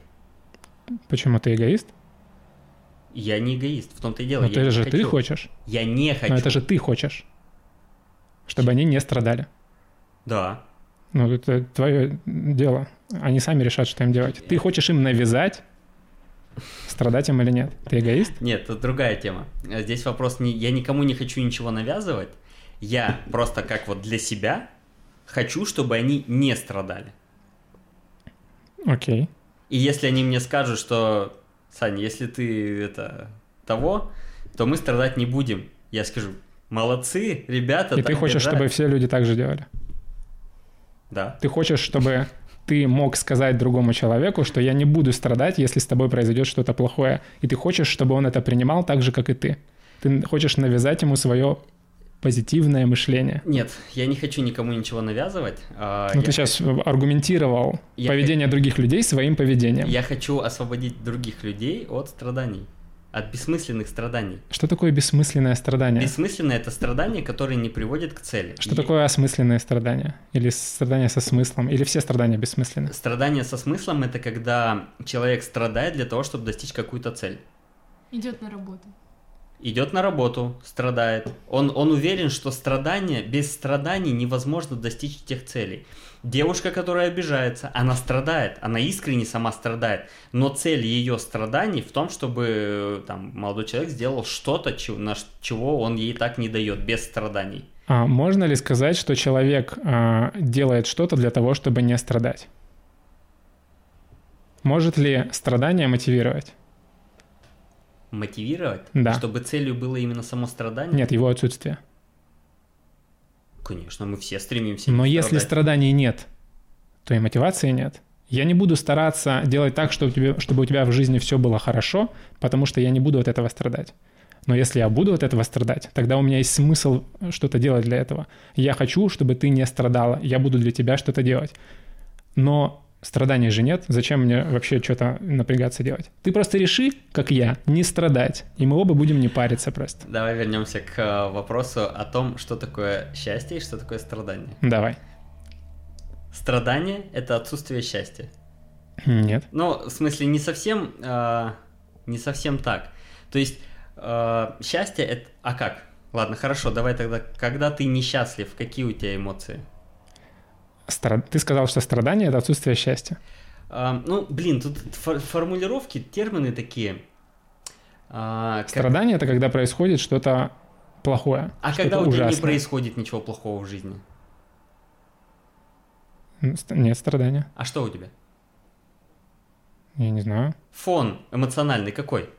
Почему ты эгоист? Я не эгоист, в том-то и дело. Но это же хочу. ты хочешь. Я не хочу. Но это же ты хочешь. Чтобы они не страдали. Да. Ну, это твое дело. Они сами решат, что им делать. Ты хочешь им навязать, страдать им или нет. Ты эгоист? Нет, это другая тема. Здесь вопрос не... Я никому не хочу ничего навязывать. Я просто как вот для себя хочу, чтобы они не страдали. Окей. И если они мне скажут, что Саня, если ты это того, то мы страдать не будем. Я скажу, молодцы, ребята. И ты хочешь, держать. чтобы все люди так же делали? Да. Ты хочешь, чтобы ты мог сказать другому человеку, что я не буду страдать, если с тобой произойдет что-то плохое. И ты хочешь, чтобы он это принимал так же, как и ты. Ты хочешь навязать ему свое позитивное мышление. Нет, я не хочу никому ничего навязывать. А, ну, ты сейчас аргументировал я поведение х... других людей своим поведением. Я хочу освободить других людей от страданий. От бессмысленных страданий. Что такое бессмысленное страдание? Бессмысленное это страдание, которое не приводит к цели. Что И... такое осмысленное страдание? Или страдание со смыслом? Или все страдания бессмысленны? Страдание со смыслом это когда человек страдает для того, чтобы достичь какую-то цель. Идет на работу идет на работу, страдает. Он, он уверен, что страдания, без страданий невозможно достичь тех целей. Девушка, которая обижается, она страдает, она искренне сама страдает, но цель ее страданий в том, чтобы там, молодой человек сделал что-то, чего, чего он ей так не дает, без страданий. А можно ли сказать, что человек а, делает что-то для того, чтобы не страдать? Может ли страдание мотивировать? Мотивировать, да. чтобы целью было именно само страдание? Нет, его отсутствие. Конечно, мы все стремимся. Но если страданий нет, то и мотивации нет. Я не буду стараться делать так, чтобы, тебе, чтобы у тебя в жизни все было хорошо, потому что я не буду от этого страдать. Но если я буду от этого страдать, тогда у меня есть смысл что-то делать для этого. Я хочу, чтобы ты не страдала, я буду для тебя что-то делать. Но Страданий же нет, зачем мне вообще что-то напрягаться делать? Ты просто реши, как я, не страдать, и мы оба будем не париться просто. Давай вернемся к э, вопросу о том, что такое счастье и что такое страдание. Давай. Страдание — это отсутствие счастья. Нет. Ну, в смысле, не совсем, э, не совсем так. То есть, э, счастье — это... А как? Ладно, хорошо, давай тогда, когда ты несчастлив, какие у тебя эмоции? Ты сказал, что страдание — это отсутствие счастья. А, ну, блин, тут фор- формулировки, термины такие. А, как... Страдание — это когда происходит что-то плохое. А что когда у тебя не происходит ничего плохого в жизни? Нет страдания. А что у тебя? Я не знаю. Фон эмоциональный какой?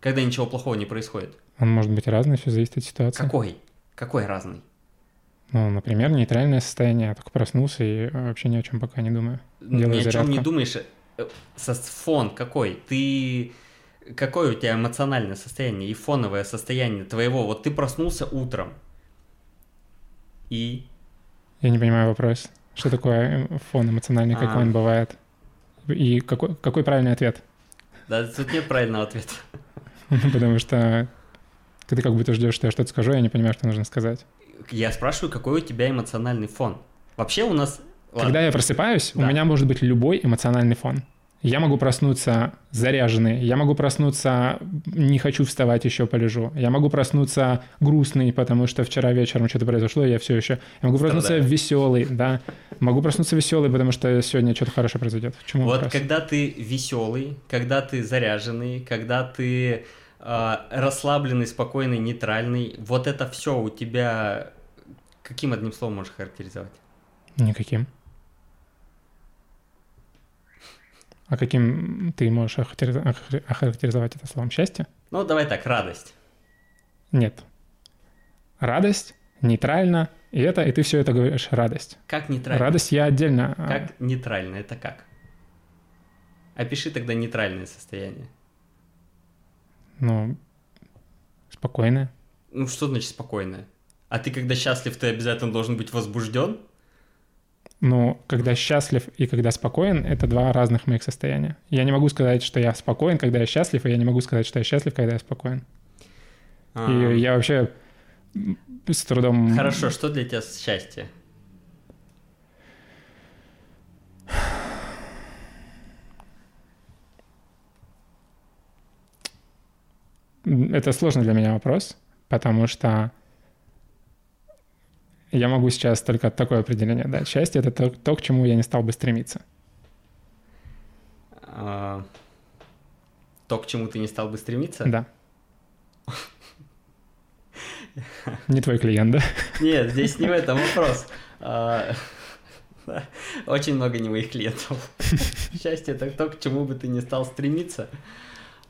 Когда ничего плохого не происходит? Он может быть разный, все зависит от ситуации. Какой? Какой разный? Ну, например, нейтральное состояние. Я только проснулся и вообще ни о чем пока не думаю. Делаю ни о зарядку. чем не думаешь. Э, фон какой? Ты... Какое у тебя эмоциональное состояние и фоновое состояние твоего? Вот ты проснулся утром. И? Я не понимаю вопрос. Что такое фон эмоциональный, какой А. он бывает? И какой, какой правильный ответ? Да, тут нет правильного ответа. Потому что ты как будто ждешь, что я что-то скажу, я не понимаю, что нужно сказать. Я спрашиваю, какой у тебя эмоциональный фон? Вообще у нас... Ладно. Когда я просыпаюсь, у Да. меня может быть любой эмоциональный фон. Я могу проснуться заряженный, я могу проснуться не хочу вставать, еще полежу. Я могу проснуться грустный, потому что вчера вечером что-то произошло, и я все еще. Я могу проснуться Страдаю. веселый, да. Могу проснуться веселый, потому что сегодня что-то хорошее произойдет. В чему Вот вопрос? когда ты веселый, когда ты заряженный, когда ты расслабленный, спокойный, нейтральный, вот это все у тебя каким одним словом можешь характеризовать? Никаким. А каким ты можешь охарактери- охар- охарактеризовать это словом? Счастье? Ну, давай так, радость. Нет. Радость, нейтрально, и это, и ты все это говоришь радость. Как нейтрально? Радость я отдельно. а, Как нейтрально? Это как? Опиши тогда нейтральное состояние. Ну, спокойное. Ну, что значит спокойное? А ты, когда счастлив, ты обязательно должен быть возбужден? Ну, когда счастлив и когда спокоен, это два разных моих состояния. Я не могу сказать, что я спокоен, когда я счастлив, и я не могу сказать, что я счастлив, когда я спокоен. А, И я вообще с трудом... Хорошо, что для тебя счастье? Это сложный для меня вопрос, потому что я могу сейчас только такое определение дать. Счастье — это то, то, к чему я не стал бы стремиться. А, то, к чему ты не стал бы стремиться? Да. Не твой клиент, да? Нет, здесь не в этом вопрос. А, Очень много не моих клиентов. Счастье это то, к чему бы ты не стал стремиться.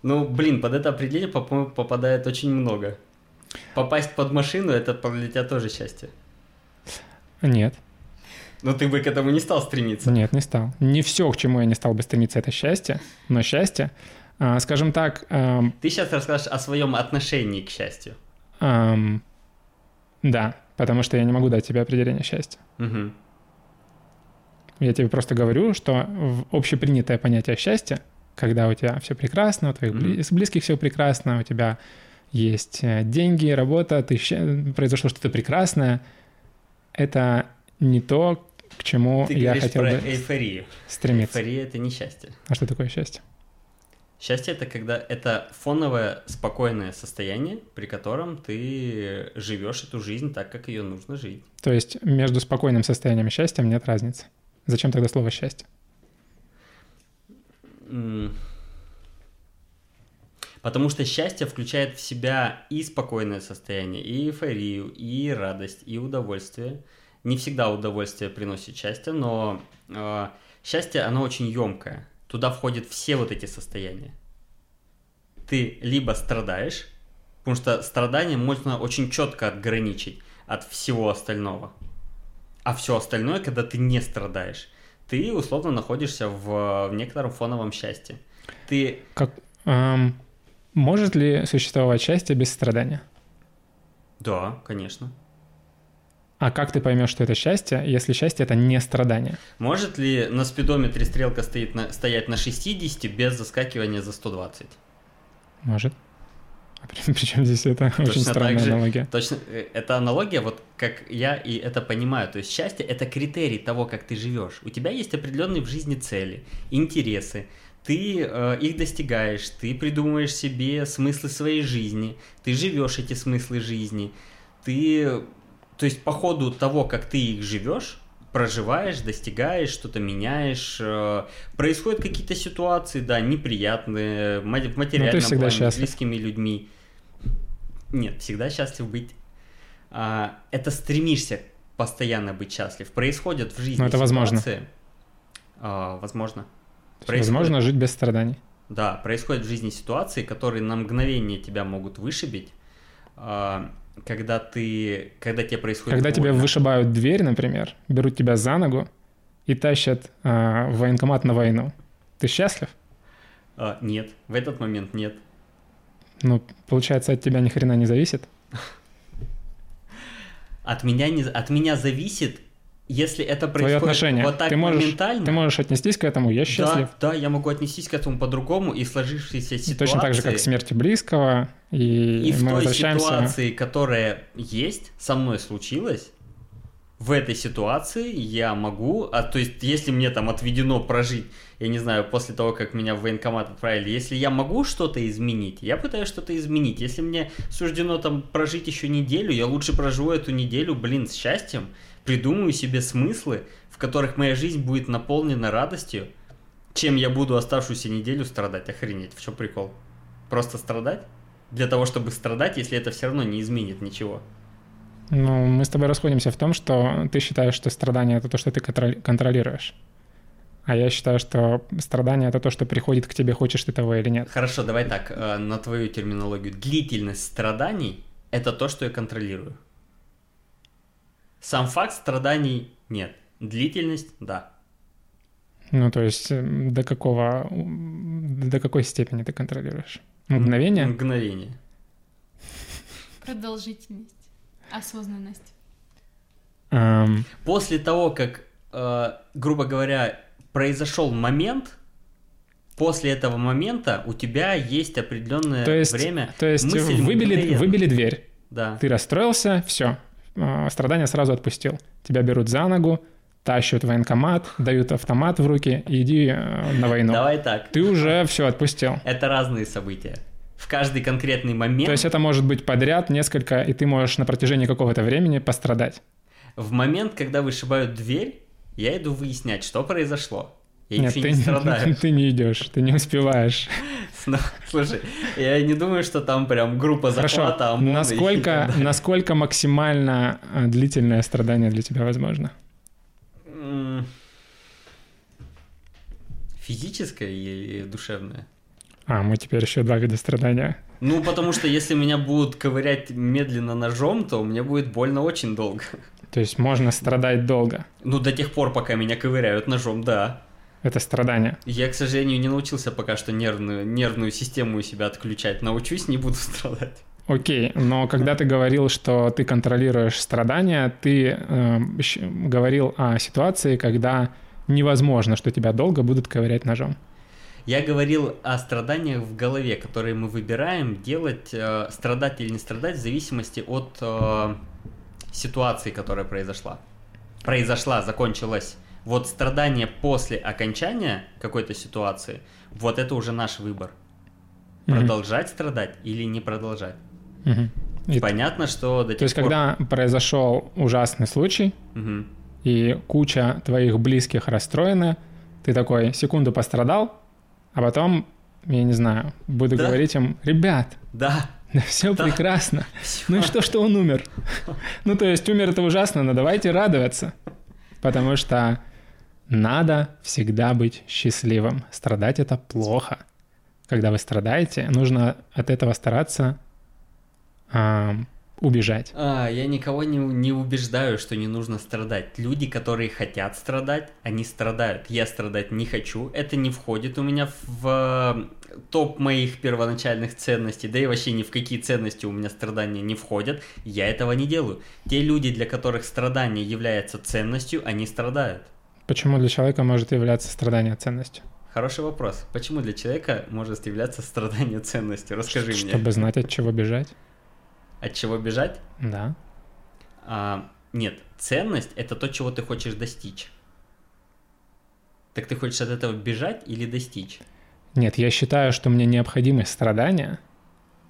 Ну, блин, под это определение по-моему, попадает очень много. Попасть под машину это для тебя тоже счастье. Нет, Но ты бы к этому не стал стремиться. нет, не стал. Не все, к чему я не стал бы стремиться, это счастье, но счастье, а, скажем так, ам, Ты сейчас расскажешь о своем отношении к счастью. ам, да, потому что я не могу дать тебе определение счастья. Мгм. Я тебе просто говорю, что общепринятое понятие счастья, когда у тебя все прекрасно, у твоих с близких все прекрасно, у тебя есть э, деньги, работа, ты произошло что-то прекрасное, это не то, к чему Ты я хотел про бы эйфорию. стремиться. Эйфория это не счастье. А что такое счастье? Счастье это когда это фоновое спокойное состояние, при котором ты живешь эту жизнь так, как ее нужно жить. То есть между спокойным состоянием и счастьем нет разницы. Зачем тогда слово счастье? Потому что счастье включает в себя и спокойное состояние, и эйфорию, и радость, и удовольствие. Не всегда удовольствие приносит счастье, но э, счастье, оно очень емкое. Туда входят все вот эти состояния. Ты либо страдаешь, потому что страдание можно очень четко отграничить от всего остального. А все остальное, когда ты не страдаешь, ты условно находишься в, в некотором фоновом счастье. Ты Как, ам, может ли существовать счастье без страдания? Да, конечно. А как ты поймешь, что это счастье, если счастье это не страдание? Может ли на спидометре стрелка стоит на, стоять на 60 без заскакивания за 120? Может. При, причем здесь это очень Точно странная так же. аналогия. Точно, э, это аналогия, вот как я и это понимаю. То есть счастье – это критерий того, как ты живешь. У тебя есть определенные в жизни цели, интересы. Ты э, их достигаешь, ты придумываешь себе смыслы своей жизни, ты живешь эти смыслы жизни. Ты, то есть по ходу того, как ты их живешь, проживаешь, достигаешь, что-то меняешь, э, происходят какие-то ситуации, да, неприятные, в материальном всегда плане, с счастлив. близкими людьми. Нет, всегда счастлив быть. А, это стремишься постоянно быть счастлив. Происходят в жизни Но это возможно. ситуации- А, возможно. То Происходит- Возможно жить без страданий. Да, происходят в жизни ситуации, которые на мгновение тебя могут вышибить, а, когда ты, когда тебе происходит Когда тебе вышибают дверь, например, берут тебя за ногу и тащат а, в военкомат на войну. Ты счастлив? А, нет, в этот момент нет. Ну, получается, от тебя ни хрена не зависит. От меня, не, от меня зависит, если это Твое происходит отношение. вот так ты можешь, моментально. Ты можешь отнестись к этому, я счастлив. Да, да, я могу отнестись к этому по-другому и сложившейся ситуации. Точно так же, как к смерти близкого. И, И в той возвращаемся... ситуации, которая есть, со мной случилась, в этой ситуации я могу, а то есть если мне там отведено прожить, я не знаю, после того, как меня в военкомат отправили, если я могу что-то изменить, я пытаюсь что-то изменить. Если мне суждено там прожить еще неделю, я лучше проживу эту неделю, блин, с счастьем, придумаю себе смыслы, в которых моя жизнь будет наполнена радостью, чем я буду оставшуюся неделю страдать. Охренеть, в чем прикол? Просто страдать? Для того, чтобы страдать, если это все равно не изменит ничего. Ну, мы с тобой расходимся в том, что ты считаешь, что страдание — это то, что ты контроли- контролируешь. А я считаю, что страдание — это то, что приходит к тебе, хочешь ты того или нет. Хорошо, давай так, э, на твою терминологию. Длительность страданий – это то, что я контролирую. Сам факт страданий нет. Длительность – да. Ну, то есть э, до какого... До какой степени ты контролируешь? Мгновение? Мгновение. Продолжительность. Осознанность. Эм, После того, как, э, грубо говоря, произошел момент, после этого момента у тебя есть определенное то есть, время. то есть мысль выбили, выбили дверь, Да. ты расстроился, все, страдания сразу отпустил. Тебя берут за ногу, тащат военкомат, дают автомат в руки иди э, на войну. Давай так. Ты уже все отпустил. Это разные события. В каждый конкретный момент. То есть это может быть подряд несколько, и ты можешь на протяжении какого-то времени пострадать. В момент, когда вышибают дверь, я иду выяснять, что произошло. Я Нет, ты, не страдаю. ты не идешь, ты не успеваешь. Ну, Слушай, я не думаю, что там прям группа Хорошо, захвата ОМОНа и насколько, насколько максимально э, длительное страдание для тебя возможно? Физическое или душевное? А, мы теперь еще два вида страдания. Ну, потому что если меня будут ковырять медленно ножом, то мне будет больно очень долго. То есть можно страдать долго. Ну, до тех пор, пока меня ковыряют ножом, да. Это страдание. Я, к сожалению, не научился пока что нервную, нервную систему у себя отключать. Научусь, не буду страдать. Окей, но когда ты говорил, что ты контролируешь страдания, ты э, говорил о ситуации, когда невозможно, что тебя долго будут ковырять ножом. Я говорил о страданиях в голове, которые мы выбираем делать, э, страдать или не страдать, в зависимости от э, ситуации, которая произошла. Произошла, закончилась. Вот страдание после окончания какой-то ситуации, вот это уже наш выбор. Мгм. Продолжать страдать или не продолжать. Мгм. И- Понятно, что до тех то есть, пор- когда произошел ужасный случай, Мгм. и куча твоих близких расстроены, ты такой секунду пострадал, а потом, я не знаю, буду Да. говорить им, ребят, Да, да все Да. прекрасно. Ну и что, что он умер? Ну, то есть умер это ужасно, но давайте радоваться. Потому что надо всегда быть счастливым. Страдать это плохо. Когда вы страдаете, нужно от этого стараться ам, убежать. А, я никого не, не убеждаю, что не нужно страдать. Люди, которые хотят страдать, они страдают. Я страдать не хочу. Это не входит у меня в э, топ моих первоначальных ценностей. Да и вообще ни в какие ценности у меня страдания не входят. Я этого не делаю. Те люди, для которых страдание является ценностью, они страдают. Почему для человека может являться страдание ценностью? Хороший вопрос. Почему для человека может являться страдание ценностью? Расскажи мне. Чтобы знать, от чего бежать. От чего бежать? Да. А, нет, ценность это то, чего ты хочешь достичь. Так ты хочешь от этого бежать или достичь? Нет, я считаю, что мне необходимы страдания,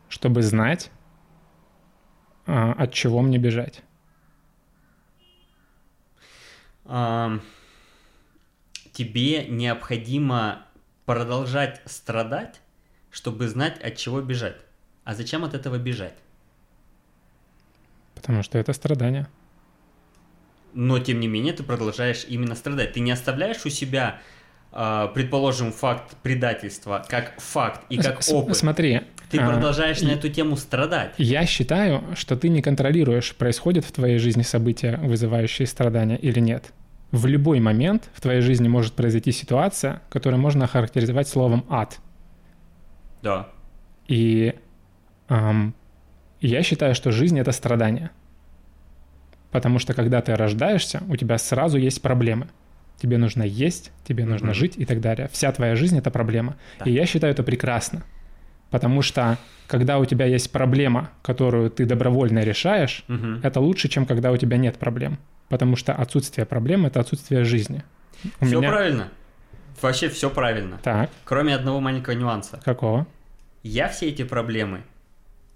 чтобы знать, а, от чего мне бежать. А, тебе необходимо продолжать страдать, чтобы знать, от чего бежать. А зачем от этого бежать? Потому что это страдание. Но тем не менее ты продолжаешь именно страдать. Ты не оставляешь у себя, а, предположим, факт предательства как факт и как С- опыт. Смотри. Ты а, продолжаешь на и- эту тему страдать. Я считаю, что ты не контролируешь, происходят в твоей жизни события, вызывающие страдания или нет. В любой момент в твоей жизни может произойти ситуация, которую можно охарактеризовать словом ад. Да. И ам, я считаю, что жизнь это страдание. Потому что когда ты рождаешься, у тебя сразу есть проблемы. Тебе нужно есть, тебе нужно mm-hmm. жить и так далее. Вся твоя жизнь — это проблема. Да. И я считаю это прекрасно. Потому что когда у тебя есть проблема, которую ты добровольно решаешь, угу. это лучше, чем когда у тебя нет проблем. Потому что отсутствие проблем — это отсутствие жизни. У все меня... правильно. Вообще все правильно. Так. Кроме одного маленького нюанса. Какого? Я все эти проблемы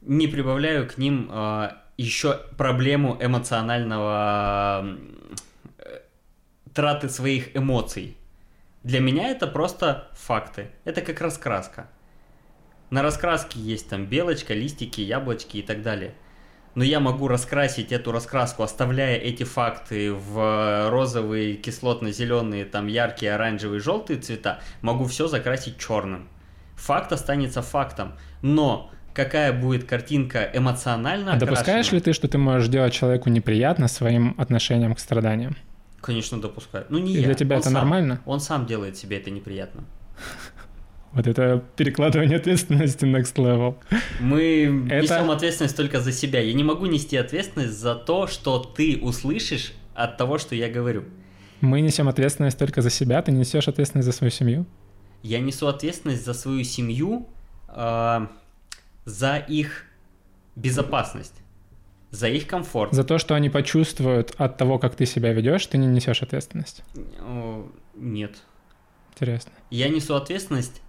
не прибавляю к ним э, еще проблему эмоционального э, траты своих эмоций. Для меня это просто факты. Это как раскраска. На раскраске есть там белочка, листики, яблочки и так далее. Но я могу раскрасить эту раскраску, оставляя эти факты в розовые, кислотно-зеленые, там яркие, оранжевые, желтые цвета, могу все закрасить черным. Факт останется фактом. Но какая будет картинка эмоционально А допускаешь ли ты, что ты можешь делать человеку неприятно своим отношением к страданиям? Конечно, допускаю. Ну не И я. для тебя он это сам. нормально? Он сам делает себе это неприятно. Вот это перекладывание ответственности next level. Мы это... несем ответственность только за себя. Я не могу нести ответственность за то, что ты услышишь от того, что я говорю. Мы несем ответственность только за себя, ты несешь ответственность за свою семью? Я несу ответственность за свою семью, э, за их безопасность, за их комфорт. За то, что они почувствуют от того, как ты себя ведешь, ты не несешь ответственность? Нет. Интересно. Я несу ответственность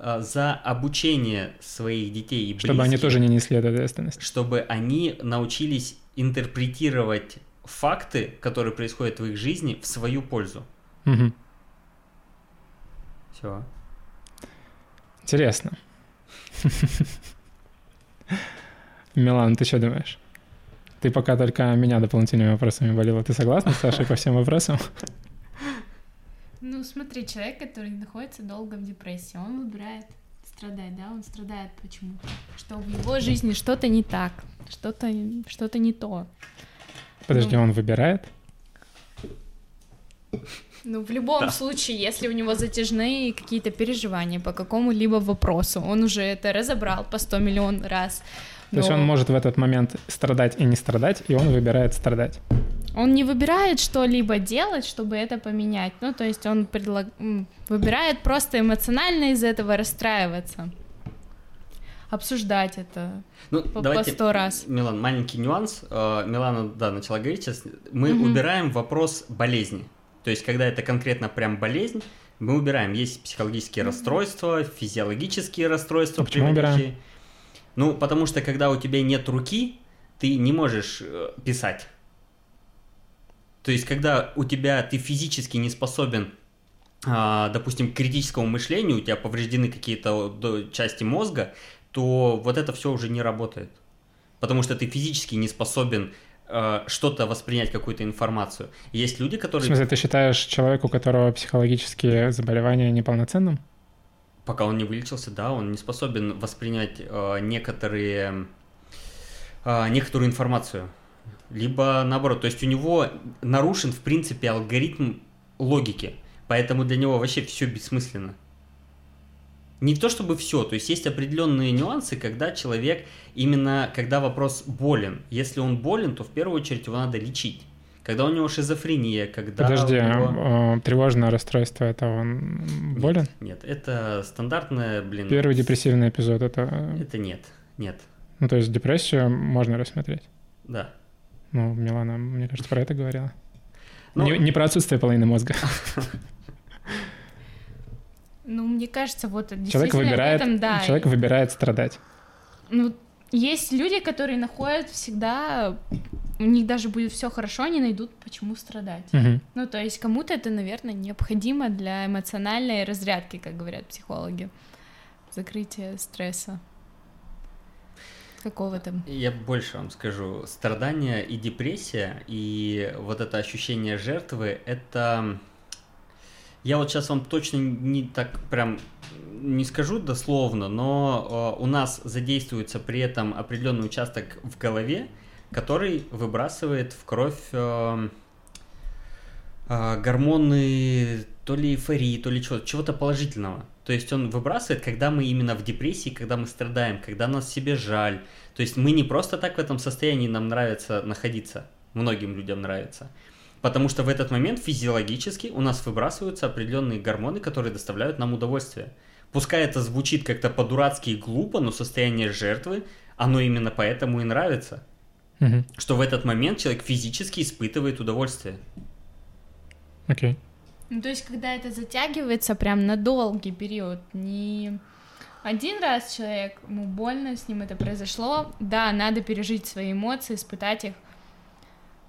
Э, за обучение своих детей и близких. Чтобы они тоже не несли эту ответственность. Чтобы они научились интерпретировать факты, которые происходят в их жизни, в свою пользу. Угу. Все. Интересно. Милан, ты что думаешь? Ты пока только меня дополнительными вопросами болела. Ты согласна, Саша, по всем вопросам? Ну, смотри, человек, который находится долго в депрессии, он выбирает страдать, да, он страдает почему-то, что в его жизни что-то не так, что-то что не то. Подожди, ну, он выбирает? Ну, в любом да. случае, если у него затяжные какие-то переживания по какому-либо вопросу, он уже это разобрал по 100 миллион раз. То но... есть он может в этот момент страдать и не страдать, и он выбирает страдать. Он не выбирает что-либо делать, чтобы это поменять. Ну, то есть он предлаг... выбирает просто эмоционально из этого расстраиваться. Обсуждать это ну, по, давайте, по сто раз. Милан, маленький нюанс. Э, Милана, да, начала говорить сейчас. Мы угу. убираем вопрос болезни. То есть, когда это конкретно прям болезнь, мы убираем. Есть психологические расстройства, физиологические расстройства. А почему убираем? Ну, потому что когда у тебя нет руки, ты не можешь э, писать. То есть, когда у тебя ты физически не способен, а, допустим, к критическому мышлению, у тебя повреждены какие-то части мозга, то вот это все уже не работает. Потому что ты физически не способен а, что-то воспринять, какую-то информацию. Есть люди, которые... В смысле, ты считаешь человека, у которого психологические заболевания неполноценным? Пока он не вылечился, да, он не способен воспринять э, некоторые, э, некоторую информацию либо наоборот. То есть у него нарушен, в принципе, алгоритм логики, поэтому для него вообще все бессмысленно. Не то чтобы все, то есть есть определенные нюансы, когда человек именно, когда вопрос болен. Если он болен, то в первую очередь его надо лечить. Когда у него шизофрения, когда... Подожди, него... а, тревожное расстройство, это он болен? Нет, нет, это стандартное, блин... Первый депрессивный эпизод, это... Это нет, нет. Ну, то есть депрессию можно рассмотреть? Да. Ну, Милана, мне кажется, про это говорила. Ну, не, не про отсутствие половины мозга. Ну, мне кажется, вот человек выбирает, этом, да. Человек выбирает страдать. Ну, есть люди, которые находят всегда, у них даже будет все хорошо, они найдут, почему страдать. Угу. Ну, то есть кому-то это, наверное, необходимо для эмоциональной разрядки, как говорят психологи, закрытие стресса какого-то. Я больше вам скажу. Страдания и депрессия, и вот это ощущение жертвы, это... Я вот сейчас вам точно не так прям не скажу дословно, но э, у нас задействуется при этом определенный участок в голове, который выбрасывает в кровь э, э, гормоны то ли эйфории, то ли чего-то, чего-то положительного. То есть он выбрасывает, когда мы именно в депрессии, когда мы страдаем, когда нас себе жаль. То есть мы не просто так в этом состоянии нам нравится находиться. многим людям нравится. Потому что в этот момент физиологически у нас выбрасываются определенные гормоны, которые доставляют нам удовольствие. Пускай это звучит как-то по-дурацки и глупо, но состояние жертвы, оно именно поэтому и нравится. Мгм. Что в этот момент человек физически испытывает удовольствие. Окей. Ну, то есть, когда это затягивается прям на долгий период, не один раз человек, ему больно, с ним это произошло, да, надо пережить свои эмоции, испытать их,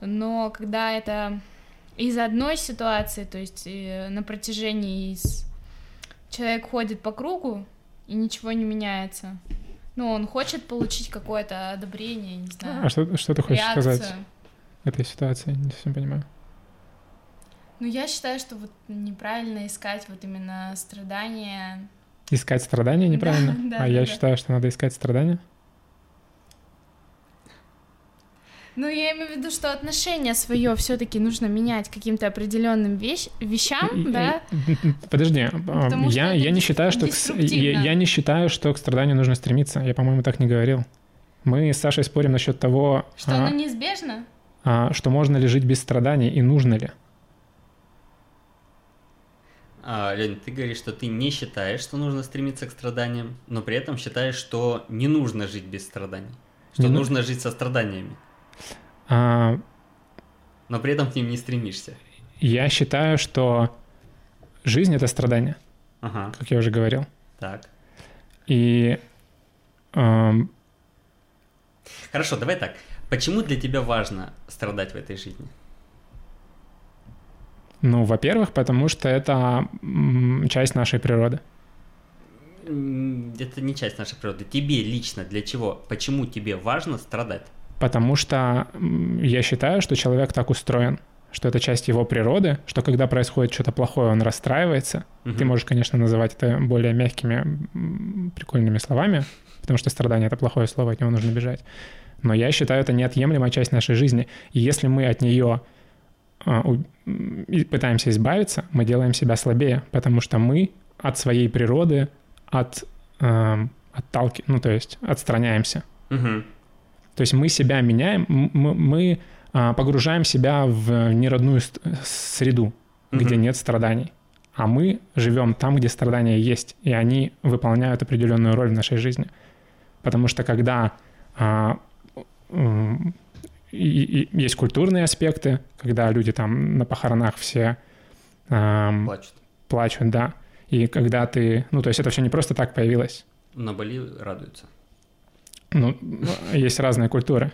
но когда это из одной ситуации, то есть э, на протяжении из... человек ходит по кругу и ничего не меняется, ну, он хочет получить какое-то одобрение, не знаю, А что, что ты хочешь реакцию. сказать этой ситуации? Не совсем понимаю. Ну, я считаю, что вот неправильно искать вот именно страдания Искать страдания неправильно? да, а да, я да. считаю, что надо искать страдания. Ну, я имею в виду, что отношение свое все-таки нужно менять к каким-то определенным вещ... вещам, да? Подожди, а, Потому я, я не считаю, что к я, я не считаю, что к страданию нужно стремиться. Я, по-моему, так не говорил. Мы с Сашей спорим насчет того, Что а, оно неизбежно? а, что можно ли жить без страданий и нужно ли. А, Лень, ты говоришь, что ты не считаешь, что нужно стремиться к страданиям, но при этом считаешь, что не нужно жить без страданий. Что Не ну- нужно жить со страданиями, А, но при этом к ним не стремишься. я считаю, что жизнь — это страдание, Ага, как я уже говорил. так. И ам, Хорошо, давай так. Почему для тебя важно страдать в этой жизни? Ну, во-первых, потому что это часть нашей природы. Это не часть нашей природы. Тебе лично для чего? Почему тебе важно страдать? Потому что я считаю, что человек так устроен, что это часть его природы, что когда происходит что-то плохое, он расстраивается. Ты Мгм. можешь, конечно, называть это более мягкими, прикольными словами, потому что страдание — это плохое слово, от него нужно бежать. Но я считаю, это неотъемлемая часть нашей жизни. И если мы от нее а, пытаемся избавиться, мы делаем себя слабее, потому что мы от своей природы от, эм, отталки... ну, то есть отстраняемся. Мгм. То есть мы себя меняем, мы, мы, а, погружаем себя в неродную среду, где Мгм. нет страданий. А мы живем там, где страдания есть, и они выполняют определенную роль в нашей жизни. Потому что когда а, и- и есть культурные аспекты, когда люди там на похоронах все ам, Плачут. плачут, да, и когда ты, ну то есть это все не просто так появилось, На Бали радуются. Ну, есть разные культуры.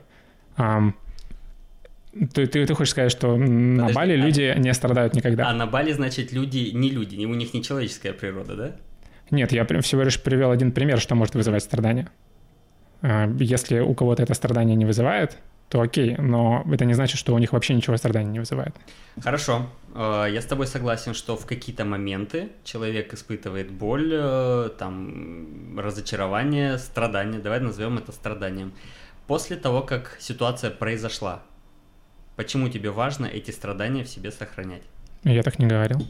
Ты, ты, ты хочешь сказать, что на Подожди, Бали а- люди не страдают никогда? А на Бали, значит, люди не люди, у них не человеческая природа, да? Нет, я всего лишь привел один пример, что может вызывать страдания. А, Если у кого-то это страдание не вызывает, то окей, но это не значит, что у них вообще ничего страдания не вызывает. Хорошо, Э, я с тобой согласен, что в какие-то моменты человек испытывает боль, э, там, разочарование, страдание, давай назовем это страданием. После того, как ситуация произошла, почему тебе важно эти страдания в себе сохранять? Я так не говорил.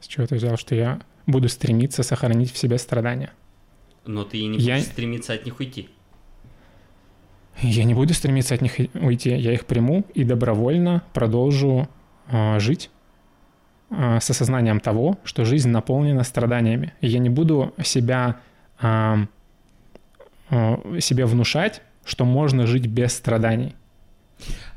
С чего ты взял, что я буду стремиться сохранить в себе страдания? Но ты и не Я- будешь стремиться от них уйти. Я не буду стремиться от них уйти. Я их приму и добровольно продолжу а, жить а, с осознанием того, что жизнь наполнена страданиями. И я не буду себя а, а, себе внушать, что можно жить без страданий.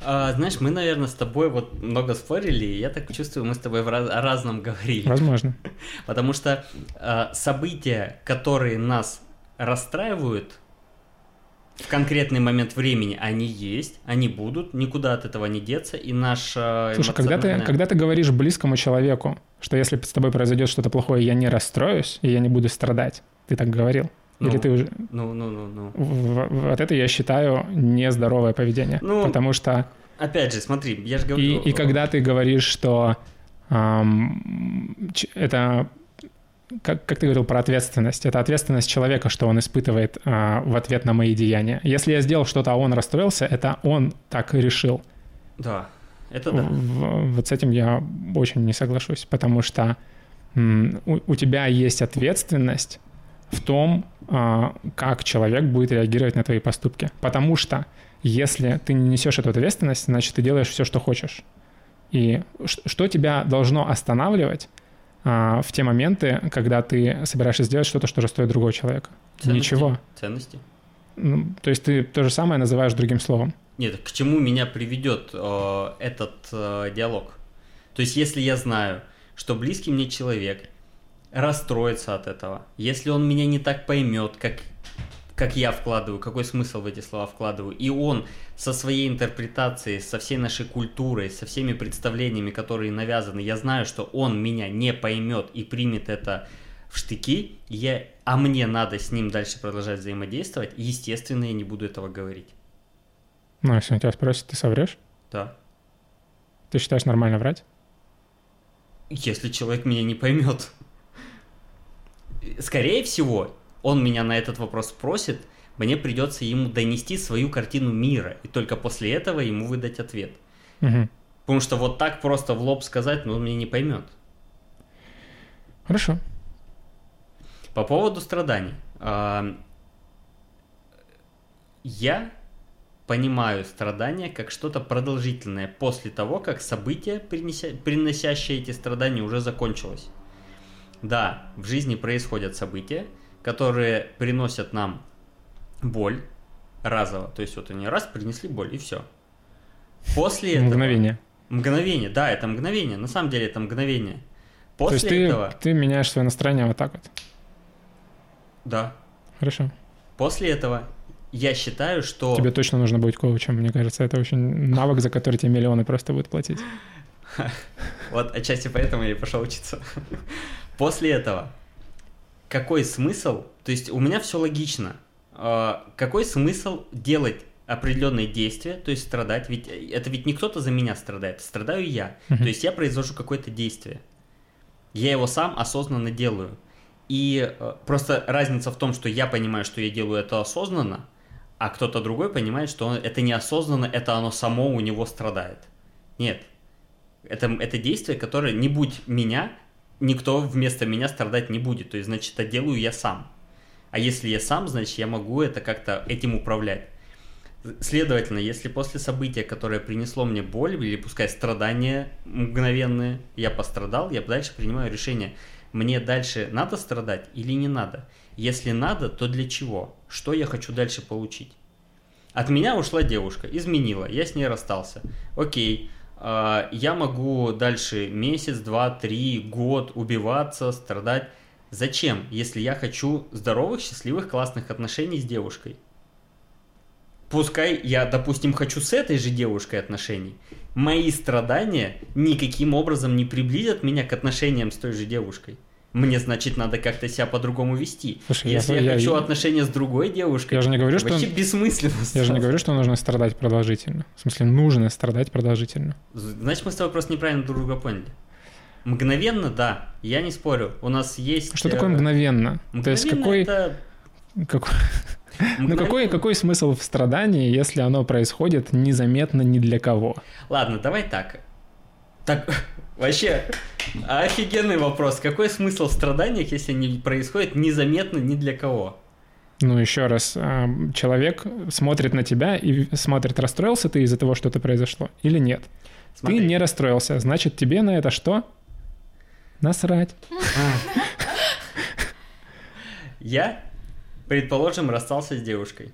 А, знаешь, мы, наверное, с тобой вот много спорили, и я так чувствую, мы с тобой в раз- о разном говорили. Возможно. Потому что э, события, которые нас расстраивают в конкретный момент времени, они есть, они будут, никуда от этого не деться, и наша Слушай, когда ты, когда ты говоришь близкому человеку, что если с тобой произойдет что-то плохое, я не расстроюсь, и я не буду страдать, ты так говорил? Или Ну, ты уже... Ну, ну, ну, ну. Вот это я считаю нездоровое поведение. Ну, потому что Опять же, смотри, я же И, говорю... и когда ты говоришь, что ч- это, как, как ты говорил про ответственность, это ответственность человека, что он испытывает а, в ответ на мои деяния. Если я сделал что-то, а он расстроился, это он так решил. Да, это да. В- вот с этим я очень не соглашусь, потому что м, у, у тебя есть ответственность в том, а, как человек будет реагировать на твои поступки. Потому что Если ты не несешь эту ответственность, значит, ты делаешь все, что хочешь. И что тебя должно останавливать а, в те моменты, когда ты собираешься сделать что-то, что же стоит другого человека? Ценности. Ничего. Ценности. Ну, то есть ты то же самое называешь другим словом. Нет, к чему меня приведет э, этот э, диалог? То есть, если я знаю, что близкий мне человек расстроится от этого, если он меня не так поймет, как как я вкладываю, какой смысл в эти слова вкладываю. И он со своей интерпретацией, со всей нашей культурой, со всеми представлениями, которые навязаны, я знаю, что он меня не поймет и примет это в штыки, я, а мне надо с ним дальше продолжать взаимодействовать, естественно, я не буду этого говорить. Ну, если он тебя спросит, ты соврешь? Да. Ты считаешь нормально врать? Если человек меня не поймет. Скорее всего, он меня на этот вопрос спросит, мне придется ему донести свою картину мира, и только после этого ему выдать ответ. Угу. Потому что вот так просто в лоб сказать, ну, он меня не поймет. Хорошо. По поводу страданий. А, я понимаю страдания как что-то продолжительное после того, как событие, приносящее эти страдания, уже закончилось. Да, в жизни происходят события, которые приносят нам боль разово. То есть вот они раз принесли боль и все. После этого... Мгновение. Мгновение, да, это мгновение. На самом деле это мгновение. После То есть этого... ты, ты меняешь свое настроение вот так вот? Да. Хорошо. После этого я считаю, что... Тебе точно нужно быть коучем, мне кажется. Это очень навык, за который тебе миллионы просто будут платить. Вот отчасти поэтому я и пошел учиться. После этого какой смысл, то есть у меня все логично, а, какой смысл делать определенные действия, то есть страдать, ведь это ведь не кто-то за меня страдает, страдаю я, uh-huh. то есть я произвожу какое-то действие, я его сам осознанно делаю, и э, просто разница в том, что я понимаю, что я делаю это осознанно, а кто-то другой понимает, что это неосознанно, это оно само у него страдает. Нет, это, это действие, которое не будь меня, никто вместо меня страдать не будет. То есть, значит, это делаю я сам. А если я сам, значит, я могу это как-то этим управлять. Следовательно, если после события, которое принесло мне боль или пускай страдания мгновенные, я пострадал, я дальше принимаю решение, мне дальше надо страдать или не надо. Если надо, то для чего? Что я хочу дальше получить? От меня ушла девушка, изменила, я с ней расстался. Окей, я могу дальше месяц, два, три, год убиваться, страдать. Зачем, если я хочу здоровых, счастливых, классных отношений с девушкой? Пускай я, допустим, хочу с этой же девушкой отношений. Мои страдания никаким образом не приблизят меня к отношениям с той же девушкой мне, значит, надо как-то себя по-другому вести. Слушай, Если я, я хочу я, отношения с другой девушкой, я же не говорю, что вообще бессмысленно. Я же не говорю, что нужно страдать продолжительно. В смысле, нужно страдать продолжительно. Значит, мы с тобой просто неправильно друг друга поняли. Мгновенно, да, я не спорю. У нас есть... Что такое мгновенно? мгновенно То есть какой... Это... Какой... Ну какой, какой смысл в страдании, если оно происходит незаметно ни для кого? Ладно, давай так. Так, Вообще, офигенный вопрос. Какой смысл в страданиях, если они происходят незаметно ни для кого? Ну, еще раз, а, человек смотрит на тебя и смотрит, расстроился ты из-за того, что это произошло или нет. Смотри. Ты не расстроился, значит, тебе на это что? Насрать. Я, предположим, расстался с девушкой.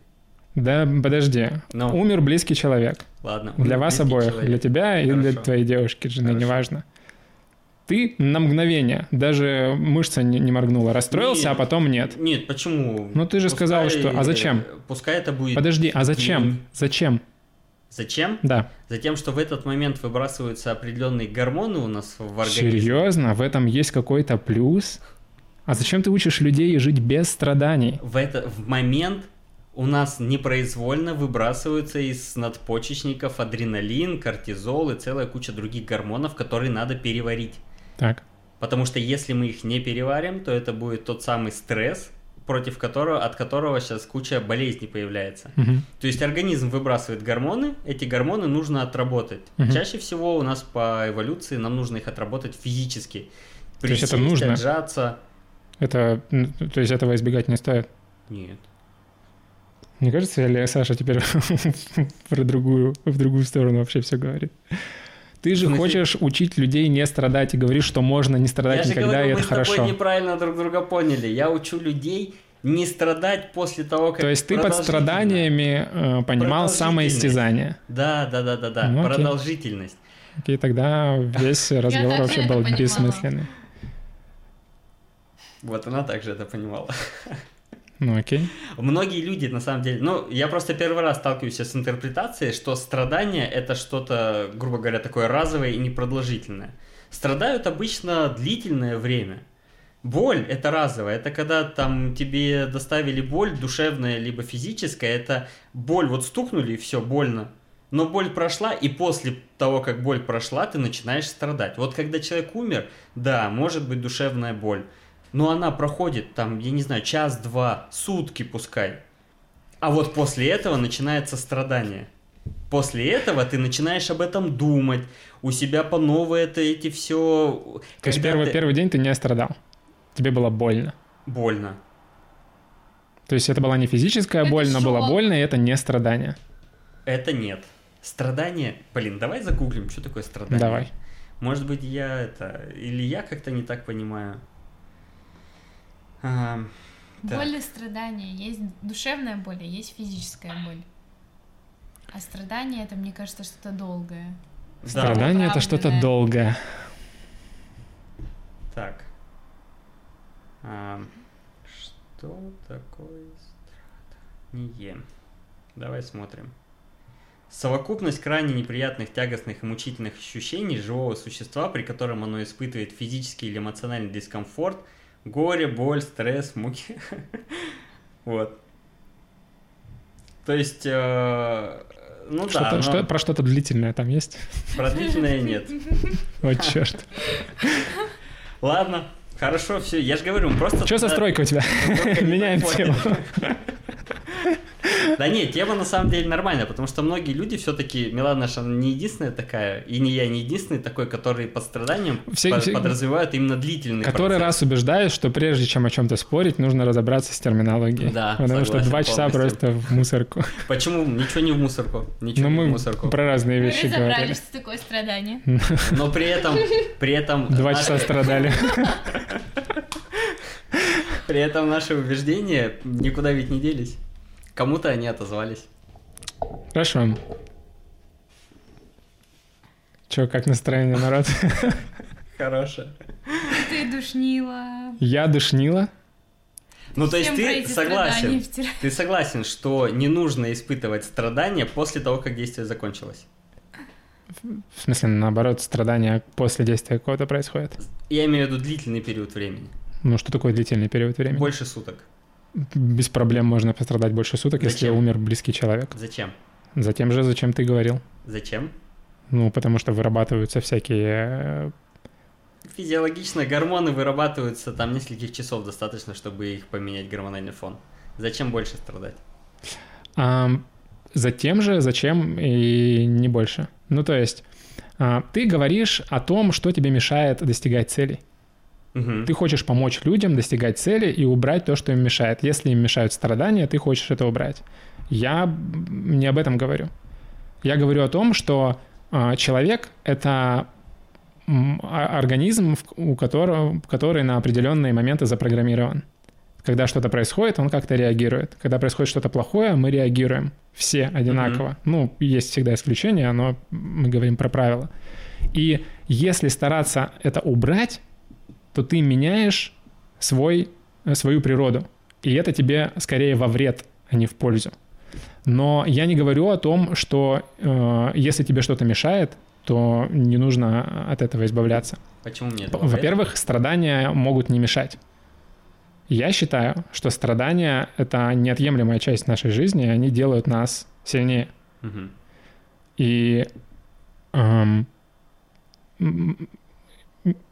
Да, подожди. Но. Ну. Умер близкий человек. Ладно. Для вас обоих, человек. для тебя Хорошо. и для твоей девушки, жены, Хорошо. неважно ты на мгновение, даже мышца не, не моргнула, расстроился, нет, а потом нет. Нет, почему? Ну ты же пускай, сказал, что... А зачем? Пускай это будет... Подожди, а зачем? Зачем? Зачем? Да. Затем, что в этот момент выбрасываются определенные гормоны у нас в организме. Серьезно? В этом есть какой-то плюс? А зачем ты учишь людей жить без страданий? В, это, в момент у нас непроизвольно выбрасываются из надпочечников адреналин, кортизол и целая куча других гормонов, которые надо переварить. Так. Потому что если мы их не переварим, то это будет тот самый стресс, против которого, от которого сейчас куча болезней появляется. Угу. То есть организм выбрасывает гормоны, эти гормоны нужно отработать. Угу. Чаще всего у нас по эволюции нам нужно их отработать физически. Присесть, то есть это нужно? отжаться. Это, то есть этого избегать не стоит? Нет. Мне кажется, или Саша теперь про другую, в другую сторону вообще все говорит. Ты же хочешь учить людей не страдать и говоришь, что можно не страдать Я никогда, говорю, и это мы хорошо. с тобой неправильно друг друга поняли. Я учу людей не страдать после того, как То есть ты под страданиями э, понимал самоистязание. Да, да, да, да, да. Ну, Продолжительность. Окей, тогда весь разговор вообще был бессмысленный. Вот она также это понимала. Ну окей. Многие люди, на самом деле, ну, я просто первый раз сталкиваюсь с интерпретацией, что страдание это что-то, грубо говоря, такое разовое и непродолжительное. Страдают обычно длительное время. Боль это разовая, это когда там тебе доставили боль душевная либо физическая, это боль, вот стукнули и все, больно. Но боль прошла, и после того, как боль прошла, ты начинаешь страдать. Вот когда человек умер, да, может быть душевная боль но она проходит там, я не знаю, час-два, сутки пускай. А вот после этого начинается страдание. После этого ты начинаешь об этом думать, у себя по новой это эти все. То есть первый, ты... первый день ты не страдал? Тебе было больно? Больно. То есть это была не физическая это боль, но было больно, и это не страдание? Это нет. Страдание... Блин, давай загуглим, что такое страдание. Давай. Может быть, я это... Или я как-то не так понимаю. Ага. Боль и страдания. Есть душевная боль, а есть физическая боль. А страдание это, мне кажется, что-то долгое. Да. Страдание это что-то долгое. Так. А, что такое страдание? Давай смотрим. Совокупность крайне неприятных, тягостных и мучительных ощущений живого существа, при котором оно испытывает физический или эмоциональный дискомфорт – Горе, боль, стресс, муки. вот. То есть, э, ну что да. Что, про что-то длительное там есть? Про длительное нет. Вот черт. Ладно, хорошо, все. Я же говорю, просто... Что за стройка у тебя? Меняем тему. Да нет, тема на самом деле нормальная, потому что многие люди все-таки, Милана наша не единственная такая, и не я не единственный такой, который под страданием все, под, все, подразумевают именно длительный Который процесс. раз убеждаюсь, что прежде чем о чем-то спорить, нужно разобраться с терминологией. Да, Потому что два часа просто в мусорку. Почему? Ничего не в мусорку. Ничего ну, не в мусорку. про разные вещи говорили. Мы разобрались, что такое страдание. Но при этом... При этом два часа страдали. При этом наши убеждения никуда ведь не делись. Кому-то они отозвались. Хорошо. Че, как настроение, народ? Хорошее. Ты душнила. Я душнила? Ну, то есть ты согласен, ты согласен, что не нужно испытывать страдания после того, как действие закончилось? В смысле, наоборот, страдания после действия какого-то происходят? Я имею в виду длительный период времени. Ну, что такое длительный период времени? Больше суток без проблем можно пострадать больше суток, зачем? если умер близкий человек. Зачем? Затем же, зачем ты говорил. Зачем? Ну, потому что вырабатываются всякие... Э, Физиологично гормоны вырабатываются, там нескольких часов достаточно, чтобы их поменять гормональный фон. Зачем больше страдать? А, затем же, зачем и не больше. Ну, то есть, а, ты говоришь о том, что тебе мешает достигать целей. Угу. Ты хочешь помочь людям достигать цели и убрать то, что им мешает. Если им мешают страдания, ты хочешь это убрать. Я не об этом говорю. Я говорю о том, что э, человек — это организм, у которого, который на определенные моменты запрограммирован. Когда что-то происходит, он как-то реагирует. Когда происходит что-то плохое, мы реагируем. Все одинаково. Mm-hmm. Ну, есть всегда исключения, но мы говорим про правила. И если стараться это убрать, то ты меняешь свой, э, свою природу. И это тебе скорее во вред, а не в пользу. Но я не говорю о том, что э, если тебе что-то мешает, то не нужно от этого избавляться. Почему нет? Во-первых, страдания могут не мешать. Я считаю, что страдания — это неотъемлемая часть нашей жизни, и они делают нас сильнее. Угу. И эм,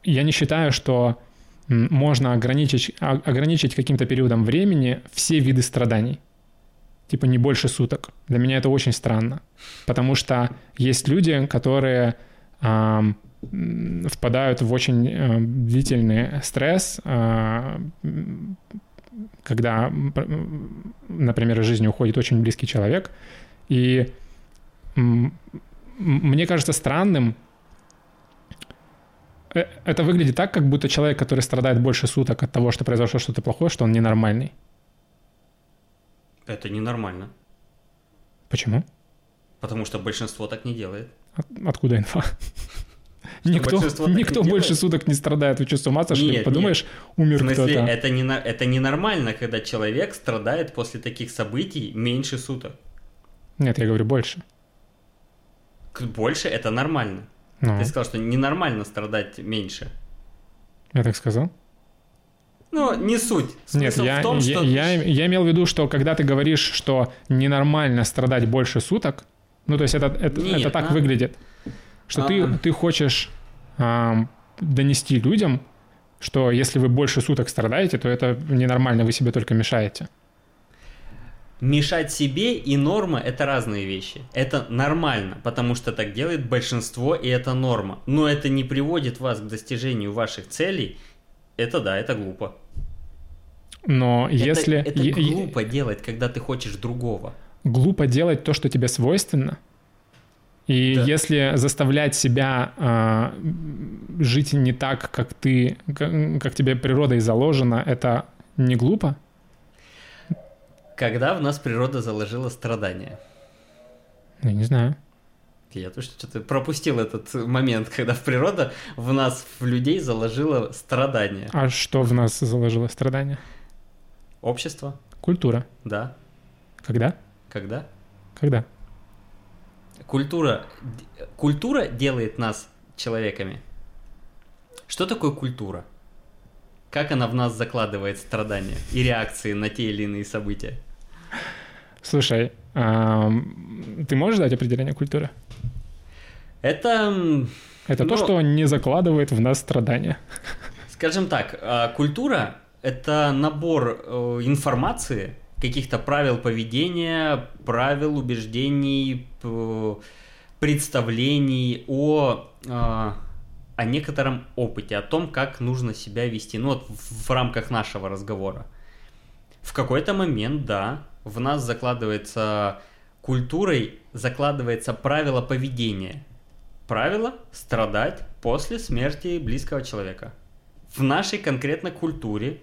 я не считаю, что можно ограничить, ограничить каким-то периодом времени все виды страданий. Типа не больше суток. Для меня это очень странно. Потому что есть люди, которые э, впадают в очень э, длительный стресс, э, когда, например, из жизни уходит очень близкий человек, и мне кажется странным, это выглядит так, как будто человек, который страдает больше суток от того, что произошло что-то плохое, что он ненормальный. Это ненормально. Почему? Потому что большинство так не делает. От, откуда инфа? Никто, никто больше суток не страдает. Вы что, с ума сошли? Нет, Подумаешь, нет. умер кто-то. Это, не, это ненормально, когда человек страдает после таких событий меньше суток. Нет, я говорю больше. Больше это нормально. Ну. Ты сказал, что ненормально страдать меньше. Я так сказал? Ну, не суть. Смысл Нет, я, в том, что... я, я, я имел в виду, что когда ты говоришь, что ненормально страдать больше суток, ну, то есть это, это, Нет, это так а? выглядит, что а ты, ты хочешь а, донести людям, что если вы больше суток страдаете, то это ненормально, вы себе только мешаете. Мешать себе и норма – это разные вещи. Это нормально, потому что так делает большинство, и это норма. Но это не приводит вас к достижению ваших целей. Это да, это глупо. Но это, если... Это глупо делать, когда ты хочешь другого. Глупо делать то, что тебе свойственно. И да. если заставлять себя э, жить не так, как ты, как, как тебе природой заложено, это не глупо? Когда в нас природа заложила страдания? Я не знаю. Я точно что-то пропустил этот момент, когда в природа в нас, в людей заложила страдания. А что в нас заложило страдания? Общество. Культура. Да. Когда? Когда? Когда? Культура, культура делает нас человеками. Что такое культура? Как она в нас закладывает страдания и реакции на те или иные события? Слушай, ты можешь дать определение культуры? Это... Это ну, то, что не закладывает в нас страдания. Скажем так, а, культура — это набор э, информации, каких-то правил поведения, правил, убеждений, представлений о, а, о некотором опыте, о том, как нужно себя вести. Ну вот в рамках нашего разговора. В какой-то момент, да, в нас закладывается культурой, закладывается правило поведения. Правило страдать после смерти близкого человека. В нашей конкретно культуре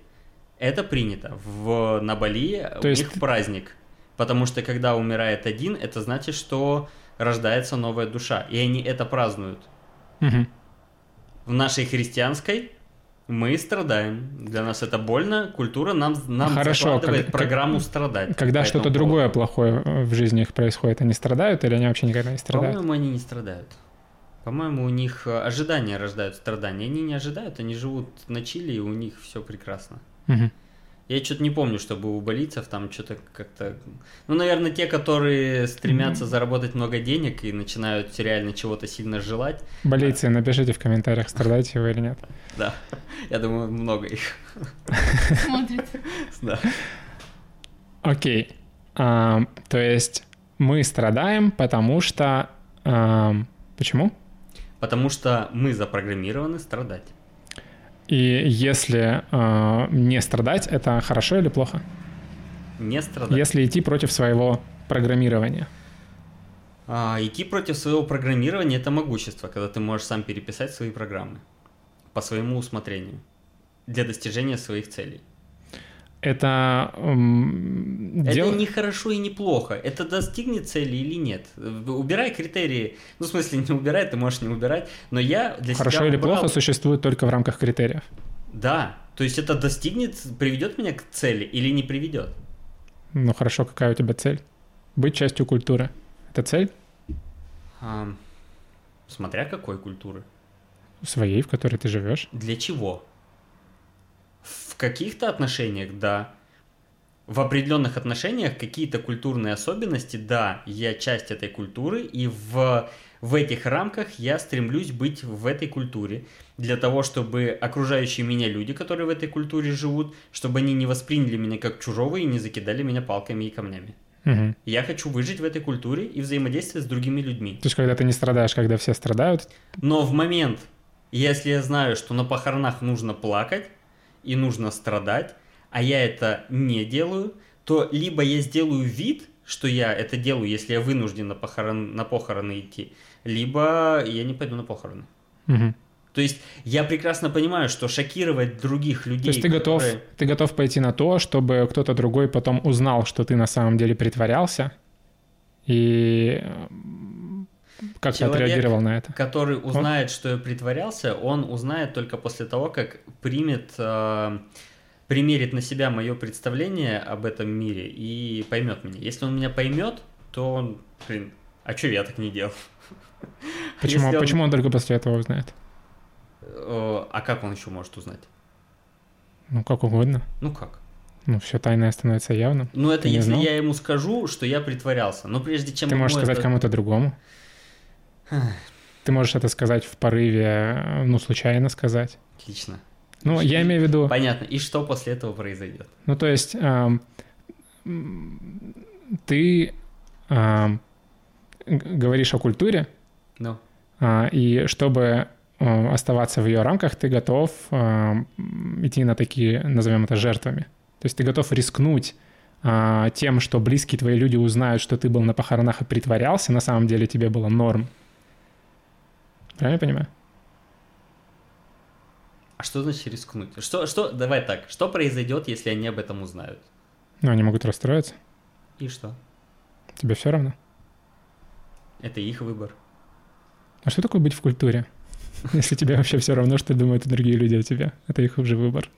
это принято. В, на Бали То у есть... них праздник. Потому что когда умирает один, это значит, что рождается новая душа. И они это празднуют. Угу. В нашей христианской мы страдаем. Для нас это больно. Культура нам, нам Хорошо, закладывает как, программу как, страдать. Когда что-то другое плохое в жизни их происходит, они страдают или они вообще никогда не страдают? По-моему, они не страдают. По-моему, у них э, ожидания рождают страдания. Они не ожидают, они живут на Чили, и у них все прекрасно. Угу. Я что-то не помню, чтобы у болицев там что-то как-то... Ну, наверное, те, которые стремятся mm-hmm. заработать много денег и начинают реально чего-то сильно желать. Болейцы, напишите в комментариях, страдаете вы или нет. Да, я думаю, много их. Смотрит. Да. Окей. А, то есть мы страдаем, потому что... А, почему? Потому что мы запрограммированы страдать. И если э, не страдать, это хорошо или плохо? Не страдать. Если идти против своего программирования. А, идти против своего программирования это могущество, когда ты можешь сам переписать свои программы по своему усмотрению для достижения своих целей. Это, эм, это дел... не хорошо и не плохо. Это достигнет цели или нет. Убирай критерии. Ну, в смысле, не убирай, ты можешь не убирать. Но я для хорошо себя или убрал... плохо существует только в рамках критериев. Да. То есть это достигнет, приведет меня к цели или не приведет? Ну хорошо, какая у тебя цель? Быть частью культуры. Это цель? А, смотря какой культуры. Своей, в которой ты живешь. Для чего? В каких-то отношениях, да. В определенных отношениях какие-то культурные особенности, да, я часть этой культуры, и в, в этих рамках я стремлюсь быть в этой культуре, для того, чтобы окружающие меня люди, которые в этой культуре живут, чтобы они не восприняли меня как чужого и не закидали меня палками и камнями. Угу. Я хочу выжить в этой культуре и взаимодействовать с другими людьми. То есть, когда ты не страдаешь, когда все страдают? Но в момент, если я знаю, что на похоронах нужно плакать, и нужно страдать, а я это не делаю, то либо я сделаю вид, что я это делаю, если я вынужден на, похорон, на похороны идти, либо я не пойду на похороны. Угу. То есть я прекрасно понимаю, что шокировать других людей... То есть ты, готов, ты готов пойти на то, чтобы кто-то другой потом узнал, что ты на самом деле притворялся, и как Человек, ты отреагировал на это? который узнает, вот. что я притворялся, он узнает только после того, как примет, э, примерит на себя мое представление об этом мире и поймет меня. Если он меня поймет, то он, блин, а что я так не делал? Почему, он... почему он только после этого узнает? Э, а как он еще может узнать? Ну, как угодно. Ну как? Ну, все тайное становится явным. Ну, это Ты если я ему скажу, что я притворялся. Но прежде чем... Ты можешь сказать это... кому-то другому. Ты можешь это сказать в порыве, ну, случайно сказать. Отлично. Ну, и, я имею в виду... Понятно. И что после этого произойдет? Ну, то есть эм, ты эм, говоришь о культуре, ну. э, и чтобы э, оставаться в ее рамках, ты готов э, идти на такие, назовем это, жертвами. То есть ты готов рискнуть а, тем, что близкие твои люди узнают, что ты был на похоронах и притворялся, на самом деле тебе было норм. Правильно я понимаю? А что значит рискнуть? Что, что, давай так, что произойдет, если они об этом узнают? Ну, они могут расстроиться. И что? Тебе все равно? Это их выбор. А что такое быть в культуре? Если тебе вообще все равно, что думают другие люди о тебе. Это их уже выбор.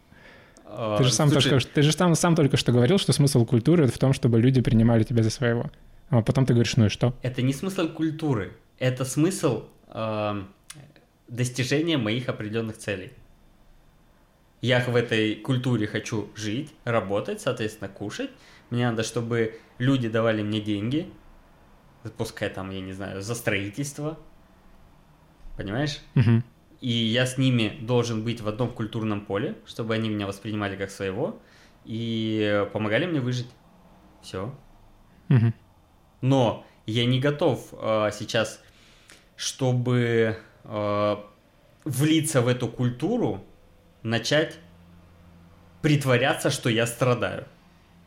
А, ты же сам, только, ты же сам, сам только что говорил, что смысл культуры в том, чтобы люди принимали тебя за своего. А потом ты говоришь, ну и что? Это не смысл культуры, это смысл э, достижения моих определенных целей. Я в этой культуре хочу жить, работать, соответственно, кушать. Мне надо, чтобы люди давали мне деньги, пускай там, я не знаю, за строительство. Понимаешь? Угу и я с ними должен быть в одном культурном поле, чтобы они меня воспринимали как своего и помогали мне выжить. Все. Угу. Но я не готов э, сейчас, чтобы э, влиться в эту культуру, начать притворяться, что я страдаю.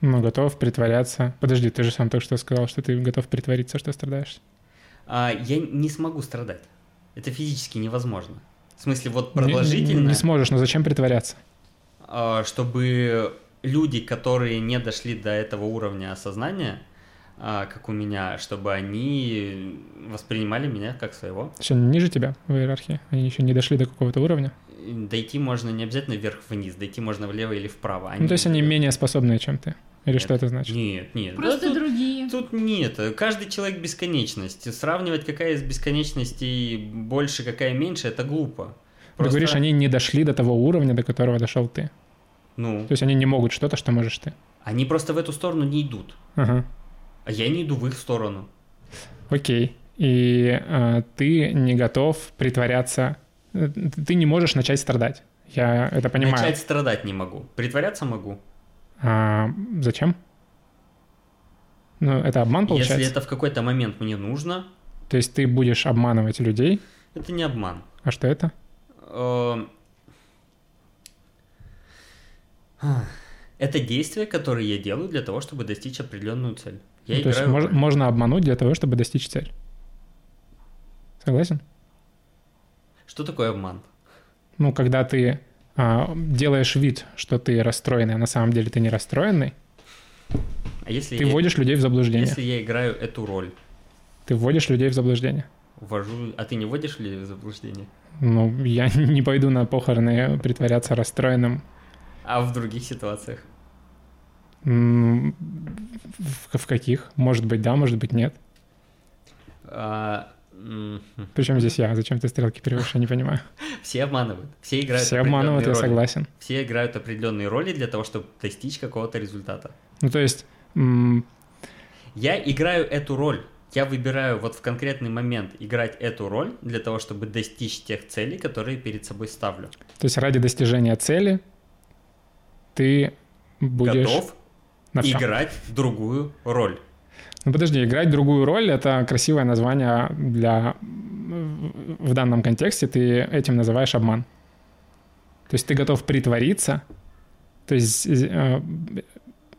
Ну, готов притворяться. Подожди, ты же сам только что сказал, что ты готов притвориться, что страдаешь. А, я не смогу страдать. Это физически невозможно. В смысле, вот продолжительно... Не, не сможешь, но зачем притворяться? А, чтобы люди, которые не дошли до этого уровня осознания, как у меня, чтобы они воспринимали меня как своего. Все ниже тебя в иерархии? Они еще не дошли до какого-то уровня? Дойти можно не обязательно вверх-вниз, дойти можно влево или вправо. Они... Ну, то есть они менее способные, чем ты? Или нет, что это значит? Нет, нет. Просто да, тут, другие. Тут нет. Каждый человек бесконечность. Сравнивать, какая из бесконечностей больше, какая меньше, это глупо. Просто... Ты говоришь, они не дошли до того уровня, до которого дошел ты. Ну. То есть они не могут что-то, что можешь ты. Они просто в эту сторону не идут. Ага. А я не иду в их сторону. Окей. И э, ты не готов притворяться. Ты не можешь начать страдать. Я это понимаю. Начать страдать не могу. Притворяться могу. А, зачем? Ну, это обман получается? Если это в какой-то момент мне нужно. То есть ты будешь обманывать людей? Это не обман. А что это? Эм, это действие, которое я делаю для того, чтобы достичь определенную цель. Я ну, играю... То есть мож, можно обмануть для того, чтобы достичь цель. Согласен? Что такое обман? Ну, когда ты а, делаешь вид, что ты расстроенный, а на самом деле ты не расстроенный, а если ты я... вводишь людей в заблуждение. Если я играю эту роль. Ты вводишь людей в заблуждение. Ввожу... А ты не вводишь людей в заблуждение? Ну, я не пойду на похороны притворяться расстроенным. А в других ситуациях? В, каких? Может быть, да, может быть, нет. А, Причем здесь я? Зачем ты стрелки переводишь? Я не понимаю. Все обманывают. Все играют Все обманывают, я согласен. Все играют определенные роли для того, чтобы достичь какого-то результата. Ну, то есть... Я играю эту роль я выбираю вот в конкретный момент играть эту роль для того, чтобы достичь тех целей, которые перед собой ставлю. То есть ради достижения цели ты будешь... Готов играть другую роль. Ну подожди, играть другую роль — это красивое название для... В данном контексте ты этим называешь обман. То есть ты готов притвориться, То есть э,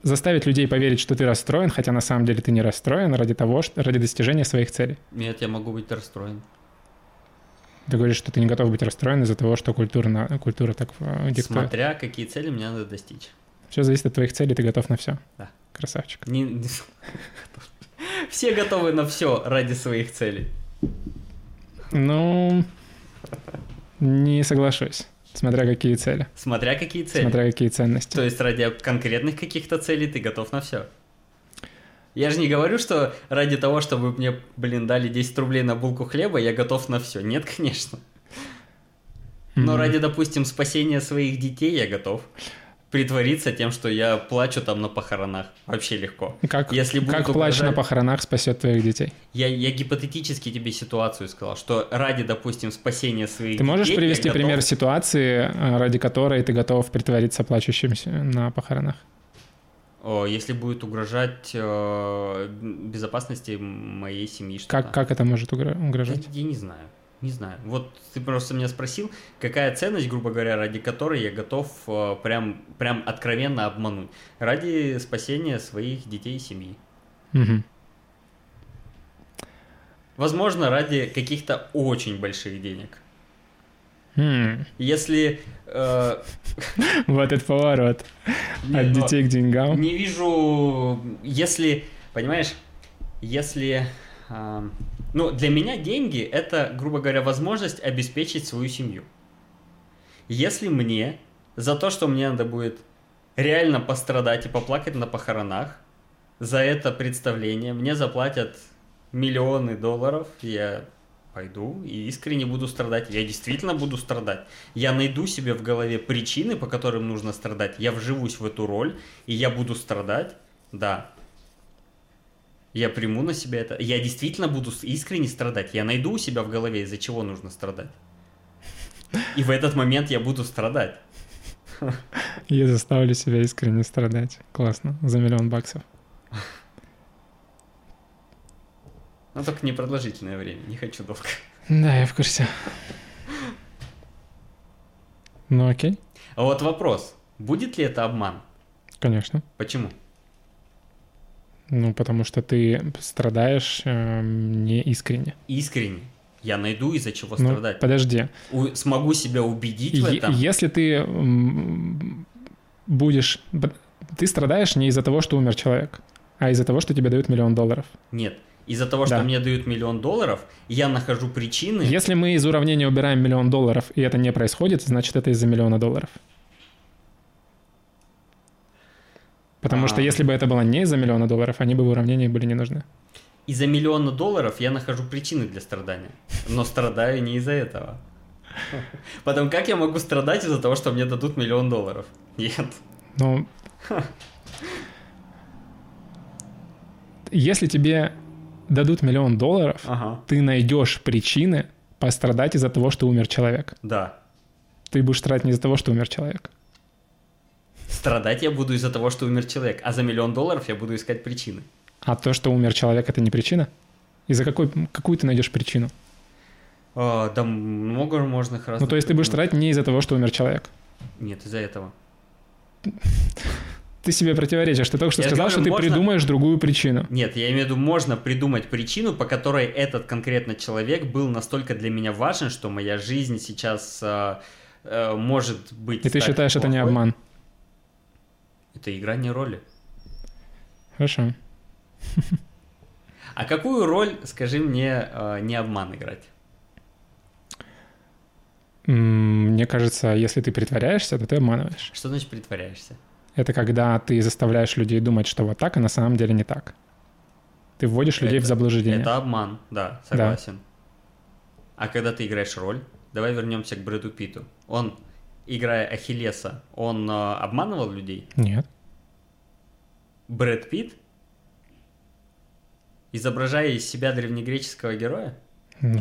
заставить людей поверить, что ты расстроен, хотя на самом деле ты не расстроен ради того, что, ради достижения своих целей. Нет, я могу быть расстроен. Ты говоришь, что ты не готов быть расстроен из-за того, что культура, культура так э, диктует. Смотря какие цели мне надо достичь. Все зависит от твоих целей, ты готов на все. Да. Красавчик. Не, не... Все готовы на все ради своих целей. Ну, не соглашусь. Смотря какие цели. Смотря какие цели. Смотря какие ценности. То есть ради конкретных каких-то целей ты готов на все. Я же не говорю, что ради того, чтобы мне, блин, дали 10 рублей на булку хлеба, я готов на все. Нет, конечно. Но mm-hmm. ради, допустим, спасения своих детей я готов притвориться тем, что я плачу там на похоронах. Вообще легко. Как, Если как угрожать... плач на похоронах спасет твоих детей? Я, я гипотетически тебе ситуацию сказал, что ради, допустим, спасения своих Ты можешь детей, привести готов... пример ситуации, э, ради которой ты готов притвориться плачущим на похоронах? Если будет угрожать э, безопасности моей семьи. Что-то. Как, как это может угрожать? Я, я не знаю. Не знаю. Вот ты просто меня спросил, какая ценность, грубо говоря, ради которой я готов э, прям, прям откровенно обмануть. Ради спасения своих детей и семьи. Угу. Возможно, ради каких-то очень больших денег. Hmm. Если... Э... Вот этот поворот. От детей к деньгам. Не вижу... Если... Понимаешь? Если... Э... Ну, для меня деньги – это, грубо говоря, возможность обеспечить свою семью. Если мне за то, что мне надо будет реально пострадать и поплакать на похоронах, за это представление мне заплатят миллионы долларов, я пойду и искренне буду страдать. Я действительно буду страдать. Я найду себе в голове причины, по которым нужно страдать. Я вживусь в эту роль, и я буду страдать. Да, я приму на себя это. Я действительно буду искренне страдать. Я найду у себя в голове, из-за чего нужно страдать. И в этот момент я буду страдать. Я заставлю себя искренне страдать. Классно. За миллион баксов. Но только непродолжительное время. Не хочу долго. Да, я в курсе. Ну окей. А вот вопрос. Будет ли это обман? Конечно. Почему? Ну, потому что ты страдаешь э, не искренне. Искренне. Я найду из-за чего ну, страдать. Подожди. У, смогу себя убедить в этом. Если ты будешь... Ты страдаешь не из-за того, что умер человек, а из-за того, что тебе дают миллион долларов. Нет. Из-за того, что да. мне дают миллион долларов, я нахожу причины... Если мы из уравнения убираем миллион долларов, и это не происходит, значит, это из-за миллиона долларов. Потому а... что если бы это было не из-за миллиона долларов, они бы в уравнении были не нужны. Из-за миллиона долларов я нахожу причины для страдания. Но страдаю не из-за этого. Потом как я могу страдать из-за того, что мне дадут миллион долларов? Нет. Ну... Если тебе дадут миллион долларов, ага. ты найдешь причины пострадать из-за того, что умер человек. Да. Ты будешь страдать не из-за того, что умер человек. Страдать я буду из-за того, что умер человек, а за миллион долларов я буду искать причины. А то, что умер человек, это не причина? Из-за какой, какую ты найдешь причину? А, да много можно их Ну, то есть ты будешь страдать не из-за того, что умер человек? Нет, из-за этого. Ты себе противоречишь. Ты только что я сказал, говорю, что можно... ты придумаешь другую причину. Нет, я имею в виду, можно придумать причину, по которой этот конкретно человек был настолько для меня важен, что моя жизнь сейчас э, э, может быть... И ты считаешь, плохой. это не обман? Это играние роли. Хорошо. А какую роль, скажи мне, э, не обман играть? Мне кажется, если ты притворяешься, то ты обманываешь. Что значит притворяешься? Это когда ты заставляешь людей думать, что вот так, а на самом деле не так. Ты вводишь людей это, в заблуждение. Это обман, да, согласен. Да. А когда ты играешь роль, давай вернемся к Брэду Питу. Он играя Ахиллеса, он э, обманывал людей? Нет. Брэд Питт? Изображая из себя древнегреческого героя?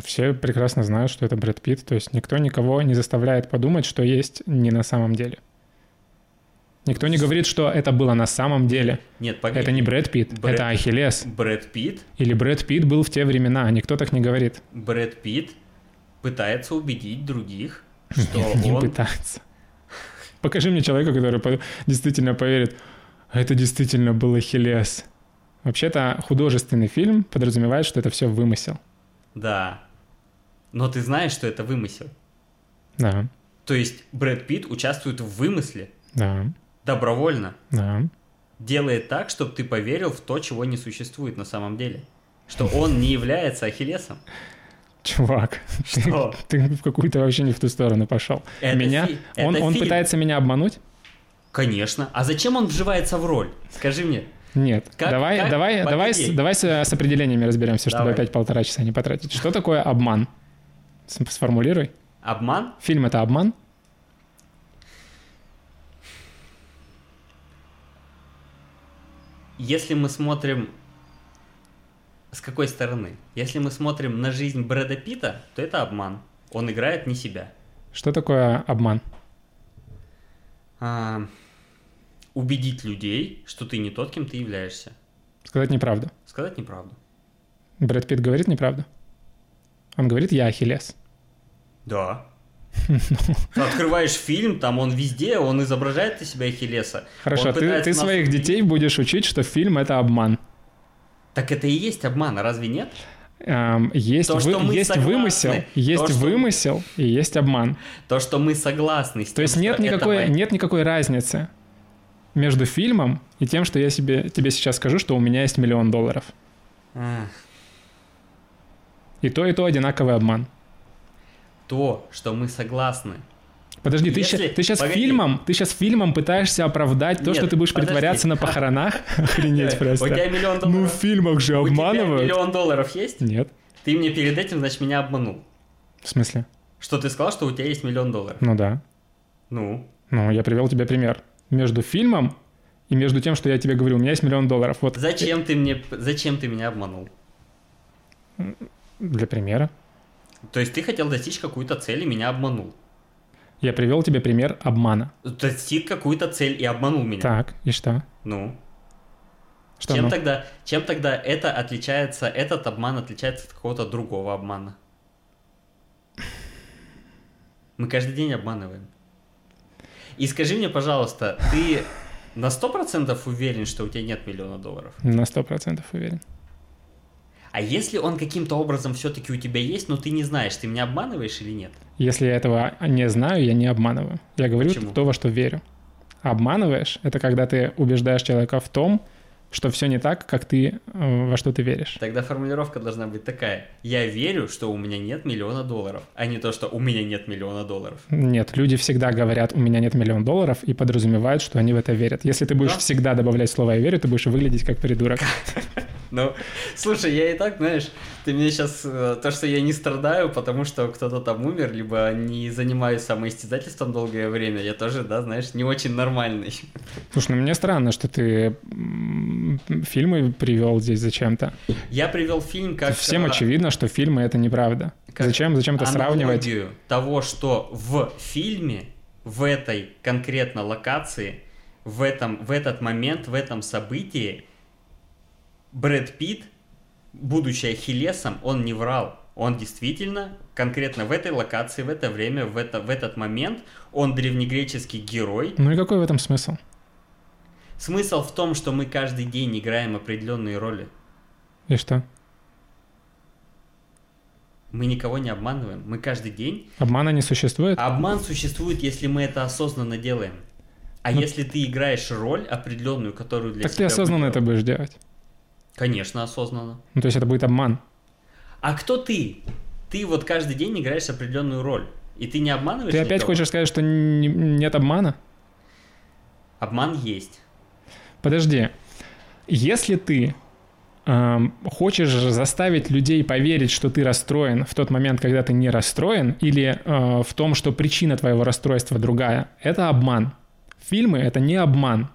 Все прекрасно знают, что это Брэд Питт, то есть никто никого не заставляет подумать, что есть не на самом деле. Никто не говорит, что это было на самом деле. Нет, погоди. Это не Брэд Питт, Брэд... это Ахиллес. Брэд Питт? Или Брэд Питт был в те времена, никто так не говорит. Брэд Питт пытается убедить других, что не он... пытается. Покажи мне человека, который действительно поверит, «А это действительно был Ахиллес. Вообще-то художественный фильм подразумевает, что это все вымысел. Да. Но ты знаешь, что это вымысел. Да, То есть Брэд Питт участвует в вымысле да, добровольно. да. Делает так, чтобы ты поверил в то, чего не существует на самом деле. Что он не является Ахиллесом. Чувак, ты, Что? ты в какую-то вообще не в ту сторону пошел. Это меня, фи- он, это он фильм. пытается меня обмануть? Конечно. А зачем он вживается в роль? Скажи мне. Нет. Как- давай, как? давай, давай, с, давай с, с определениями разберемся, чтобы Давай. опять полтора часа не потратить. Что такое обман? Сформулируй. Обман? Фильм это обман? Если мы смотрим... С какой стороны? Если мы смотрим на жизнь Брэда Питта, то это обман. Он играет не себя. Что такое обман? А, убедить людей, что ты не тот, кем ты являешься. Сказать неправду. Сказать неправду. Брэд Питт говорит неправду? Он говорит, я Ахиллес. Да. Ты открываешь фильм, там он везде, он изображает из себя Ахиллеса. Хорошо, ты, ты нас своих детей будешь учить, что фильм это обман. Так это и есть обман, разве нет? Эм, есть То, что вы- мы есть согласны. вымысел, есть То, что- вымысел и есть обман. То, что мы согласны с То тем, есть нет что никакой, моя- нет никакой разницы между фильмом и тем, что я себе, тебе сейчас скажу, что у меня есть миллион долларов. Ах, И то, и то одинаковый обман. То, что мы согласны. Подожди, ты, Если- ты сейчас погоди. фильмом, ты сейчас фильмом пытаешься оправдать то, Нет, что ты будешь подожди. притворяться на похоронах? Охренеть У тебя просто. миллион Ну, в долларов. фильмах же У тебя обманывают. миллион долларов есть? Нет. Ты мне перед этим, значит, меня обманул. В смысле? Что ты сказал, что у тебя есть миллион долларов? Ну да. Ну, Ну, я привел тебе пример. Между фильмом и между тем, что я тебе говорю, у меня есть миллион долларов. Вот зачем ты мне, зачем ты меня обманул? для примера. То есть ты хотел достичь какую-то цель и меня обманул. Я привел тебе пример обмана. Достиг какую-то цель и обманул меня. Так, и что? Ну, Что чем ну? тогда, чем тогда это отличается, этот обман отличается от какого-то другого обмана? Мы каждый день обманываем. И скажи мне, пожалуйста, ты на сто процентов уверен, что у тебя нет миллиона долларов? На сто процентов уверен. А если он каким-то образом все-таки у тебя есть, но ты не знаешь, ты меня обманываешь или нет? Если я этого не знаю, я не обманываю. Я говорю Почему? то, во что верю. Обманываешь — это когда ты убеждаешь человека в том, что все не так, как ты э, во что ты веришь. Тогда формулировка должна быть такая. Я верю, что у меня нет миллиона долларов, а не то, что у меня нет миллиона долларов. Нет, люди всегда говорят, у меня нет миллион долларов, и подразумевают, что они в это верят. Если ты будешь Да. всегда добавлять слово «я верю», ты будешь выглядеть как придурок. Ну, слушай, я и так, знаешь, ты мне сейчас то, что я не страдаю, потому что кто-то там умер, либо не занимаюсь самоистязательством долгое время, я тоже, да, знаешь, не очень нормальный. Слушай, ну мне странно, что ты фильмы привел здесь зачем-то. Я привел фильм как... Всем э, очевидно, что фильмы — это неправда. как Зачем, зачем это сравнивать? того, что в фильме, в этой конкретно локации, в, этом, в этот момент, в этом событии Брэд Питт, будучи Ахиллесом, он не врал. Он действительно, конкретно в этой локации, в это время, в, это, в этот момент, он древнегреческий герой. Ну и какой в этом смысл? Смысл в том, что мы каждый день играем определенные роли. И что? Мы никого не обманываем. Мы каждый день Обмана не существует? Обман существует, если мы это осознанно делаем. А Ну- если ты играешь роль определенную, которую для так ты себя осознанно это выбрал? будешь делать. Конечно, осознанно. Ну, то есть это будет обман. А кто ты? Ты вот каждый день играешь определенную роль. И ты не обманываешь Ты опять никого? хочешь сказать, что не- нет обмана? Обман есть. Подожди. Если ты эм, хочешь заставить людей поверить, что ты расстроен в тот момент, когда ты не расстроен, или э, в том, что причина твоего расстройства другая, это обман. Фильмы — это не обман.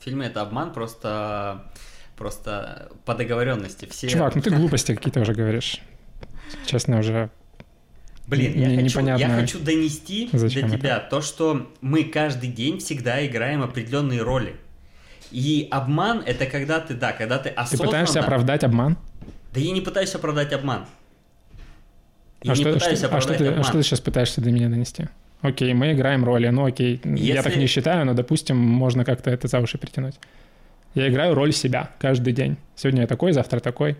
Фильмы это обман просто, просто по договоренности. Все... Чувак, ну ты глупости какие-то уже говоришь. Честно, уже... Блин, я, не- хочу, я непонятно, хочу донести зачем до тебя то, что мы каждый день всегда играем определенные роли. И обман это когда ты, да, когда ты Ты осознанно... пытаешься оправдать обман? Да я не пытаюсь оправдать обман. Я а не что, пытаюсь что- а оправдать что ты, а обман. что ты сейчас пытаешься до меня донести? Окей, мы играем роли, ну окей, Если... я так не считаю, но, допустим, можно как-то это за уши притянуть. Я играю роль себя каждый день. Сегодня я такой, завтра такой.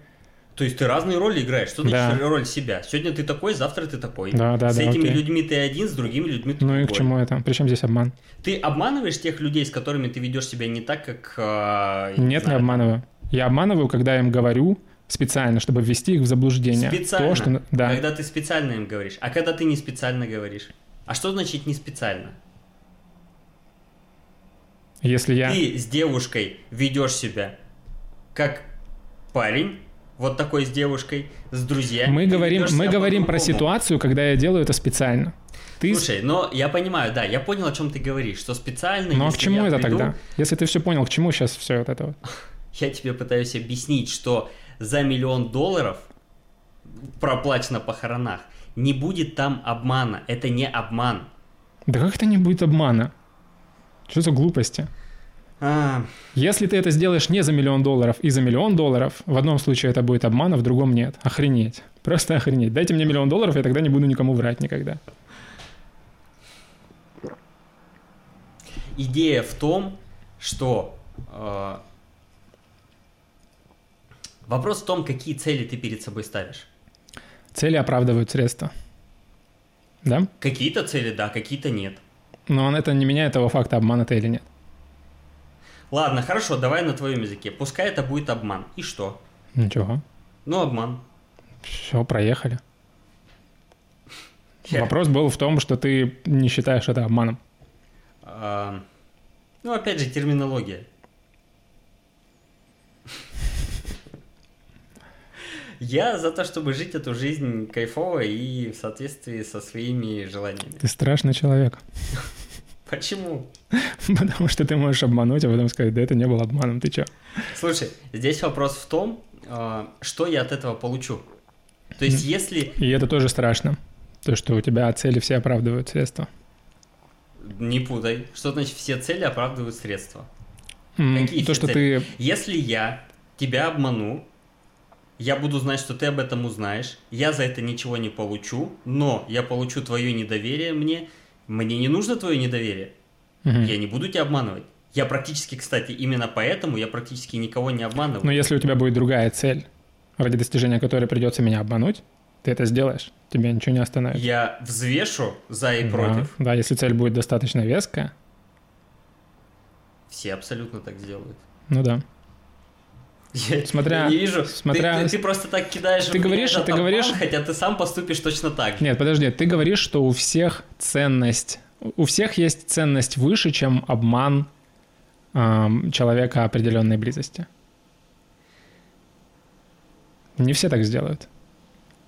То есть ты разные роли играешь. Что значит да. роль себя? Сегодня ты такой, завтра ты такой. Да, да, с да. этими окей. людьми ты один, с другими людьми ты Ну другой. и к чему это? Причем здесь обман? Ты обманываешь тех людей, с которыми ты ведешь себя не так, как. Э, не Нет, знаю, не обманываю. Я обманываю, когда я им говорю специально, чтобы ввести их в заблуждение. Специально. То, что... да. Когда ты специально им говоришь. А когда ты не специально говоришь? А что значит не специально? Если я... Ты с девушкой ведешь себя как парень, вот такой с девушкой, с друзьями. Мы говорим, мы говорим про ситуацию, когда я делаю это специально. Ты... Слушай, но я понимаю, да, я понял, о чем ты говоришь, что специально. Ну а к чему это приду... тогда? Если ты все понял, к чему сейчас все вот это вот? Я тебе пытаюсь объяснить, что за миллион долларов проплачено похоронах не будет там обмана. Это не обман. Да как это не будет обмана? Что за глупости? А... Если ты это сделаешь не за миллион долларов и за миллион долларов, в одном случае это будет обман, а в другом нет. Охренеть. Просто охренеть. Дайте мне миллион долларов, я тогда не буду никому врать никогда. Идея в том, что э, вопрос в том, какие цели ты перед собой ставишь. Цели оправдывают средства. Да? Какие-то цели, да, какие-то нет. Но это не меняет того факта, обман это или нет. Ладно, хорошо, давай на твоем языке. Пускай это будет обман. И что? Ничего. Ну, обман. Все, проехали. Вопрос был в том, что ты не считаешь это обманом. А, ну, опять же, терминология. Я за то, чтобы жить эту жизнь кайфово и в соответствии со своими желаниями. Ты страшный человек. Почему? Потому что ты можешь обмануть, а потом сказать, да это не было обманом, ты чё? Слушай, здесь вопрос в том, а, что я от этого получу. То есть если... И это тоже страшно. То, что у тебя цели все оправдывают средства. Не путай. Что значит все цели оправдывают средства? Какие то, что цели? ты... Если я тебя обману, я буду знать, что ты об этом узнаешь, я за это ничего не получу, но я получу твое недоверие мне, мне не нужно твое недоверие. Угу. Я не буду тебя обманывать. Я практически, кстати, именно поэтому я практически никого не обманываю. Но если у тебя будет другая цель, ради достижения которой придется меня обмануть, ты это сделаешь. Тебя ничего не остановит. Я взвешу за и да, против. Да, если цель будет достаточно веская. Все абсолютно так сделают. Ну да. Я, смотря, я не вижу. Смотря... Ты, ты, ты просто так кидаешь. Ты говоришь, ты обман, говоришь, хотя ты сам поступишь точно так же. Нет, подожди, ты говоришь, что у всех ценность, у всех есть ценность выше, чем обман эм, человека определенной близости. Не все так сделают.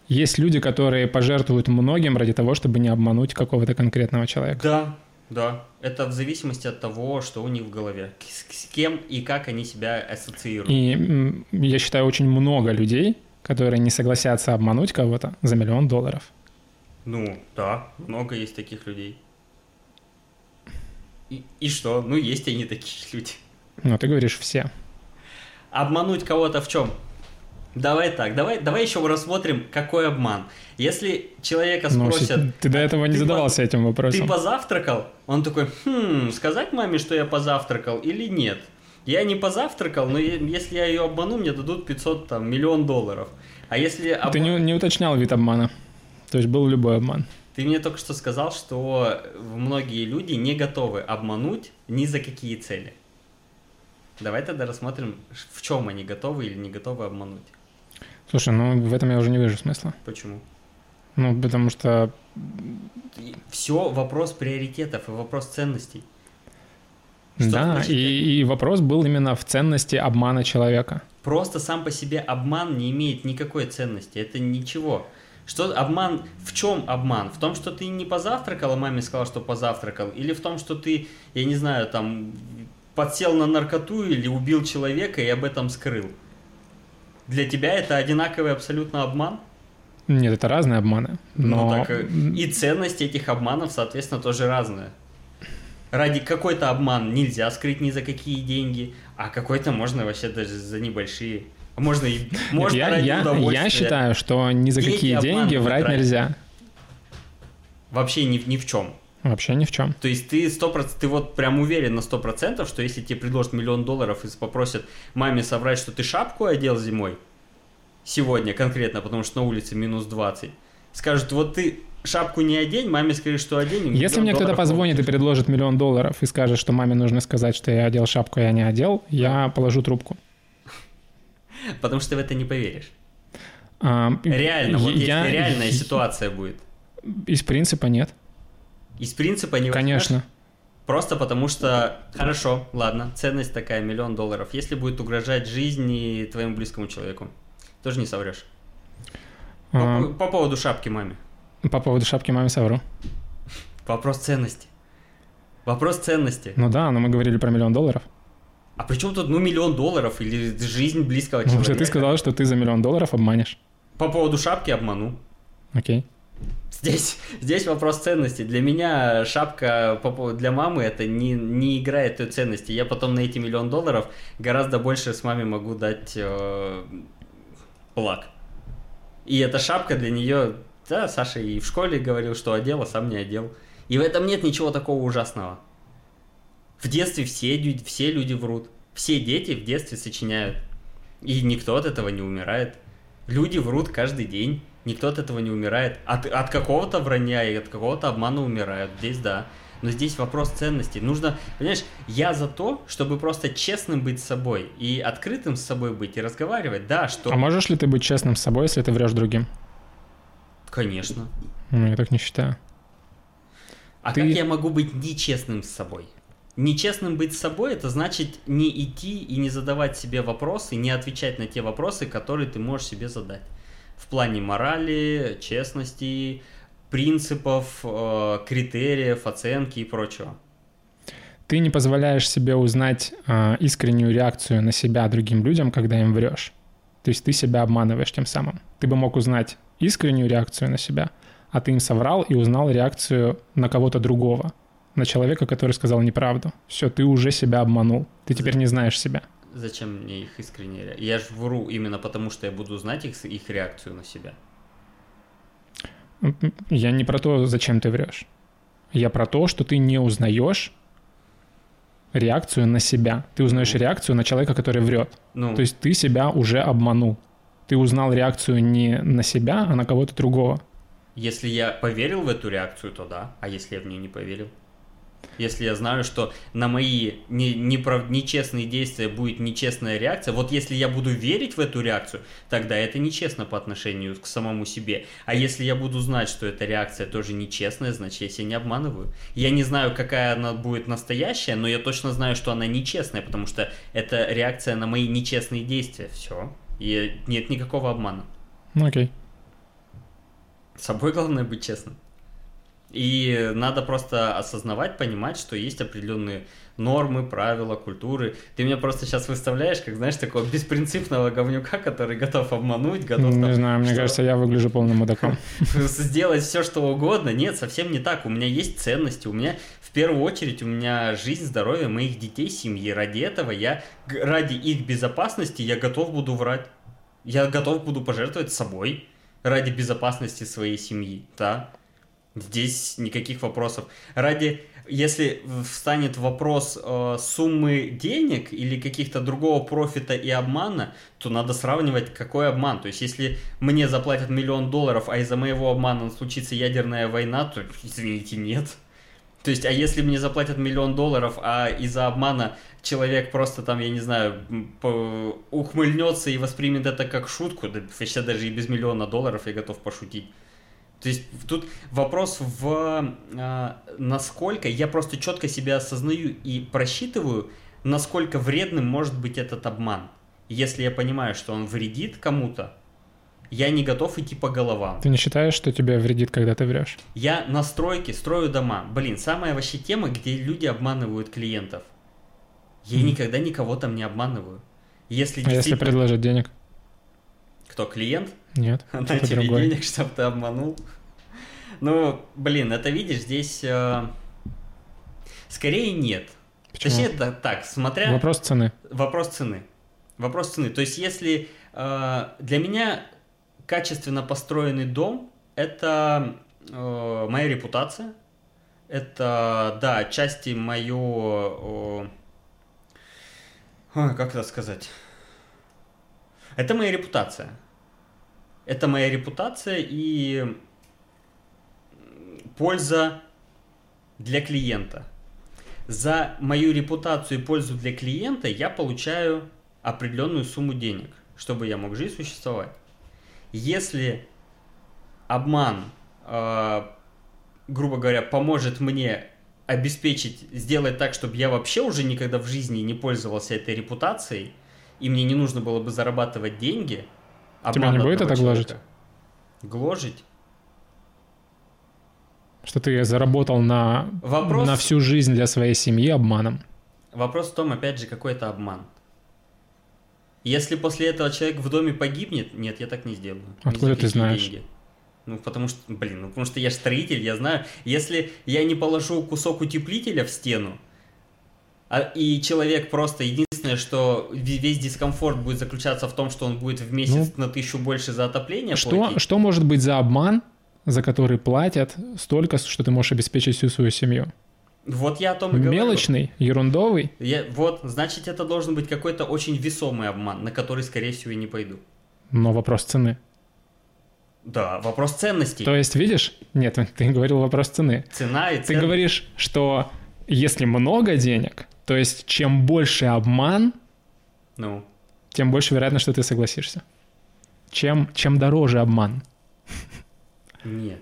Есть люди, которые пожертвуют многим ради того, чтобы не обмануть какого-то конкретного человека. Да, да, это в зависимости от того, что у них в голове, с, с кем и как они себя ассоциируют. И я считаю, очень много людей, которые не согласятся обмануть кого-то за миллион долларов. Ну, да, много есть таких людей. И, и что? Ну, есть они такие люди. Ну, ты говоришь все. Обмануть кого-то в чем? Давай так, давай, давай еще рассмотрим, какой обман. Если человека ну, спросят... Ну, ты до этого не задавался по... этим вопросом. Ты позавтракал? Он такой, хм, сказать маме, что я позавтракал или нет? Я не позавтракал, но если я ее обману, мне дадут 500, там, миллион долларов. А если... Об... Ты не, не уточнял вид обмана. То есть был любой обман. Ты мне только что сказал, что многие люди не готовы обмануть ни за какие цели. Давай тогда рассмотрим, в чем они готовы или не готовы обмануть. Слушай, ну в этом я уже не вижу смысла. Почему? Ну, потому что... Все вопрос приоритетов и вопрос ценностей. Что да, значит, и, и вопрос был именно в ценности обмана человека. Просто сам по себе обман не имеет никакой ценности. Это ничего. Что обман? В чем обман? В том, что ты не позавтракал, а маме сказал, что позавтракал, или в том, что ты, я не знаю, там подсел на наркоту или убил человека и об этом скрыл. Для тебя это одинаковый абсолютно обман? Нет, это разные обманы. Ну, но... Ну, так и ценность этих обманов, соответственно, тоже разная. Ради какой-то обман нельзя скрыть ни за какие деньги, а какой-то можно вообще даже за небольшие. Можно и можно я, ради я, я считаю, что ни за деньги какие деньги врать нельзя. Вообще ни, ни в чем. Вообще ни в чем. То есть ты сто процентов, ты вот прям уверен на сто процентов, что если тебе предложат миллион долларов и попросят маме соврать, что ты шапку одел зимой, сегодня конкретно, потому что на улице минус 20, скажут, вот ты шапку не одень, маме скажи, что одень. Если мне кто-то позвонит и предложит миллион долларов и скажет, что маме нужно сказать, что я одел шапку, а я не одел, я положу трубку. Потому что ты в это не поверишь. А, Реально, вот я, если реальная ситуация будет. Из принципа нет. Из принципа не Конечно. Возьмешь? Просто потому что, хорошо, ладно, ценность такая, миллион долларов. Если будет угрожать жизни твоему близкому человеку, тоже не соврешь. По, а... по поводу шапки маме. По поводу шапки маме совру. Вопрос ценности. Вопрос ценности. Ну да, но мы говорили про миллион долларов. А при чем тут, ну, миллион долларов или жизнь близкого ну, человека? Ну, ты сказал, что ты за миллион долларов обманешь. По поводу шапки обману. Окей. Здесь, здесь вопрос ценности. Для меня шапка для мамы это не, не играет той ценности. Я потом на эти миллион долларов гораздо больше с маме могу дать э, благ. И эта шапка для нее, да, Саша и в школе говорил, что одел, а сам не одел. И в этом нет ничего такого ужасного. В детстве все, все люди врут. Все дети в детстве сочиняют. И никто от этого не умирает. Люди врут каждый день. Никто от этого не умирает. От, от какого-то вранья и от какого-то обмана умирают. Здесь да. Но здесь вопрос ценностей. Нужно, понимаешь, я за то, чтобы просто честным быть с собой и открытым с собой быть и разговаривать. Да, что... А можешь ли ты быть честным с собой, если ты врешь другим? Конечно. Ну, я так не считаю. А ты... как я могу быть нечестным с собой? Нечестным быть с собой это значит не идти и не задавать себе вопросы, не отвечать на те вопросы, которые ты можешь себе задать. В плане морали, честности, принципов, э, критериев, оценки и прочего. Ты не позволяешь себе узнать э, искреннюю реакцию на себя другим людям, когда им врешь. То есть ты себя обманываешь тем самым. Ты бы мог узнать искреннюю реакцию на себя, а ты им соврал и узнал реакцию на кого-то другого на человека, который сказал неправду. Все, ты уже себя обманул. Ты теперь не знаешь себя. Зачем мне их искренне? Я же вру именно потому, что я буду знать их, их реакцию на себя. Я не про то, зачем ты врешь. Я про то, что ты не узнаешь реакцию на себя. Ты узнаешь ну. реакцию на человека, который врет. Ну. То есть ты себя уже обманул. Ты узнал реакцию не на себя, а на кого-то другого. Если я поверил в эту реакцию, то да. А если я в нее не поверил? Если я знаю, что на мои не, неправ, нечестные действия будет нечестная реакция, вот если я буду верить в эту реакцию, тогда это нечестно по отношению к самому себе. А если я буду знать, что эта реакция тоже нечестная, значит, я себя не обманываю. Я не знаю, какая она будет настоящая, но я точно знаю, что она нечестная, потому что это реакция на мои нечестные действия. Все. И нет никакого обмана. Ну, окей. С собой главное быть честным. И надо просто осознавать, понимать, что есть определенные нормы, правила, культуры. Ты меня просто сейчас выставляешь, как, знаешь, такого беспринципного говнюка, который готов обмануть, готов... Не там, знаю, мне что... кажется, я выгляжу полным мудаком. Сделать все, что угодно. Нет, совсем не так. У меня есть ценности. У меня, в первую очередь, у меня жизнь, здоровье моих детей, семьи. Ради этого я, ради их безопасности, я готов буду врать. Я готов буду пожертвовать собой ради безопасности своей семьи, да. Здесь никаких вопросов. Ради, если встанет вопрос э, суммы денег или каких-то другого профита и обмана, то надо сравнивать, какой обман. То есть, если мне заплатят миллион долларов, а из-за моего обмана случится ядерная война, то, извините, нет. То есть, а если мне заплатят миллион долларов, а из-за обмана человек просто там, я не знаю, ухмыльнется и воспримет это как шутку, да вообще даже и без миллиона долларов я готов пошутить. То есть тут вопрос в э, насколько я просто четко себя осознаю и просчитываю, насколько вредным может быть этот обман. Если я понимаю, что он вредит кому-то, я не готов идти по головам. Ты не считаешь, что тебе вредит, когда ты врешь? Я на стройке строю дома. Блин, самая вообще тема, где люди обманывают клиентов. Я mm. никогда никого там не обманываю. Если а если предложить денег? Кто, клиент? Нет. На тебе другой. денег, чтобы ты обманул. Ну, блин, это видишь, здесь э, скорее нет. Почему? Точнее, это так, смотря... Вопрос цены. Вопрос цены. Вопрос цены. То есть, если э, для меня качественно построенный дом – это э, моя репутация, Это, да, отчасти мое... О... Ой, как это сказать? Это моя репутация. Это моя репутация и польза для клиента. За мою репутацию и пользу для клиента я получаю определенную сумму денег, чтобы я мог жить, существовать. Если обман, э, грубо говоря, поможет мне обеспечить, сделать так, чтобы я вообще уже никогда в жизни не пользовался этой репутацией, и мне не нужно было бы зарабатывать деньги, Тебя не будет это гложить? Гложить? Что ты заработал на, Вопрос... на всю жизнь для своей семьи обманом. Вопрос в том, опять же, какой это обман. Если после этого человек в доме погибнет, нет, я так не сделаю. Откуда ты знаешь? Деньги. Ну, потому что, блин, ну, потому что я же строитель, я знаю. Если я не положу кусок утеплителя в стену, и человек просто единственное, что весь дискомфорт будет заключаться в том, что он будет в месяц ну, на тысячу больше за отопление что, платить. Что может быть за обман, за который платят столько, что ты можешь обеспечить всю свою семью? Вот я о том и говорю. Мелочный, ерундовый. Я, вот, значит, это должен быть какой-то очень весомый обман, на который, скорее всего, и не пойду. Но вопрос цены. Да, вопрос ценностей. То есть, видишь? Нет, ты говорил вопрос цены. Цена и ценность. Ты говоришь, что если много денег, то есть чем больше обман, ну. тем больше вероятно, что ты согласишься. Чем, чем дороже обман. Нет.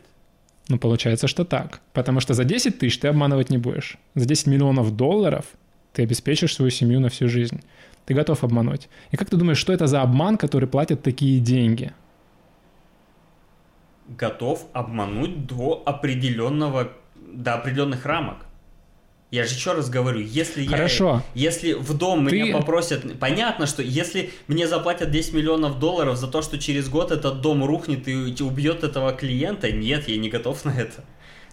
Ну, получается, что так. Потому что за 10 тысяч ты обманывать не будешь. За 10 миллионов долларов ты обеспечишь свою семью на всю жизнь. Ты готов обмануть. И как ты думаешь, что это за обман, который платят такие деньги? Готов обмануть до определенного, до определенных рамок. Я же еще раз говорю, если Хорошо. я, если в дом Ты... меня попросят, понятно, что если мне заплатят 10 миллионов долларов за то, что через год этот дом рухнет и убьет этого клиента, нет, я не готов на это.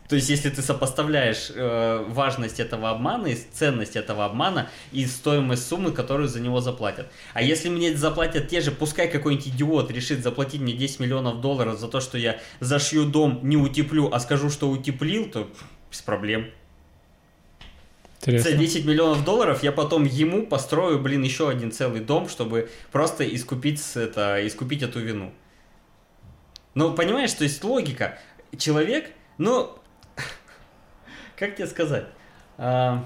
То есть, если ты сопоставляешь э, важность этого обмана и ценность этого обмана и стоимость суммы, которую за него заплатят. А если мне заплатят те же, пускай какой-нибудь идиот решит заплатить мне 10 миллионов долларов за то, что я зашью дом, не утеплю, а скажу, что утеплил, то без проблем. Интересно. За 10 миллионов долларов я потом ему построю, блин, еще один целый дом, чтобы просто искупить, это, искупить эту вину. Ну, понимаешь, то есть логика. Человек, ну, как тебе сказать? А,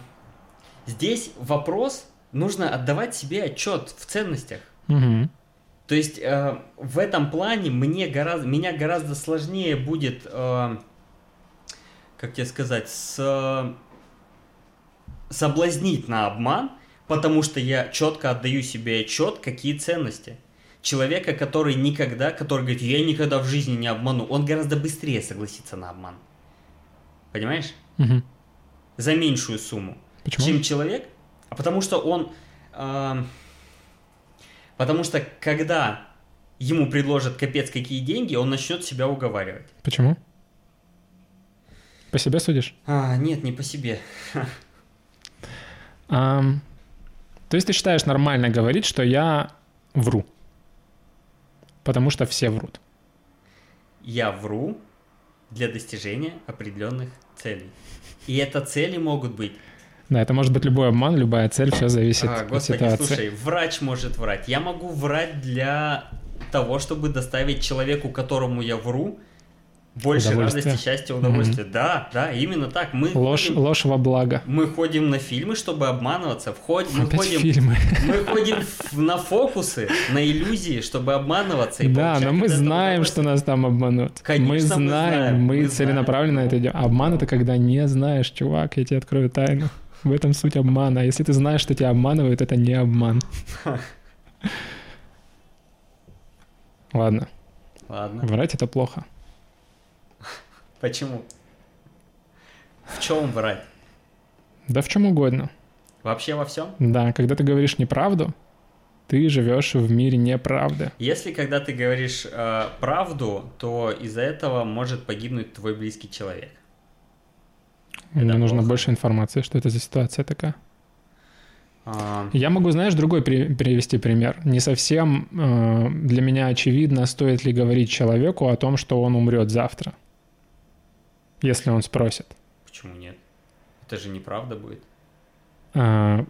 здесь вопрос, нужно отдавать себе отчет в ценностях. Угу. То есть э, в этом плане мне гораздо, меня гораздо сложнее будет, э, как тебе сказать, с соблазнить на обман, потому что я четко отдаю себе отчет, какие ценности. Человека, который никогда, который говорит, я никогда в жизни не обману, он гораздо быстрее согласится на обман. Понимаешь? Угу. За меньшую сумму. Почему? Чем человек. А потому что он... Э, потому что когда ему предложат капец какие деньги, он начнет себя уговаривать. Почему? По себе судишь? А, нет, не по себе. А, то есть ты считаешь нормально говорить, что я вру? Потому что все врут. Я вру для достижения определенных целей. И это цели могут быть да, это может быть любой обман, любая цель, все зависит а, господи, от ситуации. слушай, врач может врать. Я могу врать для того, чтобы доставить человеку, которому я вру, больше радости, счастья, удовольствия. Mm-hmm. Да, да, именно так. Мы ложь, ходим, ложь во благо. Мы ходим на фильмы, чтобы обманываться. Входим, мы Опять ходим, фильмы. Мы ходим на фокусы, на иллюзии, чтобы обманываться. И да, но мы знаем, что нас там обманут. Конечно, мы знаем, мы, знаем, мы, мы целенаправленно знаем. это идем. Обман это когда не знаешь, чувак, я тебе открою тайну. В этом суть обмана. А если ты знаешь, что тебя обманывают, это не обман. Ладно. Ладно. Врать это плохо. Почему? В чем врать? Да в чем угодно. Вообще во всем? Да, когда ты говоришь неправду, ты живешь в мире неправды. Если когда ты говоришь э, правду, то из-за этого может погибнуть твой близкий человек. Мне это нужно плохо. больше информации, что это за ситуация такая. А... Я могу, знаешь, другой при- привести пример. Не совсем э, для меня очевидно, стоит ли говорить человеку о том, что он умрет завтра если он спросит. Почему нет? Это же неправда будет. А,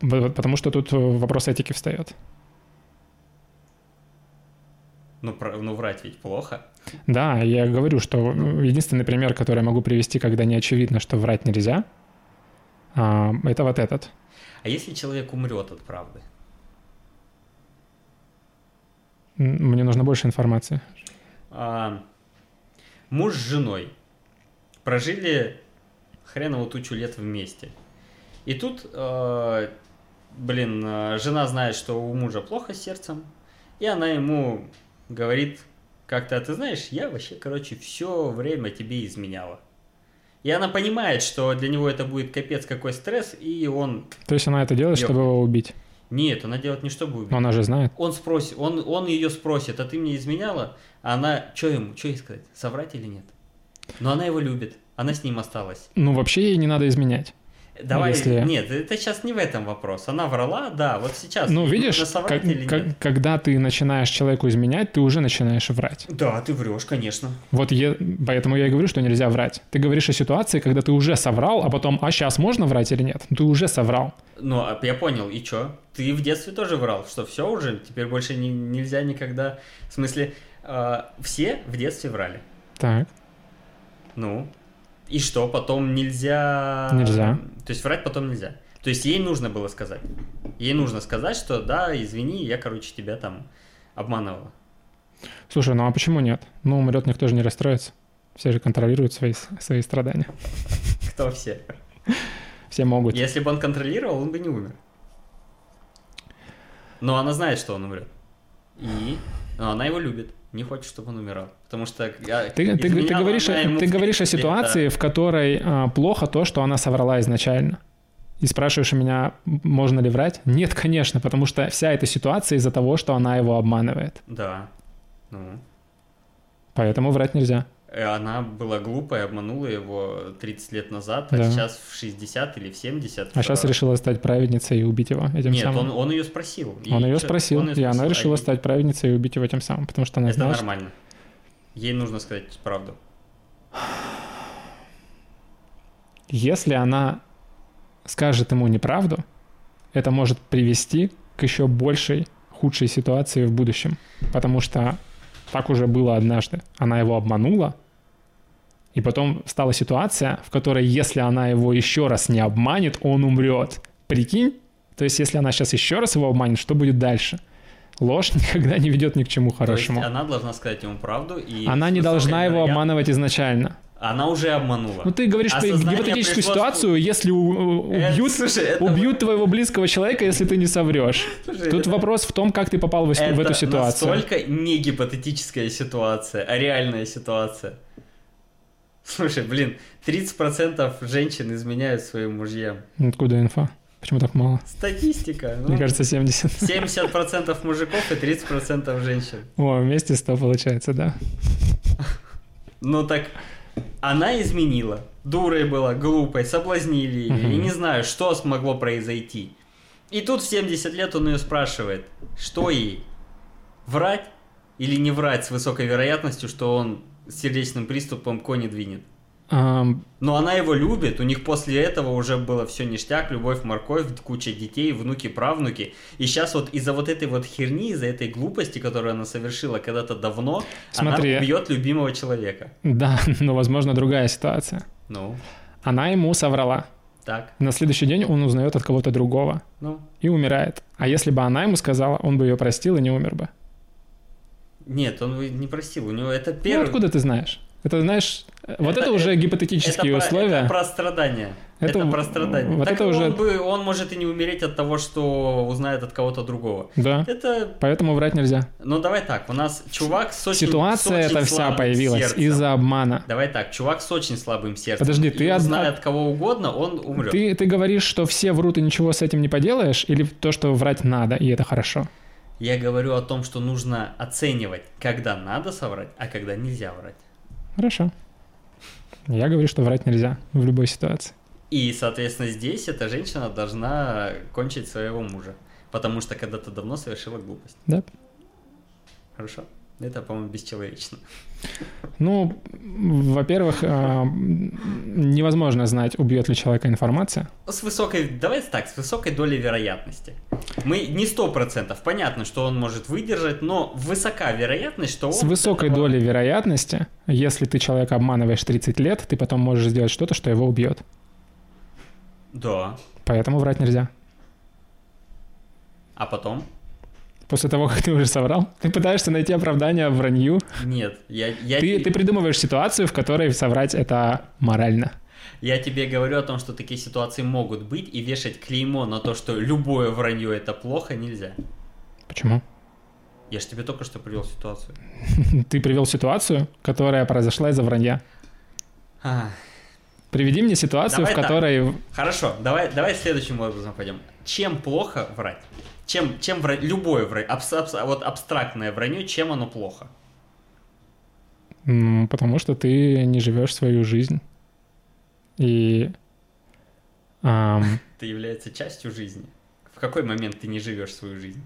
потому что тут вопрос этики встает. Ну, про, ну, врать ведь плохо. Да, я говорю, что единственный пример, который я могу привести, когда не очевидно, что врать нельзя, а, это вот этот. А если человек умрет от правды? Мне нужно больше информации. А, муж с женой прожили хренову тучу лет вместе. И тут, э, блин, э, жена знает, что у мужа плохо с сердцем, и она ему говорит как-то, «А ты знаешь, я вообще, короче, все время тебе изменяла. И она понимает, что для него это будет капец какой стресс, и он... То есть она это делает, чтобы его убить? Нет, она делает не чтобы убить. Но она же знает. Он спросит, он, он ее спросит, а ты мне изменяла? А она, что ему, что ей сказать, соврать или нет? Но она его любит, она с ним осталась. Ну, вообще ей не надо изменять. Давай, если... нет, это сейчас не в этом вопрос. Она врала, да, вот сейчас. Ну, видишь, как, как, когда ты начинаешь человеку изменять, ты уже начинаешь врать. Да, ты врешь, конечно. Вот я, поэтому я и говорю, что нельзя врать. Ты говоришь о ситуации, когда ты уже соврал, а потом, а сейчас можно врать или нет? Ты уже соврал. Ну, а я понял, и что? Ты в детстве тоже врал, что все уже, теперь больше не, нельзя никогда... В смысле, э, все в детстве врали. Так. Ну, и что, потом нельзя... Нельзя. То есть врать потом нельзя. То есть ей нужно было сказать. Ей нужно сказать, что да, извини, я, короче, тебя там обманывала. Слушай, ну а почему нет? Ну, умрет, никто же не расстроится. Все же контролируют свои, свои страдания. Кто все? Все могут. Если бы он контролировал, он бы не умер. Но она знает, что он умрет. И но она его любит не хочет, чтобы он умирал. Потому что... Я, ты, ты, ты, говоришь, ты говоришь о ситуации, да. в которой а, плохо то, что она соврала изначально. И спрашиваешь у меня, можно ли врать? Нет, конечно, потому что вся эта ситуация из-за того, что она его обманывает. Да. Ну. Поэтому врать нельзя. Она была глупая, обманула его 30 лет назад, а да. сейчас в 60 или в 70. А сейчас решила стать праведницей и убить его этим Нет, самым. он, он ее спросил. Он ее спросил, он ее спросил, и она решила а стать праведницей и убить его тем самым, потому что она Это знала, нормально. Ей нужно сказать правду. Если она скажет ему неправду, это может привести к еще большей, худшей ситуации в будущем. Потому что так уже было однажды. Она его обманула, и потом стала ситуация, в которой, если она его еще раз не обманет, он умрет. Прикинь? То есть, если она сейчас еще раз его обманет, что будет дальше? Ложь никогда не ведет ни к чему хорошему. То есть она должна сказать ему правду и... Она не должна его обманывать изначально. Она уже обманула. Ну ты говоришь про гипотетическую пришло... ситуацию, если э, убьют, это, слушай, это... убьют твоего близкого человека, если ты не соврешь. Слушай, Тут это... вопрос в том, как ты попал в, это в эту ситуацию. Это настолько не гипотетическая ситуация, а реальная ситуация. Слушай, блин, 30% женщин изменяют своим мужьям. Откуда инфа? Почему так мало? Статистика. Ну, Мне кажется, 70. 70% мужиков и 30% женщин. О, вместе 100 получается, да. Ну так, она изменила. Дурой была, глупой, соблазнили ее. Угу. И не знаю, что смогло произойти. И тут в 70 лет он ее спрашивает, что ей? Врать или не врать с высокой вероятностью, что он с сердечным приступом кони двинет? Um... Но она его любит, у них после этого уже было все ништяк, любовь, морковь, куча детей, внуки, правнуки. И сейчас вот из-за вот этой вот херни, из-за этой глупости, которую она совершила когда-то давно, Смотри, она убьет любимого человека. Да, но возможно другая ситуация. Ну? Она ему соврала. Так. На следующий день он узнает от кого-то другого. Ну? И умирает. А если бы она ему сказала, он бы ее простил и не умер бы. Нет, он не простил. У него это первый... Ну, откуда ты знаешь? Это, знаешь, вот это, это уже гипотетические это условия. это про страдания. Это, это про страдания. Вот так это уже... он, бы, он может и не умереть от того, что узнает от кого-то другого. Да. Это... Поэтому врать нельзя. Ну давай так, у нас чувак с очень Ситуация с очень эта вся появилась из-за обмана. Давай так, чувак с очень слабым сердцем. Подожди, ты од... знает кого угодно, он умрет. Ты, ты говоришь, что все врут и ничего с этим не поделаешь, или то, что врать надо, и это хорошо? Я говорю о том, что нужно оценивать, когда надо соврать, а когда нельзя врать. Хорошо. Я говорю, что врать нельзя в любой ситуации. И, соответственно, здесь эта женщина должна кончить своего мужа. Потому что когда-то давно совершила глупость. Да. Хорошо. Это, по-моему, бесчеловечно. Ну, во-первых, а, невозможно знать, убьет ли человека информация. С высокой, давайте так, с высокой долей вероятности. Мы не сто процентов, понятно, что он может выдержать, но высока вероятность, что он... С высокой этого- долей вероятности, если ты человека обманываешь 30 лет, ты потом можешь сделать что-то, что его убьет. Да. Поэтому врать нельзя. А потом? После того, как ты уже соврал, ты пытаешься найти оправдание вранью. Нет, я, я, Ты, ты придумываешь ситуацию, в которой соврать это морально. я тебе говорю о том, что такие ситуации могут быть, и вешать клеймо на то, что любое вранье это плохо, нельзя. Почему? Я же тебе только что привел ситуацию. Ты привел ситуацию, которая произошла из-за вранья. А, Приведи мне ситуацию, Давай в так. которой... Хорошо, давай, давай следующим образом пойдем. Чем плохо врать? Чем, чем врать? Любое врать, абс- абс- вот абстрактное вранье, чем оно плохо? м, Потому что ты не живешь свою жизнь. И... ам, Это является частью жизни. В какой момент ты не живешь свою жизнь?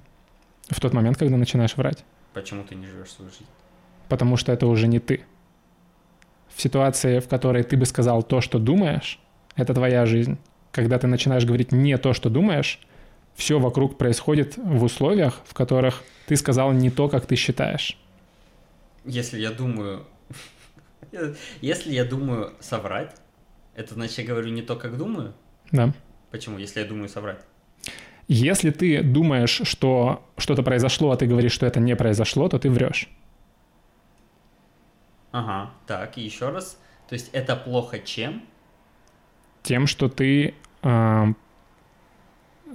в тот момент, когда начинаешь врать. Почему ты не живешь свою жизнь? Потому что это уже не ты. В ситуации, в которой ты бы сказал то, что думаешь, это твоя жизнь. Когда ты начинаешь говорить не то, что думаешь, все вокруг происходит в условиях, в которых ты сказал не то, как ты считаешь. Если я думаю... Если я думаю соврать, это значит, я говорю не то, как думаю? Да. Почему? Если я думаю соврать. Если ты думаешь, что что-то произошло, а ты говоришь, что это не произошло, то ты врешь. Ага, так, и еще раз. То есть это плохо чем? Тем, что ты ам,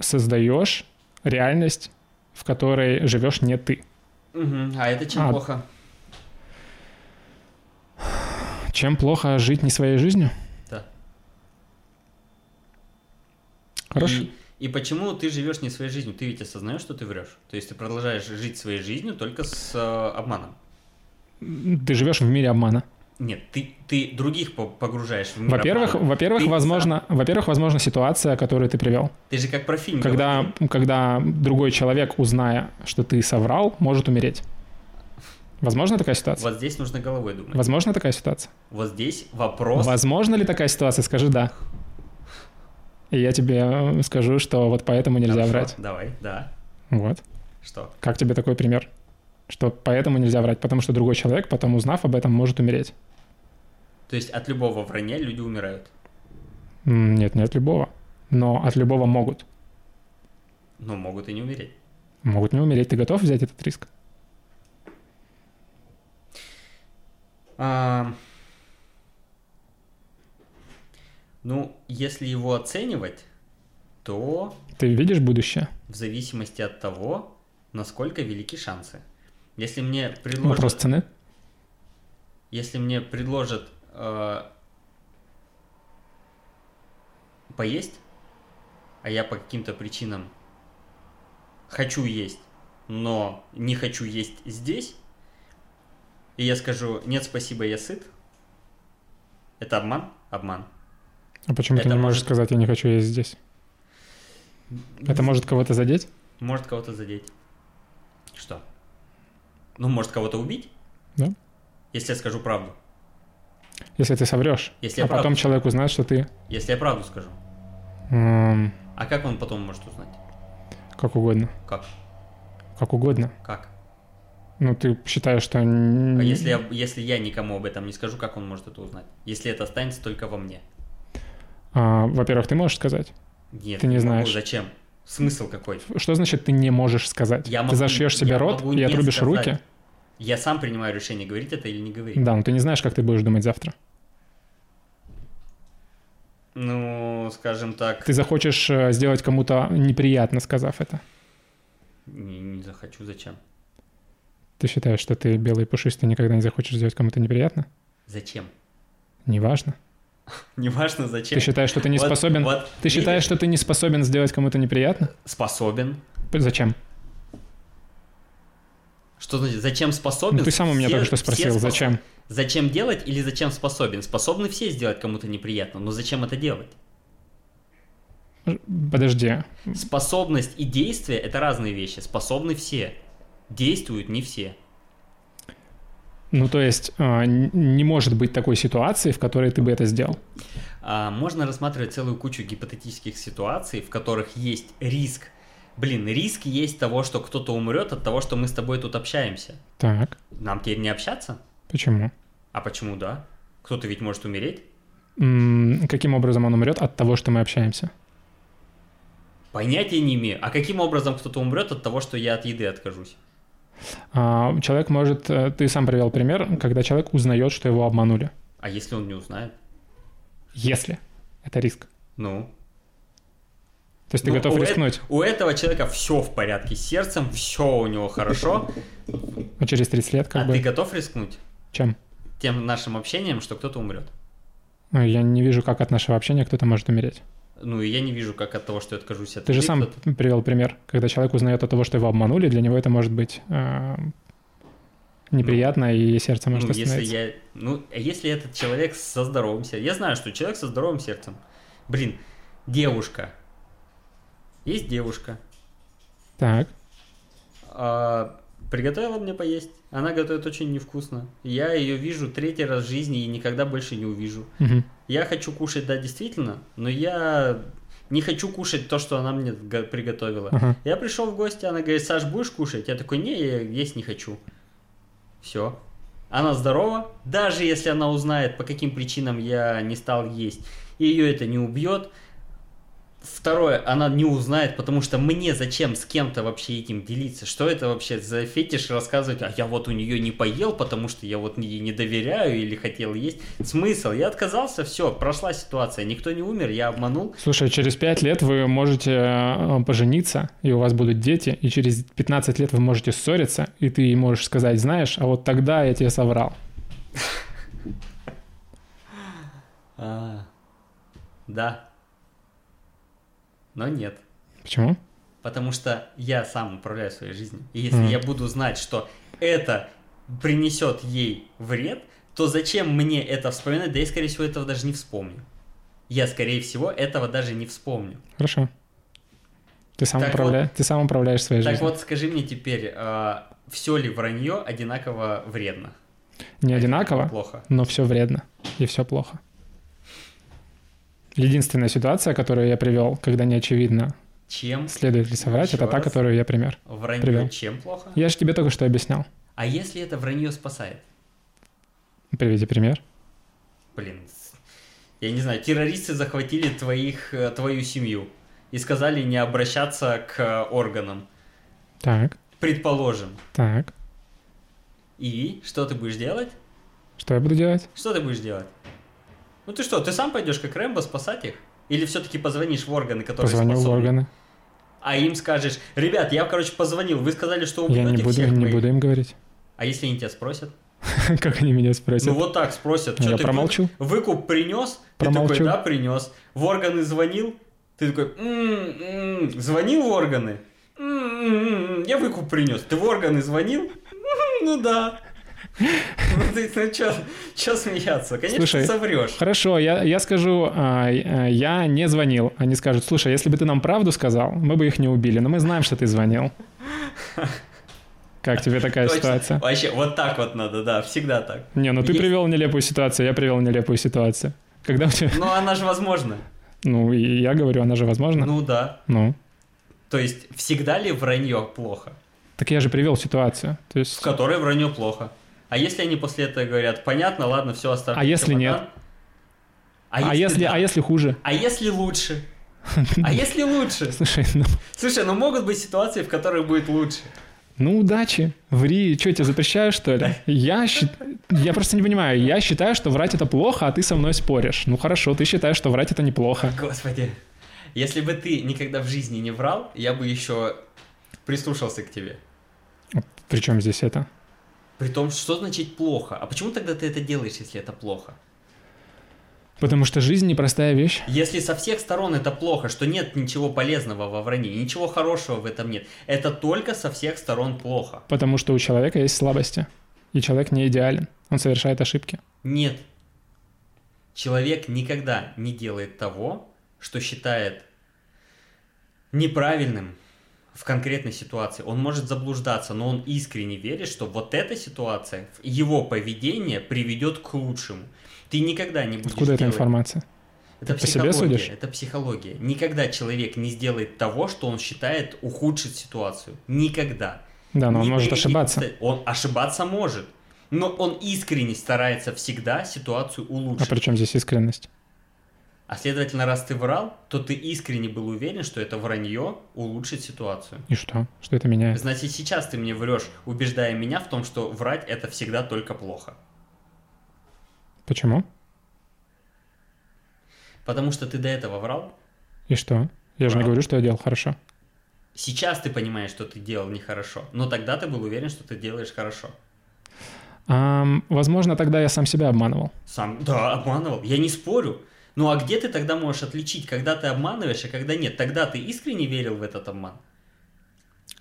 создаешь реальность, в которой живешь не ты. Мгм, А это чем А, плохо? Чем плохо жить не своей жизнью? Да. Хорошо. И, и почему ты живешь не своей жизнью? Ты ведь осознаешь, что ты врешь. То есть ты продолжаешь жить своей жизнью только с э, обманом. Ты живешь в мире обмана. Нет, ты, ты других по- погружаешь в мир Во-первых, во-первых, Ты возможно, во-первых, возможно ситуация, которую ты привел, Ты же как про фильм когда, когда другой человек, узная, что ты соврал, может умереть. Возможно такая ситуация? Вот здесь нужно головой думать. Возможно такая ситуация? Вот здесь вопрос. Возможно ли такая ситуация? Скажи да. И я тебе э, скажу, что вот поэтому нельзя Хорошо, врать. Давай, да. Вот. Что? Как тебе такой пример? Что поэтому нельзя врать, потому что другой человек, потом узнав об этом, может умереть. То есть от любого вранья люди умирают. Нет, не от любого. Но от любого могут. Но могут и не умереть. Могут не умереть. Ты готов взять этот риск? А, Ну, если его оценивать, то Ты видишь будущее? в зависимости от того, насколько велики шансы. Если мне предложат, Вопрос цены? если мне предложат э, поесть, а я по каким-то причинам хочу есть, но не хочу есть здесь, и я скажу нет, спасибо, я сыт, это обман? Обман. А почему ты Это не можешь может- сказать, я не хочу есть здесь? Это может кого-то задеть? Может кого-то задеть. Что? Ну, может кого-то убить? Да. Если я скажу правду. Если ты соврешь, Если а потом правду человек узнает, что ты Если я правду скажу. м, А как он потом может узнать? как угодно, Как? как угодно. Как? Ну, ты считаешь, что... А если я, если я никому об этом не скажу, как он может это узнать? Если это останется только во мне. А, во-первых, ты можешь сказать. Нет, Ты не могу. знаешь. Зачем? Смысл какой? Что значит ты не можешь сказать? Я ты могу- зашьешь себе я рот и отрубишь сказать. руки? Я сам принимаю решение, говорить это или не говорить. Да, но ты не знаешь, как ты будешь думать завтра. Ну, скажем так, Ты захочешь э, сделать кому-то неприятно, сказав это. не, не захочу, зачем? Ты считаешь, что ты белый и пушистый никогда не захочешь сделать кому-то неприятно? Зачем? Неважно. Неважно, зачем. Ты считаешь, что ты не Вот- способен... вот Ты считаешь, видишь? что ты не способен сделать кому-то неприятно? Способен. Зачем? Что значит, зачем способен? Ну, ты сам у меня Все- только что спросил, способ- зачем? Зачем делать или зачем способен? Способны все сделать кому-то неприятно, но зачем это делать? Подожди. Способность и действие – это разные вещи. Способны все. Действуют не все. Ну, то есть, н- не может быть такой ситуации, в которой ты бы это сделал. а, можно рассматривать целую кучу гипотетических ситуаций, в которых есть риск. Блин, риск есть того, что кто-то умрет от того, что мы с тобой тут общаемся. Так, Нам теперь не общаться? почему? А почему да? Кто-то ведь может умереть. М, Каким образом он умрет от того, что мы общаемся? Понятия не имею. А каким образом кто-то умрет от того, что я от еды откажусь? А, Человек может... э, Ты сам привел пример, когда человек узнает, что его обманули. А если он не узнает? Если. Это риск. Ну, То есть ты Ну, готов у э- рискнуть. у этого человека все в порядке с сердцем, все у него хорошо. А через 30 лет как а бы... ты готов рискнуть Чем? тем нашим общением, что кто-то умрет? Ну, Я не вижу, как от нашего общения кто-то может умереть. Ну, и я не вижу, как от того, что я откажусь от Ты же сам кто-то- привел пример, когда человек узнает от того, что его обманули, для него это может быть э, неприятно, и сердце может Ну, если остановиться. я... Ну, если этот человек со здоровым сердцем... Я знаю, что человек со здоровым сердцем. Блин, девушка. Есть девушка. Так, а, приготовила мне поесть. Она готовит очень невкусно. Я ее вижу третий раз в жизни и никогда больше не увижу. мгм. Я хочу кушать, да, действительно, но я не хочу кушать то, что она мне го- приготовила. Ага. Я пришел в гости, она говорит, Саш, будешь кушать? Я такой, не, я есть не хочу. Все. Она здорова, даже если она узнает, по каким причинам я не стал есть, ее это не убьет. Второе, она не узнает, потому что мне зачем с кем-то вообще этим делиться? Что это вообще за фетиш рассказывать, а я вот у нее не поел, потому что я вот ей не доверяю или хотел есть. Смысл? Я отказался, все, прошла ситуация, никто не умер, я обманул. Слушай, через 5 лет вы можете э, пожениться, и у вас будут дети, и через 15 лет вы можете ссориться, и ты можешь сказать, знаешь, а вот тогда я тебе соврал. А, да. Но нет. Почему? Потому что я сам управляю своей жизнью. И если Мгм. я буду знать, что это принесет ей вред, то зачем мне это вспоминать? Да я, скорее всего, этого даже не вспомню. Я, скорее всего, этого даже не вспомню. Хорошо. Ты сам, Так управля... ты сам управляешь своей Так жизнью. вот, скажи мне теперь, все ли вранье одинаково вредно? Не одинаково, Плохо. но все вредно, и все плохо. Единственная ситуация, которую я привел, когда не очевидно, Чем следует ли соврать, Еще это та, раз. которую я пример. вранье Привел. чем плохо? Я же тебе только что объяснял. А если это вранье спасает? Приведи пример. Блин, я не знаю, террористы захватили твоих, э, твою семью и сказали не обращаться к органам. Так, Предположим. так. И что ты будешь делать? Что я буду делать? Что ты будешь делать? Ну ты что, ты сам пойдешь как Рэмбо спасать их? Или все-таки позвонишь в органы, которые Позвоню в способны? органы. А им скажешь, ребят, я, короче, позвонил, вы сказали, что Я убьете не буду, всех не моих». буду им говорить. А если они тебя спросят? Как они меня спросят? Ну вот так спросят. Я «Чё, ты вы- промолчу. Выкуп принес? Ты Промолчу. такой, да, принес. В органы звонил? Ты такой, «М-м-м». звонил в органы? «М-м-м, Я выкуп принес. Ты в органы звонил? «М, Ну да. Ну ты ну, чё, смеяться? Конечно, Слушай, ты соврешь. Хорошо, я, я скажу, а, а, я не звонил. Они скажут, слушай, если бы ты нам правду сказал, мы бы их не убили, но мы знаем, что ты звонил. Как тебе такая Точно. ситуация? Вообще, вот так вот надо, да, всегда так. Не, ну ты Есть. привел нелепую ситуацию, я привел нелепую ситуацию. Когда у тебя... Но она же возможна. Ну, и я говорю, она же возможна. Ну да. Ну. То есть, всегда ли вранье плохо? Так я же привел ситуацию. То В есть... которой вранье плохо. А если они после этого говорят, понятно, ладно, все оставим. А если нет? А если, да? а если хуже? А если лучше? А если лучше? Слушай, ну, Слушай, ну могут быть ситуации, в которых будет лучше. ну удачи, ври, что, тебе запрещаю, что ли? Я, щи- я просто не понимаю, я считаю, что врать это плохо, а ты со мной споришь. Ну хорошо, ты считаешь, что врать это неплохо. Господи. Если бы ты никогда в жизни не врал, я бы еще прислушался к тебе. Причем здесь это? При том, что значит плохо? А почему тогда ты это делаешь, если это плохо? Потому что жизнь непростая вещь. Если со всех сторон это плохо, что нет ничего полезного во вранье, ничего хорошего в этом нет, это только со всех сторон плохо. Потому что у человека есть слабости. И человек не идеален. Он совершает ошибки. Нет. Человек никогда не делает того, что считает неправильным в конкретной ситуации. Он может заблуждаться, но он искренне верит, что вот эта ситуация, его поведение приведет к лучшему. Ты никогда не будешь Откуда эта делать- информация? Это По себе психология. судишь? Это психология. Никогда человек не сделает того, что он считает ухудшит ситуацию. Никогда. Да, но он Ни может ошибаться. Он ошибаться может. Но он искренне старается всегда ситуацию А улучшить. при чем здесь искренность? А следовательно, раз ты врал, то ты искренне был уверен, что это вранье улучшит ситуацию. И что? Что это меняет? Значит, сейчас ты мне врешь, убеждая меня в том, что врать это всегда только плохо. Почему? Потому что ты до этого врал. И что? Я же не говорю, что я делал хорошо. Сейчас ты понимаешь, что ты делал нехорошо. Но тогда ты был уверен, что ты делаешь хорошо. Ам, возможно, тогда я сам себя обманывал. Сам, да, обманывал. Я не спорю. Ну а где ты тогда можешь отличить, когда ты обманываешь, а когда нет? Тогда ты искренне верил в этот обман?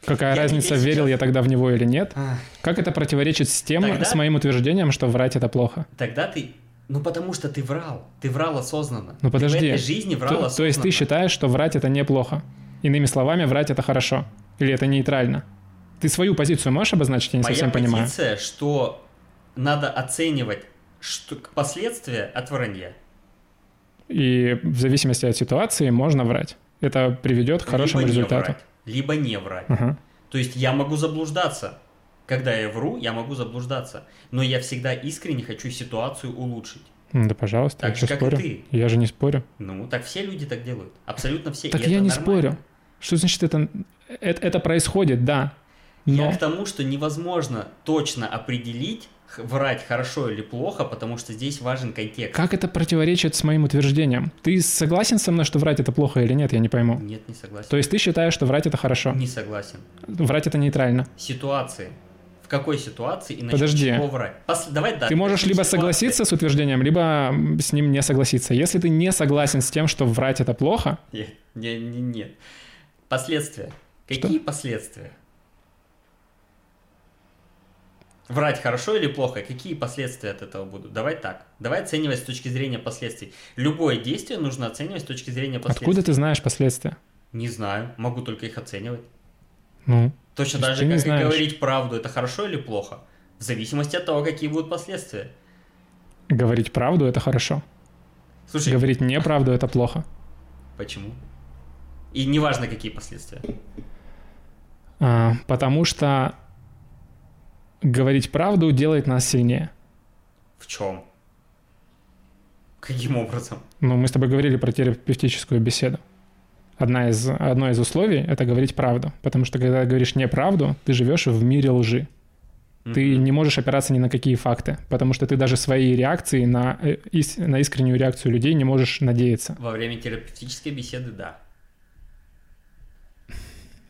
Какая Я- разница, я верил сейчас- я тогда в него или нет? Ах. Как это противоречит с тем, Тогда- с моим утверждением, что врать это плохо? Тогда ты... Ну потому что ты врал. Ты врал осознанно. Ну подожди. Ты в этой жизни врал То, осознанно. то есть ты считаешь, что врать это неплохо? Иными словами, врать это хорошо? Или это нейтрально? Ты свою позицию можешь обозначить? Я не Моя совсем понимаю. позиция, что надо оценивать что, последствия от вранья. И в зависимости от ситуации можно врать. Это приведет к хорошему либо результату. Не врать, либо не врать. Ага. То есть я могу заблуждаться. Когда я вру, я могу заблуждаться. Но я всегда искренне хочу ситуацию улучшить. Да, пожалуйста, Так я же, как и спорю? ты. Я же не спорю. Ну, так все люди так делают. Абсолютно все. Так И я не нормально. спорю. Что значит это, это? Это происходит, да. Но Я к тому, что невозможно точно определить, врать хорошо или плохо, потому что здесь важен контекст. как это противоречит с моим утверждением? Ты согласен со мной, что врать это плохо или нет? Я не пойму. Нет, не согласен. То есть ты считаешь, что врать это хорошо? Не согласен. Врать это нейтрально. Ситуации. В какой ситуации и насчет Подожди. чего врать? Пос- Давай, да. Ты можешь либо ситуации. согласиться с утверждением, либо с ним не согласиться. Если ты не согласен с тем, что врать это плохо, Нет, не, не, нет. Последствия. Какие последствия? Врать хорошо или плохо? Какие последствия от этого будут? Давай так. Давай оценивать с точки зрения последствий. Любое действие нужно оценивать с точки зрения последствий. откуда ты знаешь последствия? Не знаю. Могу только их оценивать. Ну, Точно То так же, как и знаешь. говорить правду. Это хорошо или плохо? В зависимости от того, какие будут последствия. говорить правду это хорошо. Слушай, Говорить неправду это плохо. почему? И неважно, какие последствия. А, потому что говорить правду делает нас сильнее. В чем? Каким образом? Ну, мы с тобой говорили про терапевтическую беседу. Одна из, одно из условий — это говорить правду. Потому что когда говоришь неправду, ты живешь в мире лжи. Ты не можешь опираться ни на какие факты, потому что ты даже свои реакции на, э, ис- на искреннюю реакцию людей не можешь надеяться. Во время терапевтической беседы, да.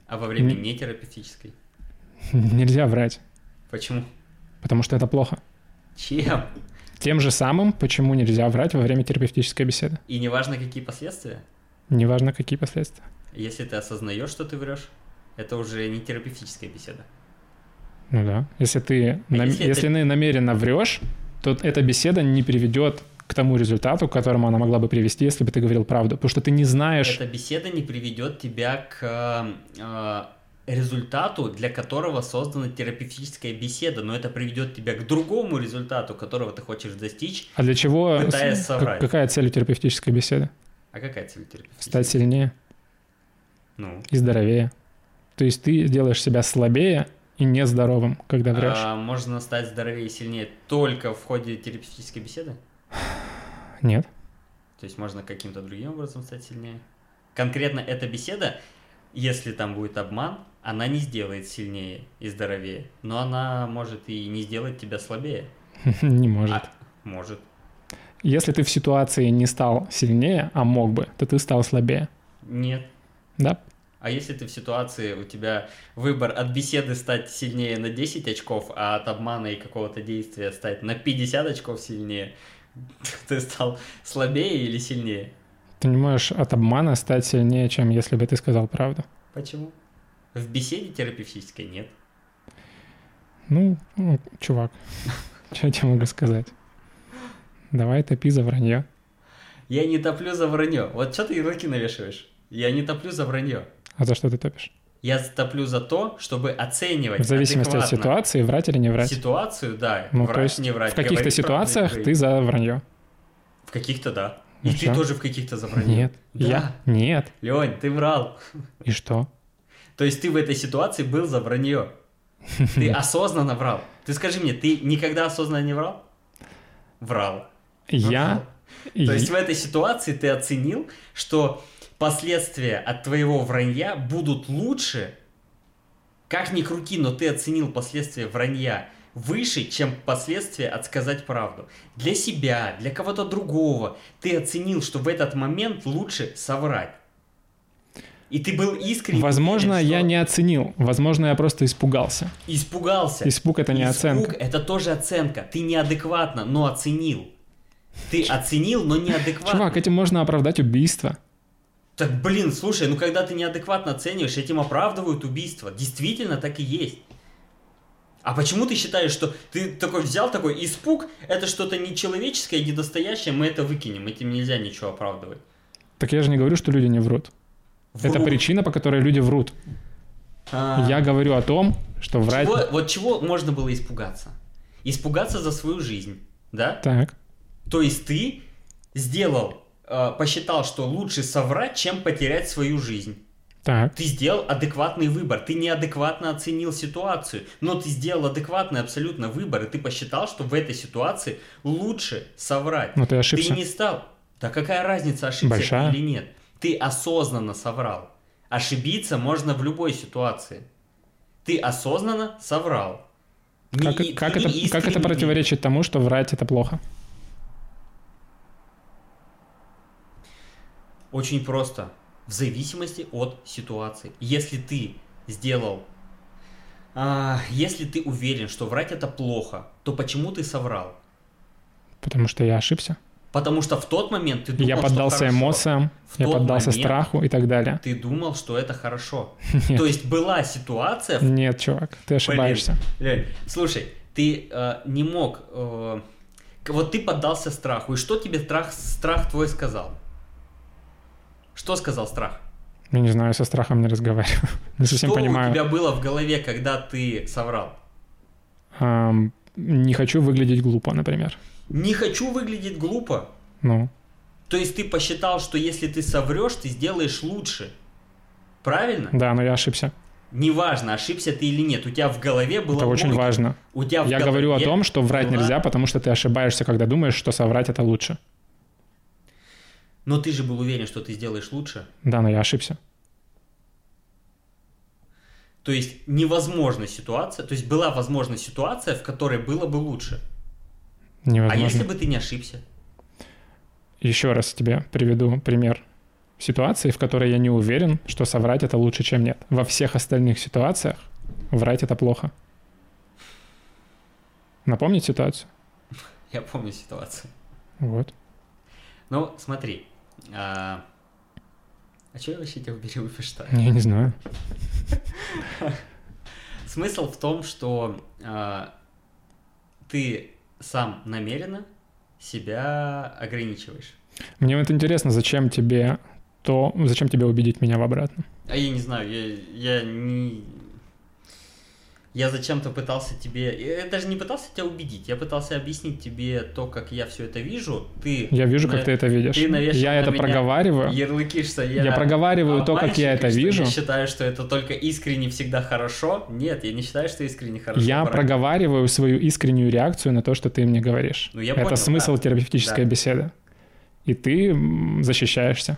А во время Не- нетерапевтической? Нельзя врать, Почему? потому что это плохо. Чем? Тем же самым, почему нельзя врать во время терапевтической беседы. И неважно, какие последствия. Неважно, какие последствия. Если ты осознаешь, что ты врешь, это уже не терапевтическая беседа. Ну да. Если ты, А нам- если если это- ты намеренно врешь, то эта беседа не приведет к тому результату, к которому она могла бы привести, если бы ты говорил правду. Потому что ты не знаешь... Эта беседа не приведет тебя к э, э, результату, для которого создана терапевтическая беседа, но это приведет тебя к другому результату, которого ты хочешь достичь. А для чего... Пытаясь соврать. какая цель у терапевтической беседы? А какая цель терапевтической? Стать сильнее Ну, и здоровее. То есть ты делаешь себя слабее и нездоровым, когда врешь. а, можно стать здоровее и сильнее только в ходе терапевтической беседы? Нет. То есть можно каким-то другим образом стать сильнее? Конкретно эта беседа, если там будет обман, она не сделает сильнее и здоровее, но она может и не сделать тебя слабее. Не может. А, может. Если ты в ситуации не стал сильнее, а мог бы, то ты стал слабее. Нет. Да? А если ты в ситуации, у тебя выбор от беседы стать сильнее на 10 очков, а от обмана и какого-то действия стать на 50 очков сильнее, ты стал слабее или сильнее? Ты не можешь от обмана стать сильнее, чем если бы ты сказал правду. Почему? В беседе терапевтической нет. Ну, ну, чувак, что я тебе могу сказать? Давай топи за вранье. Я не топлю за вранье. Вот что ты ярлыки навешиваешь? Я не топлю за вранье. А за что ты топишь? Я топлю за то, чтобы оценивать В зависимости от ситуации, врать или не врать. Ситуацию, да. Ну, врать, то есть не врать. в каких-то правду, ситуациях ты за вранье. В каких-то, да. И Ну ты всё. тоже в каких-то за вранье? Нет. Да. Я? Нет. Лень, ты врал. И что? То есть ты в этой ситуации был за вранье. Ты осознанно врал. Ты скажи мне, ты никогда осознанно не врал? Врал. Я... То есть в этой ситуации ты оценил, что последствия от твоего вранья будут лучше, как ни крути, но ты оценил последствия вранья выше, чем последствия от сказать правду. Для себя, для кого-то другого ты оценил, что в этот момент лучше соврать. И ты был искренне Возможно, уверен, я что не оценил. Возможно, я просто испугался. испугался. Испуг — это не Испуг оценка. это тоже оценка. Ты неадекватно, но оценил. Ты оценил, но неадекватно. Чувак, этим можно оправдать убийство. Так, блин, слушай, ну когда ты неадекватно оцениваешь, этим оправдывают убийство. Действительно, так и есть. А почему ты считаешь, что ты такой взял такой испуг, это что-то нечеловеческое, недостоящее, мы это выкинем, этим нельзя ничего оправдывать. Так я же не говорю, что люди не врут. Это Вру. причина, по которой люди врут. А, Я говорю о том, что врать... чего- вот чего можно было испугаться? Испугаться за свою жизнь, да? Так, То есть ты сделал, э, посчитал, что лучше соврать, чем потерять свою жизнь. так. Ты сделал адекватный выбор, ты неадекватно оценил ситуацию, но ты сделал адекватный абсолютно выбор, и ты посчитал, что в этой ситуации лучше соврать. Но ты ошибся. Ты не стал. Да какая разница, ошибся Большая. или нет? Ты осознанно соврал. Ошибиться можно в любой ситуации. Ты осознанно соврал. Не- Как, и- как это, не как это искренне. противоречит тому, что врать это плохо? Очень просто. В зависимости от ситуации. Если ты сделал... а, если ты уверен, что врать это плохо, то почему ты соврал? Потому что я ошибся. Потому что в тот момент ты думал, я что поддался хорошо. эмоциям, В я поддался момент страху и так далее. Ты думал, что это хорошо. Нет. То есть была ситуация... Нет, чувак, ты ошибаешься. Блин, Лёль, слушай, ты э, не мог... э, вот ты поддался страху. И что тебе страх, страх твой сказал? Что сказал страх? Я не знаю, со страхом не разговариваю. Не совсем что понимаю. у тебя было в голове, когда ты соврал? Ам, не хочу выглядеть глупо, например. Не хочу выглядеть глупо. Ну, То есть ты посчитал, что если ты соврешь, ты сделаешь лучше. Правильно? да, но я ошибся. Неважно, ошибся ты или нет. У тебя в голове было это очень логика. важно. У тебя в Я голове говорю о том, что врать была- нельзя, потому что ты ошибаешься, когда думаешь, что соврать это лучше. Но ты же был уверен, что ты сделаешь лучше. Да, но я ошибся. То есть невозможна ситуация, то есть была возможна ситуация, в которой было бы лучше. А Невозможно. если бы ты не ошибся? Еще раз тебе приведу пример ситуации, в которой я не уверен, что соврать это лучше, чем нет. Во всех остальных ситуациях врать это плохо. Напомнить ситуацию? Я помню ситуацию. Вот. Ну, смотри. А, а что я вообще тебя убери что? Я не знаю. Смысл в том, что а, ты сам намеренно себя ограничиваешь. Мне вот интересно, зачем тебе то, зачем тебе убедить меня в обратном? А я не знаю, я, я не... Я зачем-то пытался тебе... Я даже не пытался тебя убедить, я пытался объяснить тебе то, как я все это вижу. Ты... Я вижу, как на- ты это видишь. ты Я это проговариваю. Ярлыки, что я... Я проговариваю то, как я это вижу. Я считаю, что это только искренне всегда хорошо. Нет, я не считаю, что искренне хорошо. Я Пора- проговариваю свою искреннюю реакцию на то, что ты мне говоришь. Ну, я это понял, смысл да. терапевтической Да. беседы. И ты защищаешься,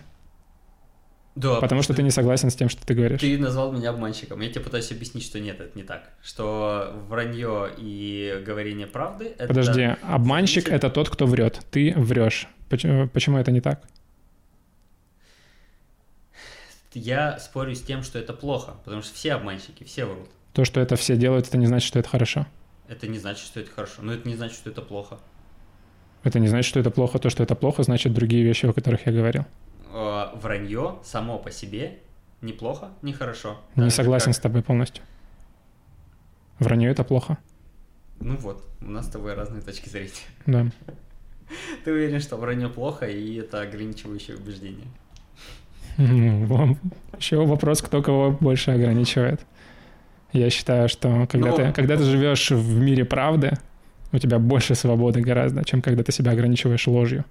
Да, потому что ты не согласен с тем, что ты говоришь. Ты назвал меня обманщиком. Я тебе пытаюсь объяснить, что нет, это не так. Что вранье и говорение правды это... Подожди, обманщик это тот, кто врет. Ты врешь. Почему, почему это не так? Я спорю с тем, что это плохо, потому что все обманщики, все врут. То, что это все делают, это не значит, что это хорошо. Это не значит, что это хорошо, но это не значит, что это плохо. Это не значит, что это плохо. То, что это плохо, значит другие вещи, о которых я говорил. Э, Вранье само по себе неплохо, не хорошо. Не согласен с как- тобой полностью. Вранье это плохо. Ну вот, у нас с тобой разные точки зрения. Да. Ты уверен, что вранье плохо, и это ограничивающее убеждение? Еще вопрос, кто кого больше ограничивает. Я считаю, что когда, Ну, ты, когда ты живешь в мире правды, у тебя больше свободы гораздо, чем когда ты себя ограничиваешь ложью.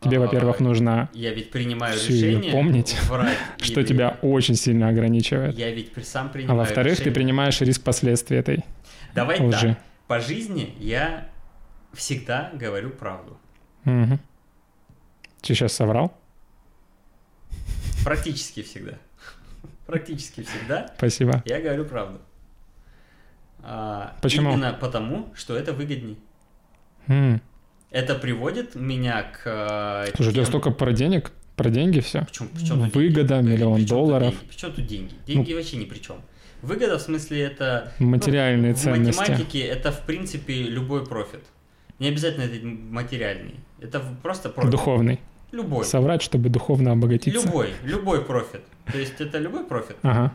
Тебе, А, во-первых, нужно, Я ведь принимаю решение помнить, врать что или- тебя очень сильно ограничивает. Я ведь сам А принимаю во-вторых, ты решение. принимаешь риск последствий этой Давай лжи. так. По жизни я всегда говорю правду. Мгм. Ты сейчас соврал? Практически всегда. Практически всегда Спасибо. я говорю правду. А, Почему? Именно потому, что это выгодней. М. Это приводит меня к... э, Слушай, у тебя столько про денег, про деньги все. Причем, причем Выгода, деньги? миллион Причем долларов. Ну. Причем тут деньги? Деньги вообще ни при чем. Выгода в смысле это... ну, Материальные в ценности. математике это в принципе любой профит. Не обязательно это материальный. Это в- просто профит. Духовный. Любой. Соврать, чтобы духовно обогатиться. Любой, любой профит. То есть это любой профит. Ага.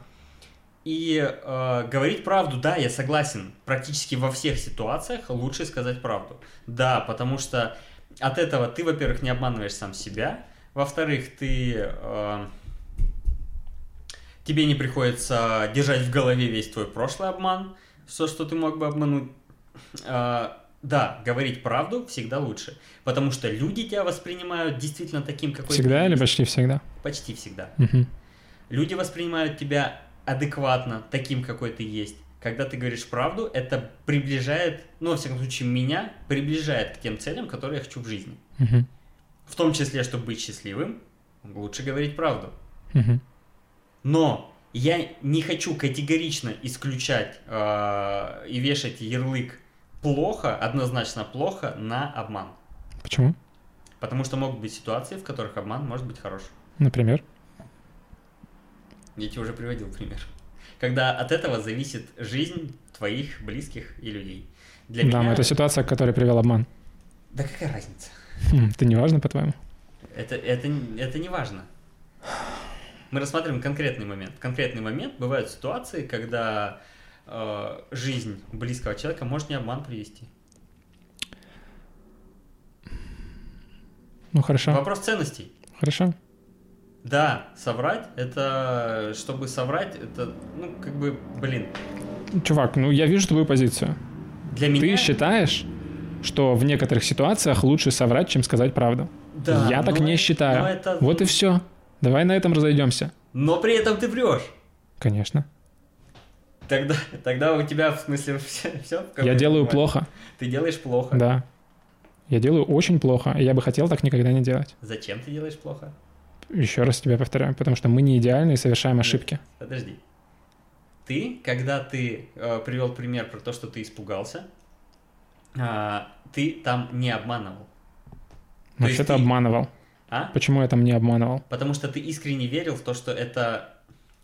И э, говорить правду, да, я согласен. Практически во всех ситуациях лучше сказать правду. Да, потому что от этого ты, во-первых, не обманываешь сам себя. Во-вторых, ты... э, тебе не приходится держать в голове весь твой прошлый обман, все, что ты мог бы обмануть. Э, да, говорить правду всегда лучше. Потому что люди тебя воспринимают действительно таким, какой Всегда ты или есть. почти всегда? Почти всегда. Мгм. Люди воспринимают тебя адекватно, таким, какой ты есть. Когда ты говоришь правду, это приближает, ну, во всяком случае, меня приближает к тем целям, которые я хочу в жизни. Мгм. В том числе, чтобы быть счастливым, лучше говорить правду. Мгм. Но я не хочу категорично исключать э, и вешать ярлык плохо, однозначно плохо на обман. Почему? Потому что могут быть ситуации, в которых обман может быть хорош. Например? Я тебе уже приводил пример. Когда от этого зависит жизнь твоих близких и людей. Для да, меня... но это ситуация, к которой привел обман. Да какая разница? Хм, Ты не важно, по-твоему? Это, это, это не важно. Мы рассматриваем конкретный момент. Конкретный момент бывают ситуации, когда э, жизнь близкого человека может не обман привести. Ну, хорошо. Вопрос ценностей. Хорошо. Да, соврать, это, чтобы соврать, это, ну, как бы, блин, Чувак, ну я вижу твою позицию. для меня... Ты считаешь, что в некоторых ситуациях лучше соврать, чем сказать правду? Да, я так не считаю. это- Вот и все. Давай на этом разойдемся. Но при этом ты врешь. Конечно. Тогда, тогда у тебя, в смысле, все, Я делаю плохо. Ты делаешь плохо. Да. Я делаю очень плохо, и я бы хотел так никогда не делать. Зачем ты делаешь плохо? Еще раз тебе повторяю, потому что мы не идеальны и совершаем ошибки. Подожди. Ты, когда ты э, привел пример про то, что ты испугался, а, ты там не обманывал. Есть Вообще-то ты- обманывал. А? Почему я там не обманывал? Потому что ты искренне верил в то, что это...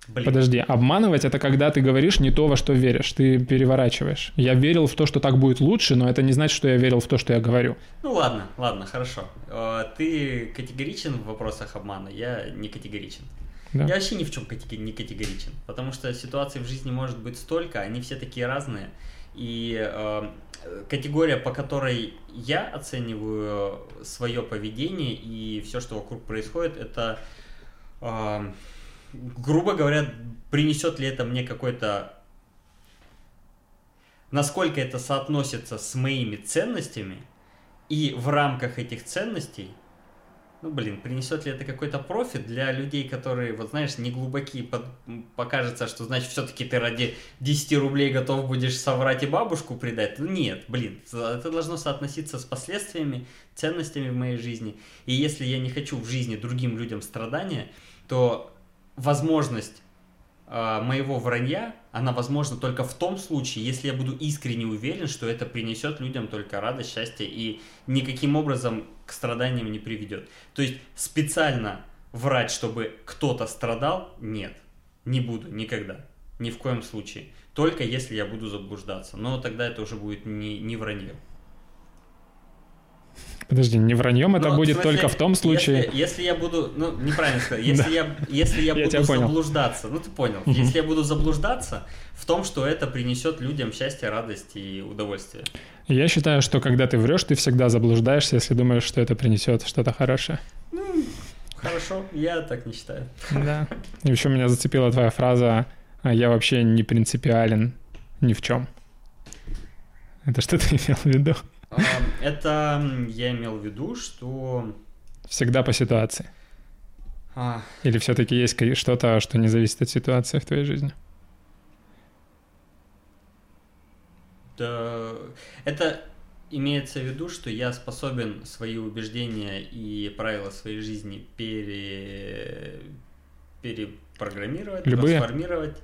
Блин, Подожди, обманывать это когда ты говоришь не то, во что веришь, ты переворачиваешь. Я верил в то, что так будет лучше, но это не значит, что я верил в то, что я говорю. Ну ладно, ладно, хорошо. Э, Ты категоричен в вопросах обмана, я не категоричен. Да. Я вообще ни в чем не категоричен, потому что ситуаций в жизни может быть столько, они все такие разные. И э, категория, по которой я оцениваю свое поведение и все, что вокруг происходит, это, э, грубо говоря, принесет ли это мне какой-то... Насколько это соотносится с моими ценностями, и в рамках этих ценностей ну, блин, принесет ли это какой-то профит для людей, которые, вот знаешь, не глубокие, под- покажется, что, значит, все-таки ты ради 10 рублей готов будешь соврать и бабушку предать? Ну, нет, блин, это должно соотноситься с последствиями, ценностями в моей жизни. И если я не хочу в жизни другим людям страдания, то возможность а, моего вранья, она возможна только в том случае, если я буду искренне уверен, что это принесет людям только радость, счастье и никаким образом к страданиям не приведет. То есть специально врать, чтобы кто-то страдал, нет, не буду никогда, ни в коем случае. Только если я буду заблуждаться. Но тогда это уже будет не, не вранье. Подожди, не враньем это Ну, будет смысле, только в том случае... Если, если я буду, ну, неправильно сказать, если я, если я буду заблуждаться, ну ты понял, если я буду заблуждаться в том, что это принесет людям счастье, радость и удовольствие. Я считаю, что когда ты врешь, ты всегда заблуждаешься, если думаешь, что это принесет что-то хорошее. Хорошо, я так не считаю. Да. И еще меня зацепила твоя фраза «А «я вообще не принципиален ни в чем». Это что ты имел в виду? Это я имел в виду, что Всегда по ситуации. А, Или все-таки есть что-то, что не зависит от ситуации в твоей жизни? да, это имеется в виду, что я способен свои убеждения и правила своей жизни пере... перепрограммировать, Любые? трансформировать,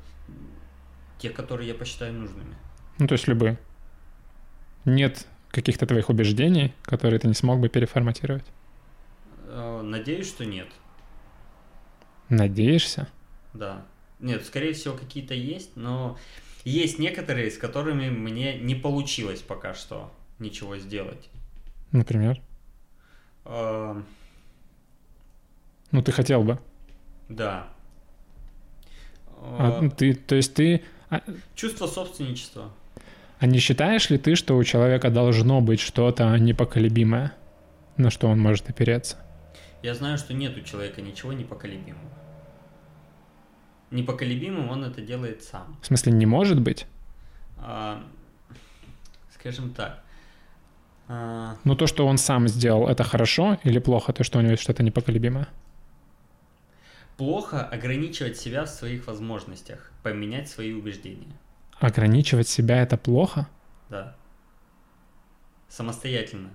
те, которые я посчитаю нужными. Ну, то есть любые. Нет каких-то твоих убеждений, которые ты не смог бы переформатировать. Э, Надеюсь, что нет. Надеешься? Да. Нет, скорее всего, какие-то есть, но есть некоторые, с которыми мне не получилось пока что ничего сделать. Например? Э, Ну, ты хотел бы. Да. А Э, ты, то есть ты... А, Чувство собственничества. А не считаешь ли ты, что у человека должно быть что-то непоколебимое, на что он может опереться? Я знаю, что нет у человека ничего непоколебимого. Непоколебимым он это делает сам. В смысле, не может быть? А, скажем так. а, Но то, что он сам сделал, это хорошо или плохо, то, что у него есть что-то непоколебимое? плохо ограничивать себя в своих возможностях, поменять свои убеждения. Ограничивать себя это плохо? Да. Самостоятельно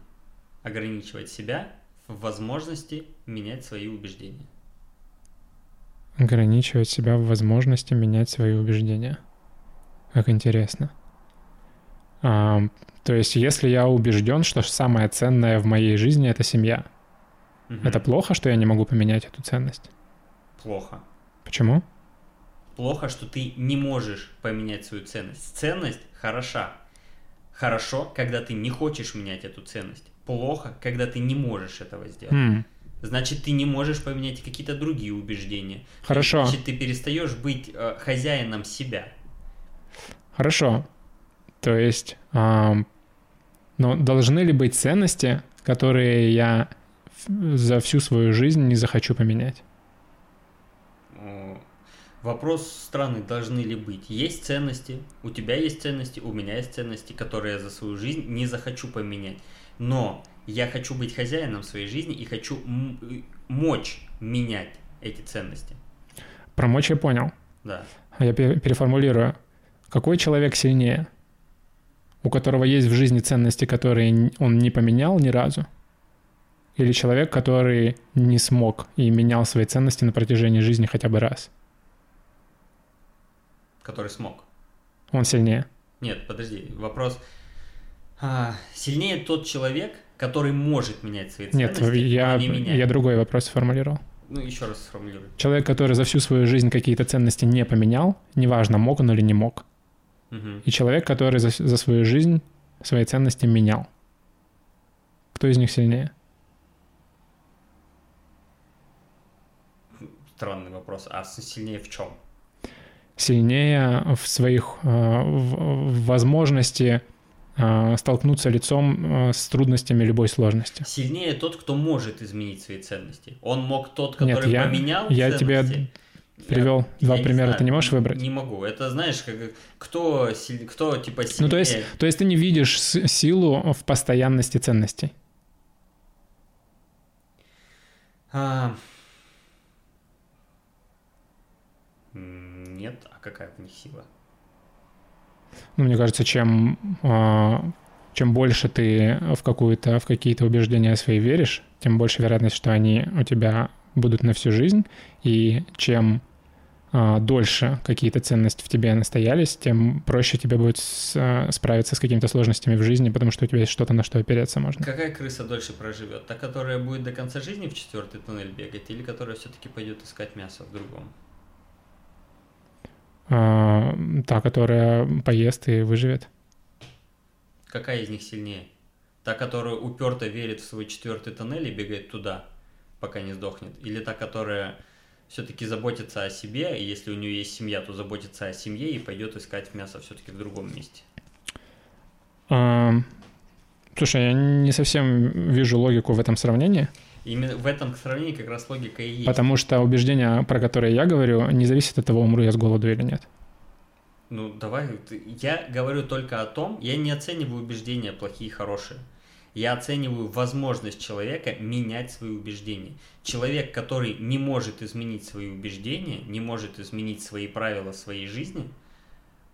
ограничивать себя в возможности менять свои убеждения. Ограничивать себя в возможности менять свои убеждения. Как интересно. А, то есть, если я убежден, что самое ценное в моей жизни это семья, Мгм. это плохо, что я не могу поменять эту ценность? плохо. Почему? Плохо, что ты не можешь поменять свою ценность. Ценность хороша. Хорошо, когда ты не хочешь менять эту ценность. Плохо, когда ты не можешь этого сделать. М, Значит, ты не можешь поменять какие-то другие убеждения. Хорошо. Значит, ты перестаешь быть э, хозяином себя. Хорошо. То есть, ам, но должны ли быть ценности, которые я за всю свою жизнь не захочу поменять? Вопрос странный, должны ли быть. Есть ценности, у тебя есть ценности, у меня есть ценности, которые я за свою жизнь не захочу поменять. Но я хочу быть хозяином своей жизни и хочу мочь менять эти ценности. Промочь я понял. Да. А я пе- переформулирую. Какой человек сильнее? У которого есть в жизни ценности, которые он не поменял ни разу? Или человек, который не смог и менял свои ценности на протяжении жизни хотя бы раз? Который смог. Он сильнее. Нет, подожди, вопрос. А, сильнее тот человек, который может менять свои Нет, ценности, я, но не меняет. я другой вопрос сформулировал. Ну, еще раз сформулирую. Человек, который за всю свою жизнь какие-то ценности не поменял, неважно, мог он или не мог. Мгм. И человек, который за, за свою жизнь свои ценности менял. Кто из них сильнее? Странный вопрос. А сильнее в чем? Сильнее в своих э, в- возможности э, столкнуться лицом э, с трудностями любой сложности. Сильнее тот, кто может изменить свои ценности. Он мог тот, Нет, который я- поменял я тебе ценности. Привел Я- два я не примера, знаю, ты не можешь выбрать? Не могу. Это знаешь, как кто, силь- кто типа сильнее. Ну, то есть, то есть ты не видишь силу в постоянности ценностей. А, Нет, какая в них сила? Ну, мне кажется, чем, а, чем больше ты в, какую-то, в какие-то убеждения свои веришь, тем больше вероятность, что они у тебя будут на всю жизнь. И чем а, дольше какие-то ценности в тебе настоялись, тем проще тебе будет с- а, справиться с какими-то сложностями в жизни, потому что у тебя есть что-то, на что опереться можно. Какая крыса дольше проживет? Та, которая будет до конца жизни в четвертый туннель бегать, или которая все-таки пойдет искать мясо в другом? А, та, которая поест и выживет. Какая из них сильнее? Та, которая уперто верит в свой четвертый тоннель и бегает туда, пока не сдохнет? Или та, которая все-таки заботится о себе, и если у нее есть семья, то заботится о семье и пойдет искать мясо все-таки в другом месте? А, слушай, я не совсем вижу логику в этом сравнении. Именно в этом сравнении как раз логика и есть. Потому что убеждения, про которые я говорю, не зависят от того, умру я с голоду или нет. Ну, давай, я говорю только о том, я не оцениваю убеждения плохие и хорошие. Я оцениваю возможность человека менять свои убеждения. Человек, который не может изменить свои убеждения, не может изменить свои правила своей жизни,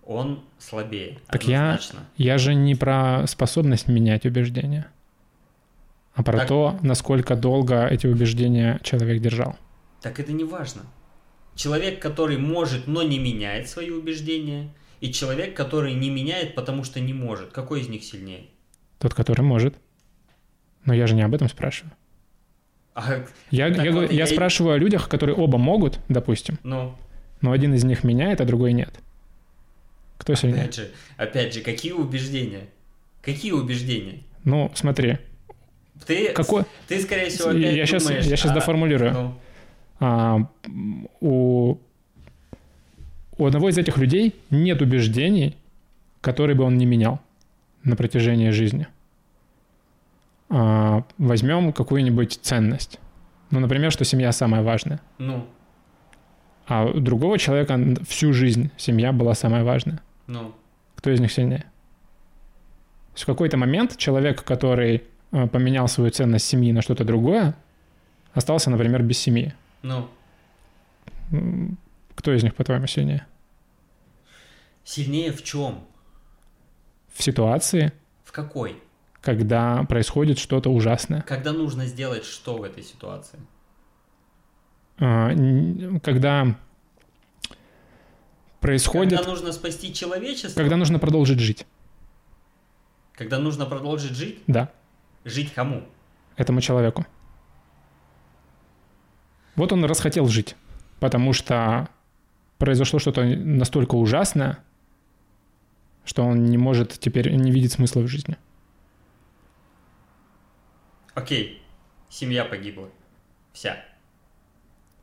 он слабее. Так я, я же не про способность менять убеждения, а про так, то, насколько долго эти убеждения человек держал. Так это не важно. Человек, который может, но не меняет свои убеждения, и человек, который не меняет, потому что не может. Какой из них сильнее? Тот, который может. Но я же не об этом спрашиваю. А, я я, вот я, я спрашиваю о людях, которые оба могут, допустим. Ну. Но один из них меняет, а другой нет. Кто сильнее? Опять же, опять же, какие убеждения? Какие убеждения? Ну, смотри. Ты, Какой... ты скорее всего, опять я сейчас, я сейчас а... доформулирую. Ну. А, у, у одного из этих людей нет убеждений, которые бы он не менял на протяжении жизни. А, возьмем какую-нибудь ценность. Ну, например, что семья самая важная. Ну. А у другого человека всю жизнь семья была самая важная. Ну. Кто из них сильнее? в какой-то момент человек, который поменял свою ценность семьи на что-то другое, остался, например, без семьи. Ну. Кто из них, по-твоему, сильнее? Сильнее в чем? В ситуации. В какой? Когда происходит что-то ужасное. Когда нужно сделать что в этой ситуации? А, когда происходит... Когда нужно спасти человечество? Когда нужно продолжить жить. Когда нужно продолжить жить? Да. Жить кому? Этому человеку. Вот он расхотел жить, потому что произошло что-то настолько ужасное, что он не может теперь, не видит смысла в жизни. Окей, семья погибла. Вся.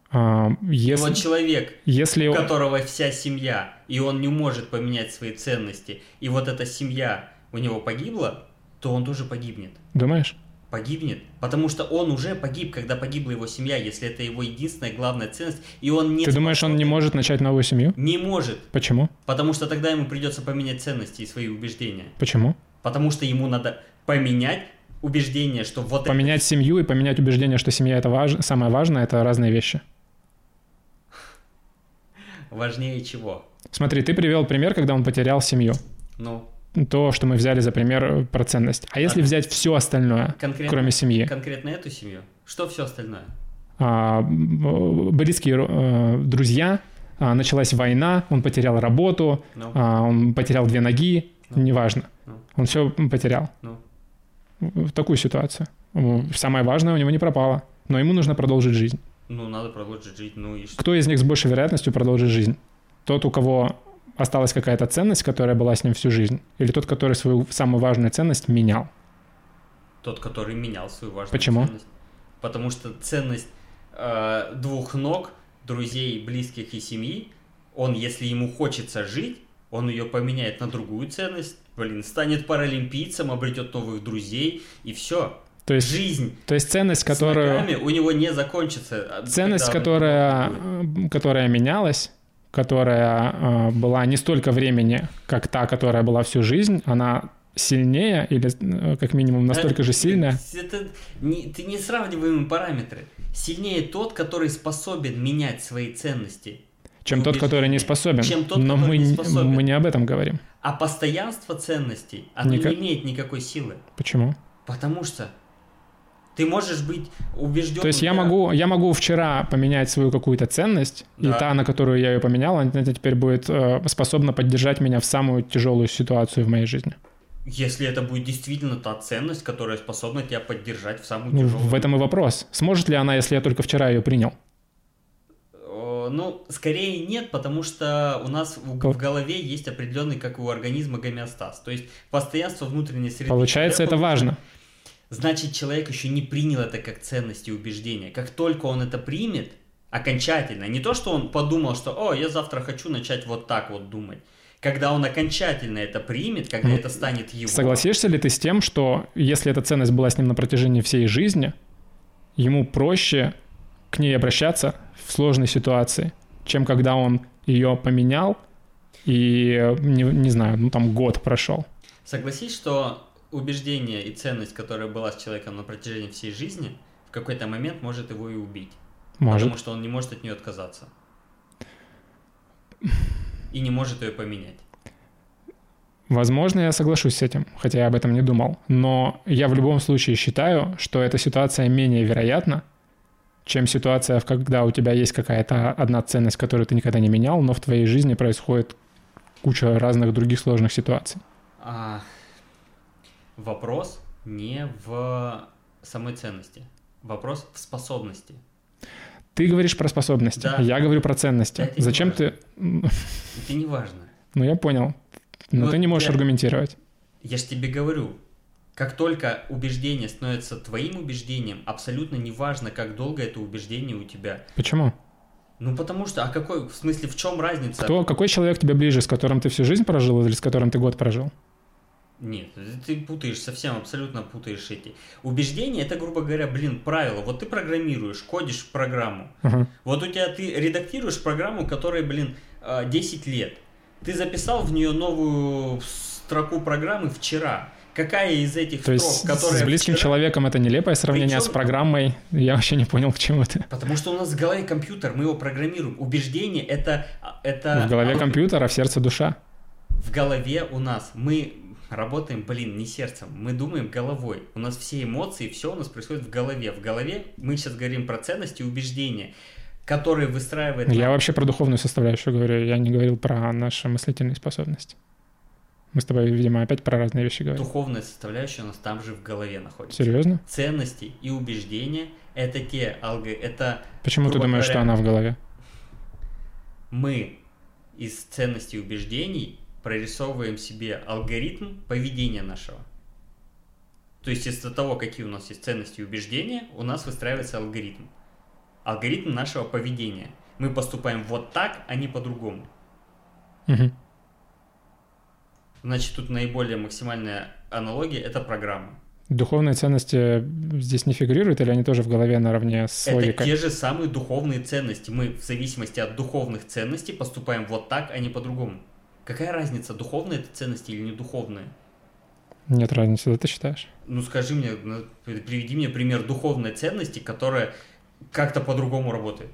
А, если, вот человек, если... у которого вся семья, и он не может поменять свои ценности, и вот эта семья у него погибла, то он тоже погибнет. Думаешь? Погибнет, потому что он уже погиб, когда погибла его семья, если это его единственная главная ценность, и он не... Ты думаешь, он не может начать новую семью? Не может. Почему? Потому что тогда ему придется поменять ценности и свои убеждения. Почему? Потому что ему надо поменять убеждение, что вот Поменять это... семью и поменять убеждение, что семья это важ... самое важное, это разные вещи. Важнее чего? Смотри, ты привел пример, когда он потерял семью. Ну то, что мы взяли за пример э, про ценность. А если а, взять все остальное, конкретно, кроме семьи? Конкретно эту семью? Что все остальное? А, близкие э, друзья, а, началась война, он потерял работу, no. Ну. а, он потерял две ноги, no. Ну. неважно. No. Ну. Он все потерял. No. В такую ситуацию. Самое важное у него не пропало, но ему нужно продолжить жизнь. Ну, надо продолжить жить, ну и что? Кто из них с большей вероятностью продолжит жизнь? Тот, у кого осталась какая-то ценность, которая была с ним всю жизнь? Или тот, который свою самую важную ценность менял? Тот, который менял свою важную Почему? ценность. Потому что ценность э, двух ног, друзей, близких и семьи, он, если ему хочется жить, он ее поменяет на другую ценность, блин, станет паралимпийцем, обретет новых друзей, и все. То есть жизнь. То есть ценность, которую у него не закончится. Ценность, которая, которая менялась, которая э, была не столько времени, как та, которая была всю жизнь, она сильнее или э, как минимум настолько же сильная? Это не, ты не сравниваемые параметры. Сильнее тот, который способен менять свои ценности. Чем тот, который не способен. Чем тот, Но мы, не способен. мы не об этом говорим. А постоянство ценностей, оно Никак... не имеет никакой силы. Почему? Потому что ты можешь быть убежден. То есть я могу, я могу вчера поменять свою какую-то ценность, да. и та, на которую я ее поменял, она теперь будет э, способна поддержать меня в самую тяжелую ситуацию в моей жизни. Если это будет действительно та ценность, которая способна тебя поддержать в самую ну, тяжелую. В этом и вопрос. Сможет ли она, если я только вчера ее принял? Ну, скорее нет, потому что у нас в, в голове есть определенный, как у организма, гомеостаз. То есть постоянство внутренней среды. Получается, это важно значит человек еще не принял это как ценность и убеждение. Как только он это примет, окончательно, не то, что он подумал, что, о, я завтра хочу начать вот так вот думать. Когда он окончательно это примет, когда ну, это станет его... Согласишься ли ты с тем, что если эта ценность была с ним на протяжении всей жизни, ему проще к ней обращаться в сложной ситуации, чем когда он ее поменял и, не, не знаю, ну там год прошел? Согласись, что убеждение и ценность, которая была с человеком на протяжении всей жизни, в какой-то момент может его и убить. Может. Потому что он не может от нее отказаться. И не может ее поменять. Возможно, я соглашусь с этим, хотя я об этом не думал. Но я в любом случае считаю, что эта ситуация менее вероятна, чем ситуация, когда у тебя есть какая-то одна ценность, которую ты никогда не менял, но в твоей жизни происходит куча разных других сложных ситуаций. А, вопрос не в самой ценности. Вопрос в способности. Ты говоришь про способности, Да. я говорю про ценности. Это Зачем ты... Это не важно. Ну, я понял. Но Ну, ты не можешь я- аргументировать. Я же тебе говорю, как только убеждение становится твоим убеждением, абсолютно не важно, как долго это убеждение у тебя. Почему? Ну потому что, а какой, в смысле, в чем разница? Кто, какой человек тебе ближе, с которым ты всю жизнь прожил или с которым ты год прожил? Нет, ты путаешь, совсем абсолютно путаешь эти. Убеждения это, грубо говоря, блин, правило. Вот ты программируешь, кодишь программу. Ага. Вот у тебя ты редактируешь программу, которая, блин, э, 10 лет. Ты записал в нее новую строку программы вчера. Какая из этих То строк, есть с близким вчера- человеком это нелепое сравнение, а с Причем- программой я вообще не понял, к чему это. Потому что у нас в голове компьютер, мы его программируем. Убеждение это, это В голове а, компьютера, в сердце душа. В голове у нас мы работаем, блин, не сердцем, мы думаем головой. У нас все эмоции, все у нас происходит в голове. В голове мы сейчас говорим про ценности и убеждения, которые выстраивает Я вообще про духовную составляющую говорю, я не говорил про наши мыслительные способности. Мы с тобой, видимо, опять про разные вещи говорим. духовная составляющая у нас там же в голове находится. Серьезно? Ценности и убеждения это те алго... это Почему ты думаешь, что говоря, она в голове? мы из ценностей и убеждений прорисовываем себе алгоритм поведения нашего. То есть из-за того, какие у нас есть ценности и убеждения, у нас выстраивается алгоритм. Алгоритм нашего поведения. Мы поступаем вот так, а не по-другому. Мгм. Значит, тут наиболее максимальная аналогия – это программа. Духовные ценности здесь не фигурируют, или они тоже в голове наравне с Это логикой? те же самые духовные ценности. Мы в зависимости от духовных ценностей поступаем вот так, а не по-другому. Какая разница, духовные это ценности или не духовные? Нет разницы, да ты считаешь? Ну скажи мне, ну, приведи мне пример духовной ценности, которая как-то по-другому работает.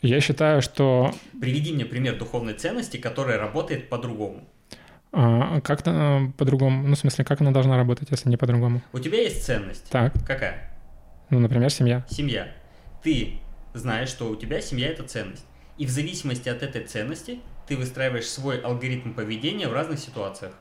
Я считаю, что Приведи мне пример духовной ценности, которая работает по-другому. а, как-то а, по-другому, ну, в смысле, как она должна работать, если не по-другому? У тебя есть ценность. Так, Какая? ну, например, семья. Семья. Ты знаешь, что у тебя семья это ценность. И в зависимости от этой ценности ты выстраиваешь свой алгоритм поведения в разных ситуациях.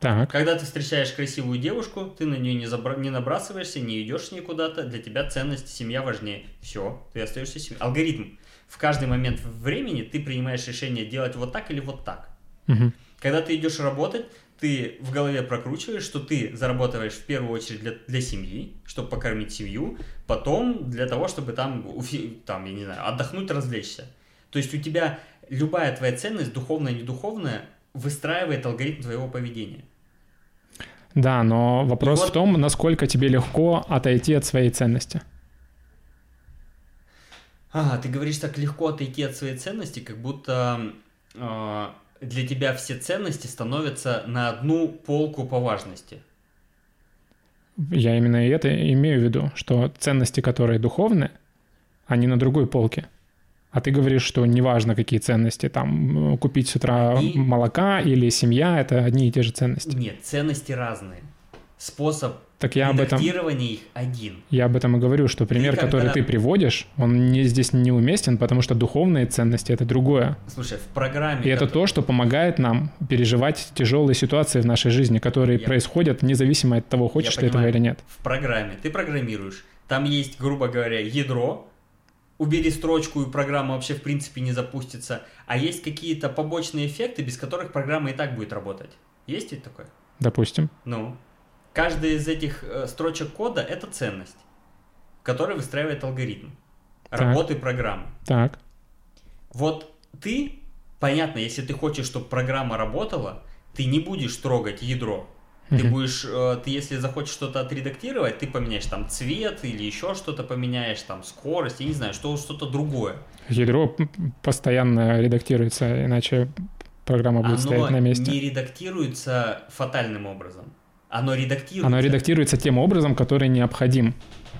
Так, Когда ты встречаешь красивую девушку, ты на нее не, забра- не набрасываешься, не идешь с ней куда-то, для тебя ценность семья важнее. Все, ты остаешься семьей. Алгоритм. В каждый момент времени ты принимаешь решение делать вот так или вот так. Мгм. Когда ты идешь работать, ты в голове прокручиваешь, что ты зарабатываешь в первую очередь для, для семьи, чтобы покормить семью, потом для того, чтобы там, уфи- там, я не знаю, отдохнуть, развлечься. То есть у тебя любая твоя ценность, духовная, недуховная, выстраивает алгоритм твоего поведения. Да, но вопрос вот- в том, насколько тебе легко отойти от своей ценности. А, ты говоришь так легко отойти от своей ценности, как будто э, для тебя все ценности становятся на одну полку по важности. Я именно и это имею в виду, что ценности, которые духовные, они на другой полке. А ты говоришь, что неважно, какие ценности, там, э, купить с утра Они- молока или семья, это одни и те же ценности. Нет, ценности разные. Способ Так я об этом, их один. я об этом и говорю, что пример, когда- который ты приводишь, он не, здесь неуместен, потому что духовные ценности — это другое. Слушай, в программе... И это то, что помогает нам переживать тяжелые ситуации в нашей жизни, которые Я- происходят независимо от того, хочешь Я ты этого понимаю. или нет. В программе ты программируешь. Там есть, грубо говоря, ядро. Убери строчку, и программа вообще в принципе не запустится. А есть какие-то побочные эффекты, без которых программа и так будет работать. Есть ведь такое? Допустим. Ну, каждая из этих э, строчек кода – это ценность, которая выстраивает алгоритм Так. работы программы. Так. Вот ты, понятно, если ты хочешь, чтобы программа работала, ты не будешь трогать ядро. Ты будешь, э, ты если захочешь что-то отредактировать, ты поменяешь там цвет или еще что-то поменяешь, там скорость, я не знаю, что, что-то другое. Ядро постоянно редактируется, иначе программа будет Оно стоять на месте. не редактируется фатальным образом. Оно редактируется. Оно редактируется тем образом, который необходим.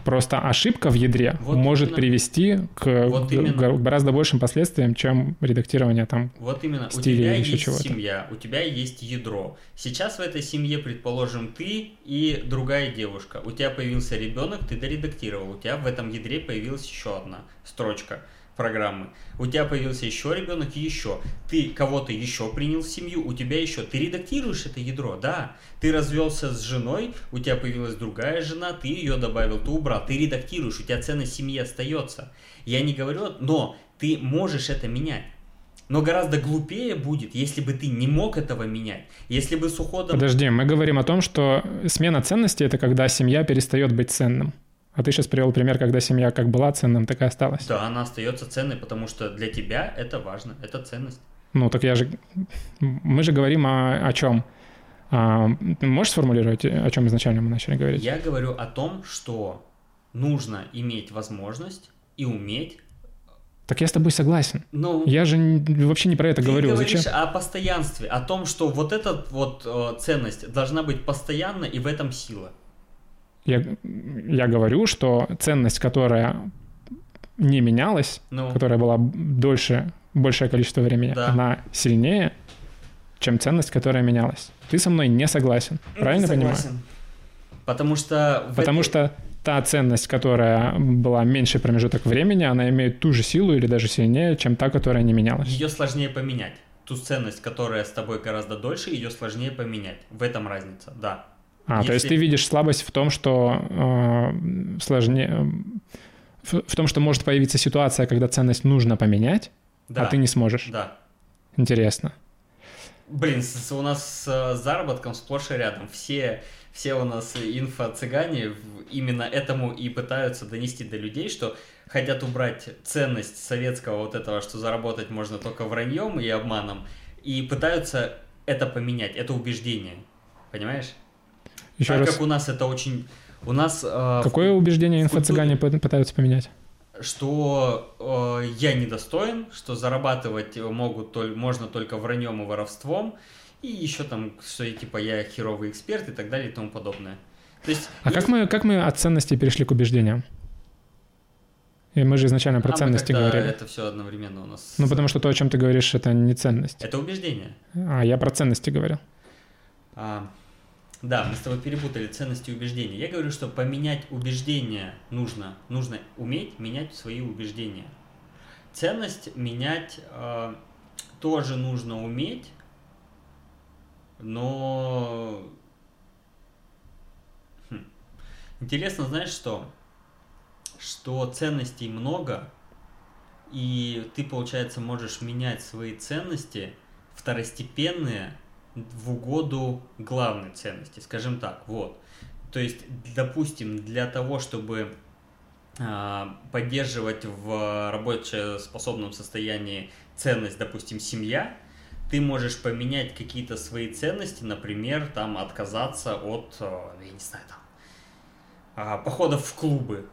Просто ошибка в ядре Вот может именно. привести к Вот именно. гораздо большим последствиям, чем редактирование там. Вот именно. У стиле тебя или есть чего-то. семья, у тебя есть ядро. Сейчас в этой семье, предположим, ты и другая девушка. У тебя появился ребенок, ты доредактировал. У тебя в этом ядре появилась еще одна строчка программы. У тебя появился еще ребенок еще. Ты кого-то еще принял в семью, у тебя еще. Ты редактируешь это ядро, да. Ты развелся с женой, у тебя появилась другая жена, ты ее добавил, ты убрал. Ты редактируешь, у тебя ценность семьи остается. Я не говорю, но ты можешь это менять. Но гораздо глупее будет, если бы ты не мог этого менять. Если бы с уходом... Подожди, мы говорим о том, что смена ценностей — это когда семья перестает быть ценным. А ты сейчас привел пример, когда семья как была ценным, так и осталась. Да, она остается ценной, потому что для тебя это важно, это ценность. Ну, так я же... Мы же говорим о, о чем? А, можешь сформулировать, о чем изначально мы начали говорить? Я говорю о том, что нужно иметь возможность и уметь... Так я с тобой согласен. Ну, Я же вообще не про это ты говорю. говоришь Зачем? о постоянстве, о том, что вот эта вот э, ценность должна быть постоянна, и в этом сила. Я, я говорю, что ценность, которая не менялась, Ну, которая была дольше, большее количество времени, Да. она сильнее, чем ценность, которая менялась. Ты со мной не согласен, правильно понимаю? согласен. Потому что... Потому этой- что та ценность, которая была меньший промежуток времени, она имеет ту же силу или даже сильнее, чем та, которая не менялась. Ее сложнее поменять. Ту ценность, которая с тобой гораздо дольше, ее сложнее поменять. В этом разница, да. А, то есть Если- ты видишь слабость в том, что э, сложнее... В, в том, что может появиться ситуация, когда ценность нужно поменять, Да, а ты не сможешь. да. Интересно. Блин, с- у нас с заработком сплошь и рядом. Все, все у нас инфо-цыгане именно этому и пытаются донести до людей, что хотят убрать ценность советского вот этого, что заработать можно только враньем и обманом, и пытаются это поменять, это убеждение. Понимаешь? Еще так раз, как у нас это очень... У нас... э, какое убеждение в культуре- инфо-цыгане пы- пытаются поменять? что э, я недостоин, что зарабатывать могут толь- можно только враньем и воровством, и еще там, что типа я херовый эксперт и так далее и тому подобное. То есть, А я как мы, как мы от ценностей перешли к убеждениям? И мы же изначально про А ценности говорили. Это все одновременно у нас. Ну, потому что то, о чем ты говоришь, это не ценность. Это убеждение. А я про ценности говорил. А, да, мы с тобой перепутали ценности и убеждения. Я говорю, что поменять убеждения нужно. Нужно уметь менять свои убеждения. Ценность менять э, тоже нужно уметь, но... Хм. Интересно, знаешь что? Что ценностей много, и ты, получается, можешь менять свои ценности второстепенные в угоду главной ценности, скажем так, вот. То есть, допустим, для того, чтобы а, поддерживать в рабочеспособном состоянии ценность, допустим, семья, ты можешь поменять какие-то свои ценности, например, там отказаться от, э, я не знаю, там, а, походов в клубы.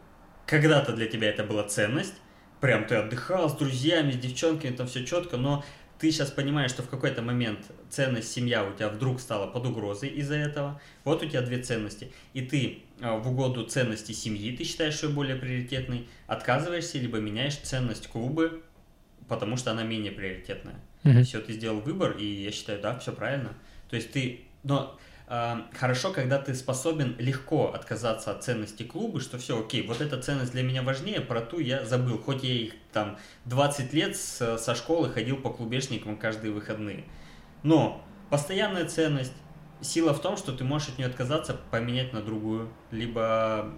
Когда-то для тебя это была ценность, прям ты отдыхал с друзьями, с девчонками, там все четко, но ты сейчас понимаешь, что в какой-то момент ценность семья у тебя вдруг стала под угрозой из-за этого. Вот у тебя две ценности. И ты а, в угоду ценности семьи, ты считаешь ее более приоритетной, отказываешься, либо меняешь ценность клубы, потому что она менее приоритетная. Мгм. Все, ты сделал выбор, и я считаю, да, все правильно. То есть ты... Но хорошо, когда ты способен легко отказаться от ценности клуба, что все, окей, вот эта ценность для меня важнее, про ту я забыл. Хоть я их там 20 лет с- со школы ходил по клубешникам каждые выходные. Но постоянная ценность, сила в том, что ты можешь от нее отказаться, поменять на другую, либо...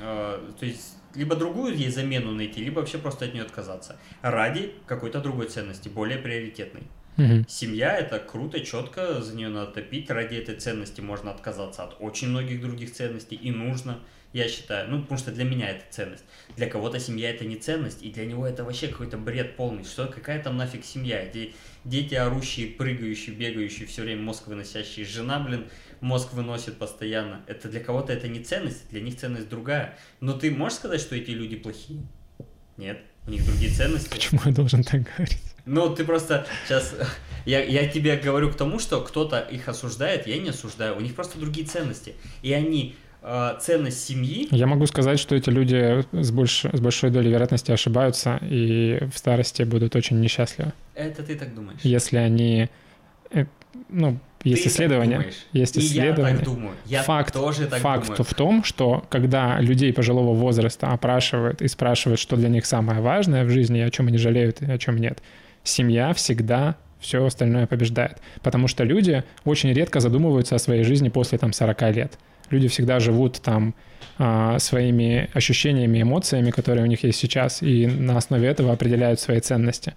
э, то есть либо другую ей замену найти, либо вообще просто от нее отказаться. Ради какой-то другой ценности, более приоритетной. Мгм. Семья это круто, четко, за нее надо топить. Ради этой ценности можно отказаться от очень многих других ценностей, и нужно, я считаю. Ну, потому что для меня это ценность. Для кого-то семья это не ценность, и для него это вообще какой-то бред полный. Что, какая там нафиг семья? Де- дети орущие, прыгающие, бегающие, все время мозг выносящие. Жена, блин, мозг выносит постоянно. Это для кого-то это не ценность, для них ценность другая. Но ты можешь сказать, что эти люди плохие? Нет, у них другие ценности. Почему я должен так говорить? Ну, ты просто сейчас... Я, я тебе говорю к тому, что кто-то их осуждает, я не осуждаю. У них просто другие ценности. И они э, ценность семьи... Я могу сказать, что эти люди с, больш... с большой долей вероятности ошибаются и в старости будут очень несчастливы. Это ты так думаешь? Если они... э, Ну, есть Ты исследования. Есть И исследования. я так думаю. Я факт, тоже так факт думаю. в том, что когда людей пожилого возраста опрашивают и спрашивают, что для них самое важное в жизни, и о чем они жалеют, и о чем нет, семья всегда все остальное побеждает. Потому что люди очень редко задумываются о своей жизни после там 40 лет. Люди всегда живут там а, своими ощущениями, эмоциями, которые у них есть сейчас, и на основе этого определяют свои ценности.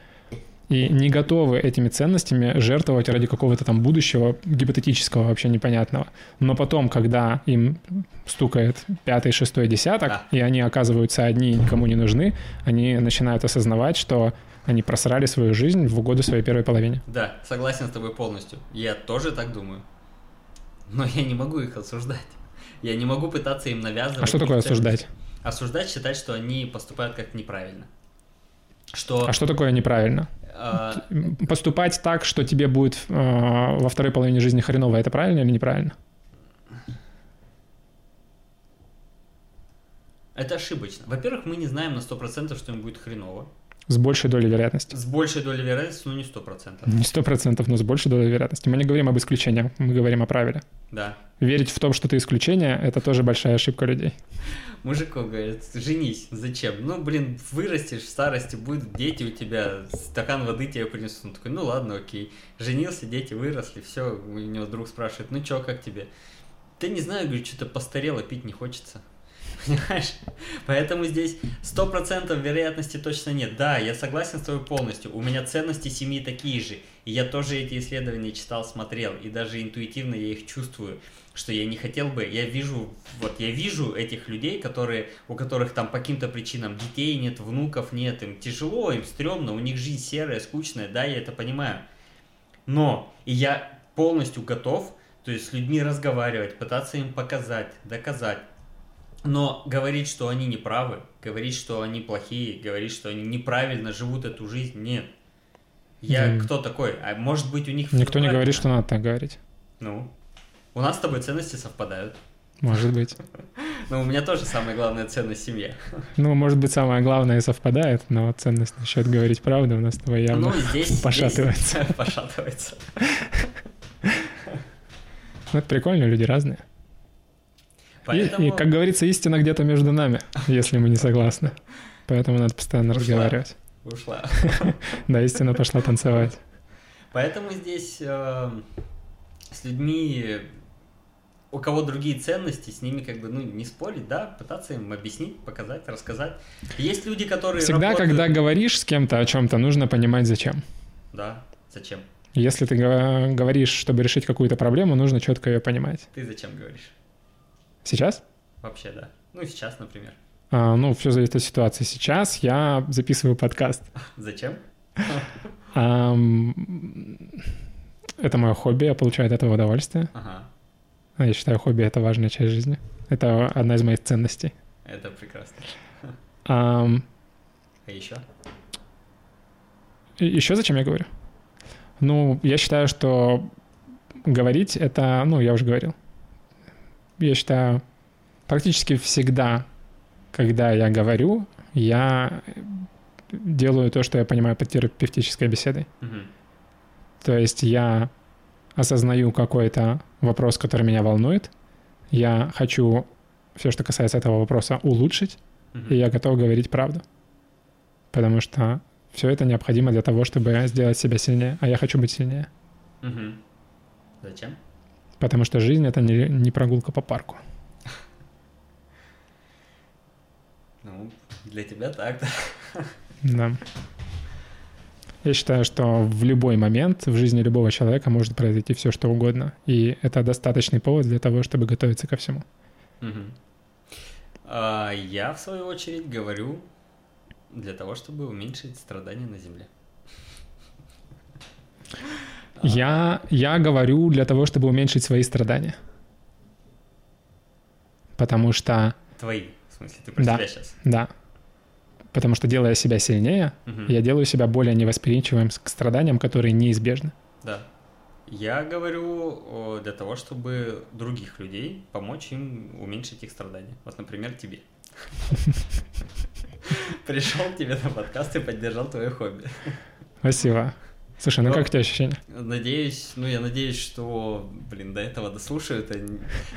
И не готовы этими ценностями жертвовать ради какого-то там будущего гипотетического, вообще непонятного. Но потом, когда им стукает пятый, шестой десяток, Да. и они оказываются одни и никому не нужны, они начинают осознавать, что они просрали свою жизнь в угоду своей первой половине. Да, согласен с тобой полностью. Я тоже так думаю. Но я не могу их осуждать. Я не могу пытаться им навязывать. А что такое осуждать? Осуждать считать, что они поступают как-то неправильно. Что А что такое неправильно? э, Поступать так, что тебе будет э, во второй половине жизни хреново, это правильно или неправильно? это ошибочно. Во-первых, мы не знаем на 100%, что им будет хреново. С большей долей вероятности. С большей долей вероятности, но не 100%. Не сто процентов, но с большей долей вероятности. Мы не говорим об исключениях, мы говорим о правиле. Да. Верить в том, что ты исключение, это тоже большая ошибка людей. Мужиков говорит, женись, зачем? Ну, блин, вырастешь в старости, будут дети у тебя, стакан воды тебе принесут. Он такой, ну ладно, окей. Женился, дети выросли, все, у него друг спрашивает, ну чё, как тебе? Да не знаю, говорю, что-то постарело, пить не хочется. Понимаешь? Поэтому здесь 100% вероятности точно нет. Да, я согласен с тобой полностью. У меня ценности семьи такие же. И я тоже эти исследования читал, смотрел. И даже интуитивно я их чувствую, что я не хотел бы. Я вижу, вот я вижу этих людей, которые, у которых там по каким-то причинам детей нет, внуков нет, им тяжело, им стрёмно, у них жизнь серая, скучная. Да, я это понимаю. Но и я полностью готов, то есть с людьми разговаривать, пытаться им показать, доказать. Но говорить, что они не правы, говорить, что они плохие, говорить, что они неправильно живут эту жизнь, нет. Я М. кто такой? А может быть у них... Никто не говорит, что надо так говорить. Ну, у нас с тобой ценности совпадают. Может быть. Но у меня тоже самая главная ценность семья. Ну, может быть, самое главное совпадает, но ценность насчет говорить правду у нас с тобой явно Ну, здесь... здесь пошатывается. Пошатывается. Ну, это прикольно, люди разные. И- Поэтому... И, как говорится, истина где-то между нами, если мы не согласны. Поэтому надо постоянно Ушла. разговаривать. Ушла. Да, истина пошла танцевать. Поэтому здесь э, с людьми, у кого другие ценности, с ними как бы ну, не спорить, да, пытаться им объяснить, показать, рассказать. Есть люди, которые Всегда, работают- когда говоришь с кем-то о чем-то, нужно понимать, зачем. Да, зачем? Если ты го- говоришь, чтобы решить какую-то проблему, нужно четко ее понимать. Ты зачем говоришь? Сейчас? Вообще, да. Ну, сейчас, например. А, ну, все зависит от ситуации. Сейчас я записываю подкаст. Зачем? Это мое хобби, я получаю от этого удовольствие. Ага, А Я считаю, хобби — это важная часть жизни. Это одна из моих ценностей. это прекрасно. А еще? Еще зачем я говорю? Ну, я считаю, что говорить — это, ну, я уже говорил. Я считаю, практически всегда, когда я говорю, я делаю то, что я понимаю под терапевтической беседой. Мгм. То есть я осознаю какой-то вопрос, который меня волнует, я хочу все, что касается этого вопроса, улучшить, Мгм. и я готов говорить правду. Потому что все это необходимо для того, чтобы сделать себя сильнее, а я хочу быть сильнее. Мгм. Зачем? Потому что жизнь — это не, не прогулка по парку. Ну, для тебя так, да. Да. Я считаю, что в любой момент в жизни любого человека может произойти все, что угодно. И это достаточный повод для того, чтобы готовиться ко всему. Мгм. А, я, в свою очередь, говорю для того, чтобы уменьшить страдания на Земле. Я, я говорю для того, чтобы уменьшить свои страдания. Потому что, Твои, в смысле, ты про Да. себя сейчас. да, Потому что делая себя сильнее, Мгм. я делаю себя более невосприимчивым к страданиям, которые неизбежны. Да. Я говорю для того, чтобы других людей помочь им уменьшить их страдания. Вот, например, тебе. Пришел к тебе на подкаст и поддержал твое хобби. Спасибо. Слушай, ну Ну, как у тебя ощущения? Надеюсь, ну я надеюсь, что, блин, до этого дослушают, и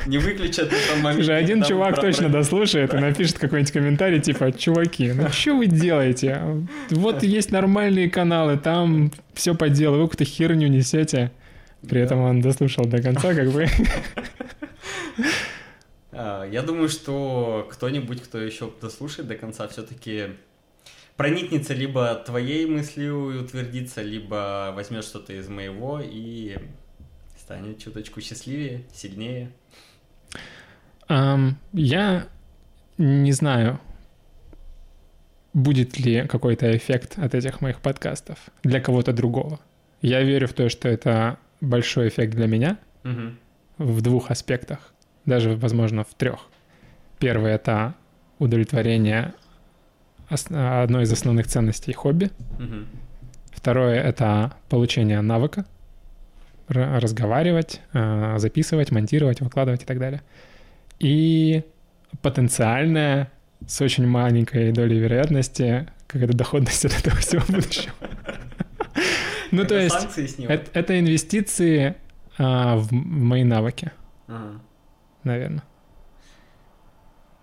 не- выключат в том моменте. Слушай, один чувак про- точно дослушает и напишет какой-нибудь комментарий типа «Чуваки, ну что вы делаете? Вот есть нормальные каналы, там все по делу, вы какую-то херню несете». При этом он дослушал до конца, как бы. А, Я думаю, что кто-нибудь, кто еще дослушает до конца, все-таки проникнется либо твоей мыслью и утвердится, либо возьмет что-то из моего и станет чуточку счастливее, сильнее. Ам, Я не знаю, будет ли какой-то эффект от этих моих подкастов для кого-то другого. Я верю в то, что это большой эффект для меня Мгм. в двух аспектах, даже, возможно, в трех. Первый — это удовлетворение одной из основных ценностей хобби. Мгм. Второе — это получение навыка разговаривать, э, записывать, монтировать, выкладывать и так далее. И потенциальная с очень маленькой долей вероятности какая-то доходность от этого всего будущего. Ну, то есть это инвестиции а, в мои навыки, наверное.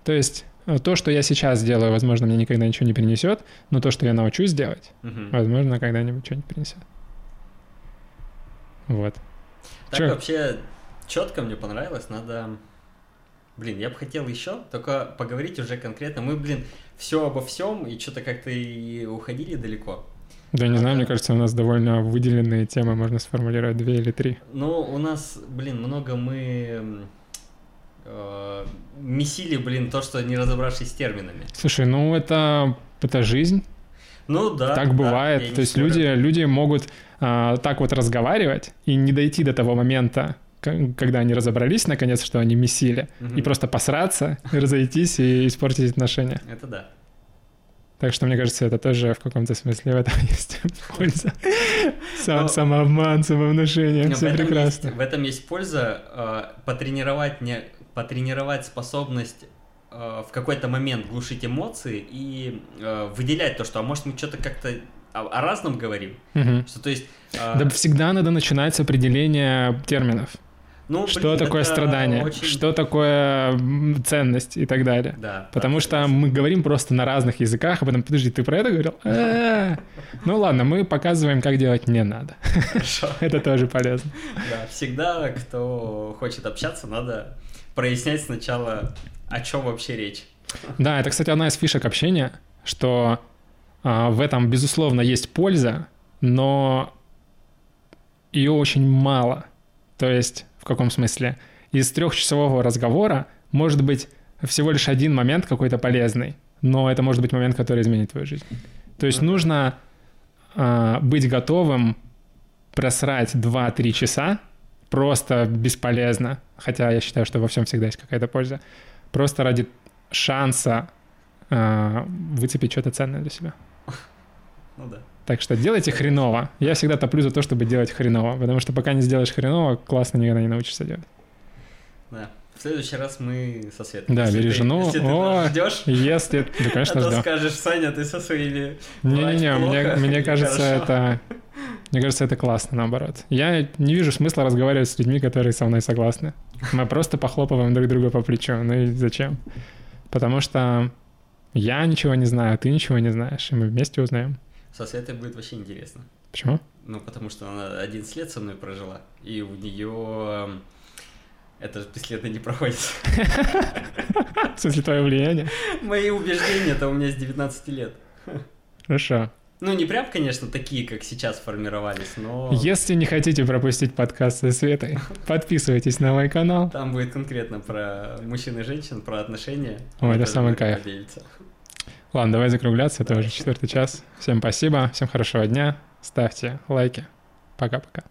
То есть то, что я сейчас делаю, возможно, мне никогда ничего не принесет, но то, что я научусь делать, Мгм. возможно, когда-нибудь что-нибудь принесет. Вот. Так Чё? вообще четко мне понравилось, надо... Блин, я бы хотел еще, только поговорить уже конкретно. Мы, блин, все обо всем, и что-то как-то и уходили далеко. Да не знаю, мне кажется, у нас довольно выделенные темы, можно сформулировать две или три. Ну, у нас, блин, много мы э, месили, блин, то, что не разобравшись с терминами. Слушай, ну это, это жизнь, Ну да. так бывает. То есть люди, люди могут а, так вот разговаривать и не дойти до того момента, когда они разобрались, наконец, что они месили, Мгм. и просто посраться, и разойтись и испортить отношения. Это да. Так что, мне кажется, это тоже в каком-то смысле в этом есть польза. Сам, Но- самообман, самовнушение, Но все прекрасно. есть, в этом есть польза э, потренировать, не, потренировать способность э, в какой-то момент глушить эмоции и э, выделять то, что, а может мы что-то как-то о, о разном говорим. Мгм. Что, то есть, э, Да всегда надо начинать с определения терминов. ну, Что блин, такое страдание, очень- что такое ценность и так далее. Да. Потому да, что согласен. мы говорим просто на разных языках, а потом, подожди, ты про это говорил? Ну ладно, мы показываем, как делать не надо. Хорошо. Это тоже полезно. Да, всегда, кто хочет общаться, надо прояснять сначала, о чем вообще речь. Да, это, кстати, одна из фишек общения, что а, в этом, безусловно, есть польза, но ее очень мало. То есть, в каком смысле? Из трехчасового разговора может быть всего лишь один момент какой-то полезный, но это может быть момент, который изменит твою жизнь. То есть нужно а, быть готовым просрать 2-3 часа просто бесполезно, хотя я считаю, что во всем всегда есть какая-то польза, просто ради шанса а, выцепить что-то ценное для себя. Ну да. Так что делайте хреново. Я всегда топлю за то, чтобы делать хреново, потому что пока не сделаешь хреново, классно никогда не научишься делать. Да. Следующий раз мы со Светой. Да, Если бери ты- жену. Если ты О, ждешь, Если... Да, конечно, а то жду. скажешь, Саня, ты со своими... Не-не-не, мне, мне кажется, это... Мне кажется, это классно, наоборот. Я не вижу смысла разговаривать с людьми, которые со мной согласны. Мы просто похлопываем друг друга по плечу. Ну и зачем? Потому что я ничего не знаю, ты ничего не знаешь, и мы вместе узнаем. Со Светой будет вообще интересно. Почему? Ну, потому что она 11 лет со мной прожила, и у нее это же бесследно не проходит. В смысле, твое влияние? Мои убеждения-то у меня с 19 лет. Хорошо. Ну, не прям, конечно, такие, как сейчас формировались, но Если не хотите пропустить подкаст со Светой, подписывайтесь на мой канал. там будет конкретно про мужчин и женщин, про отношения. Ой, это самый кайф. поделиться. Ладно, давай закругляться, это уже четвертый час. Всем спасибо, всем хорошего дня, ставьте лайки. Пока-пока.